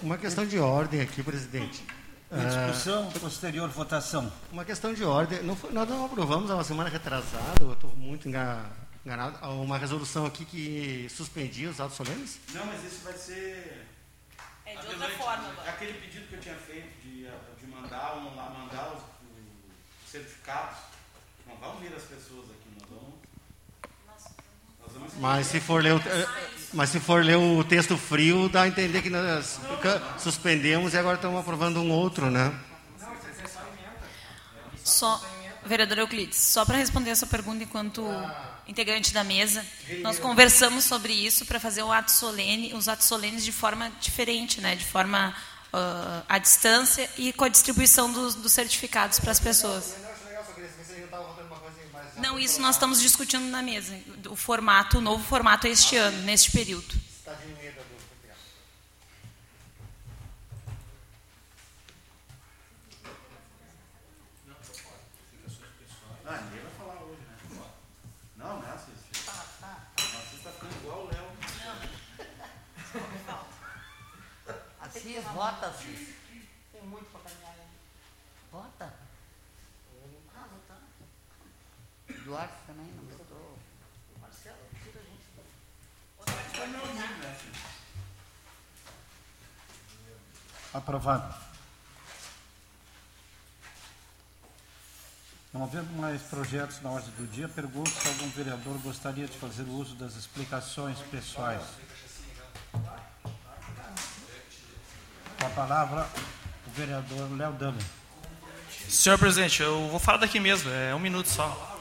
S9: Uma questão de ordem aqui, presidente.
S1: Em discussão, posterior votação.
S9: Uma questão de ordem. Não foi- nós não aprovamos há uma semana retrasada, eu estou muito enga- enganado, uma resolução aqui que suspendia os atos solenes?
S5: Não, mas isso vai ser.
S10: É de outra forma agora.
S5: Aquele pedido que eu tinha feito de, de mandar, um, lá, mandar os, os certificados. Não vão vir as pessoas aqui, nós vamos. Nós vamos
S9: Mas se for ler o, eh, mas se for ler o texto frio, dá a entender que nós suspendemos e agora estamos aprovando um outro, né?
S10: Só, vereador Euclides, só para responder essa pergunta enquanto integrante da mesa, nós conversamos sobre isso para fazer o ato solene, os atos solenes de forma diferente, né, de forma ah, à distância e com a distribuição dos, dos certificados para as pessoas. Não, isso nós estamos discutindo na mesa, o formato, o novo formato este ano, neste período.
S5: Ah, ninguém vai falar hoje, né? Não, não é assim. Você está ficando igual o Léo.
S8: Assis, vota, Assis.
S12: Tem muito para caminhar ainda.
S8: Vota. Ah, votar. Duarte também não votou.
S12: Marcelo, tira a gente.
S1: Aprovado. Não havendo mais projetos na ordem do dia, pergunto se algum vereador gostaria de fazer uso das explicações pessoais. Com a palavra, o vereador Léo Dama.
S2: Senhor presidente, eu vou falar daqui mesmo, é um minuto só.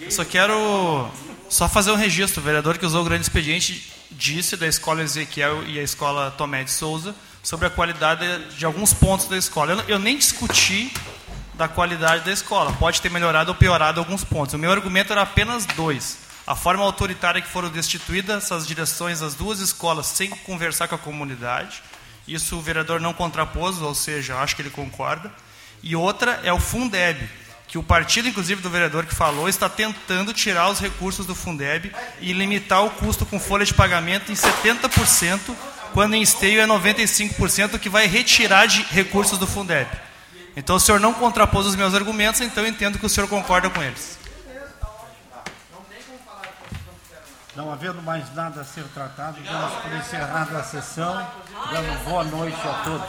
S2: Eu só quero só fazer um registro. O vereador que usou o grande expediente disse da escola Ezequiel e a escola Tomé de Souza sobre a qualidade de alguns pontos da escola. Eu, eu nem discuti da qualidade da escola. Pode ter melhorado ou piorado alguns pontos. O meu argumento era apenas dois. A forma autoritária que foram destituídas essas direções das duas escolas sem conversar com a comunidade. Isso o vereador não contrapôs, ou seja, acho que ele concorda. E outra é o Fundeb, que o partido, inclusive, do vereador que falou, está tentando tirar os recursos do Fundeb e limitar o custo com folha de pagamento em 70%, quando em esteio é 95%, que vai retirar de recursos do Fundeb. Então o senhor não contrapôs os meus argumentos, então entendo que o senhor concorda com eles.
S1: Não havendo mais nada a ser tratado, damos por encerrada a sessão, dando boa noite a todos.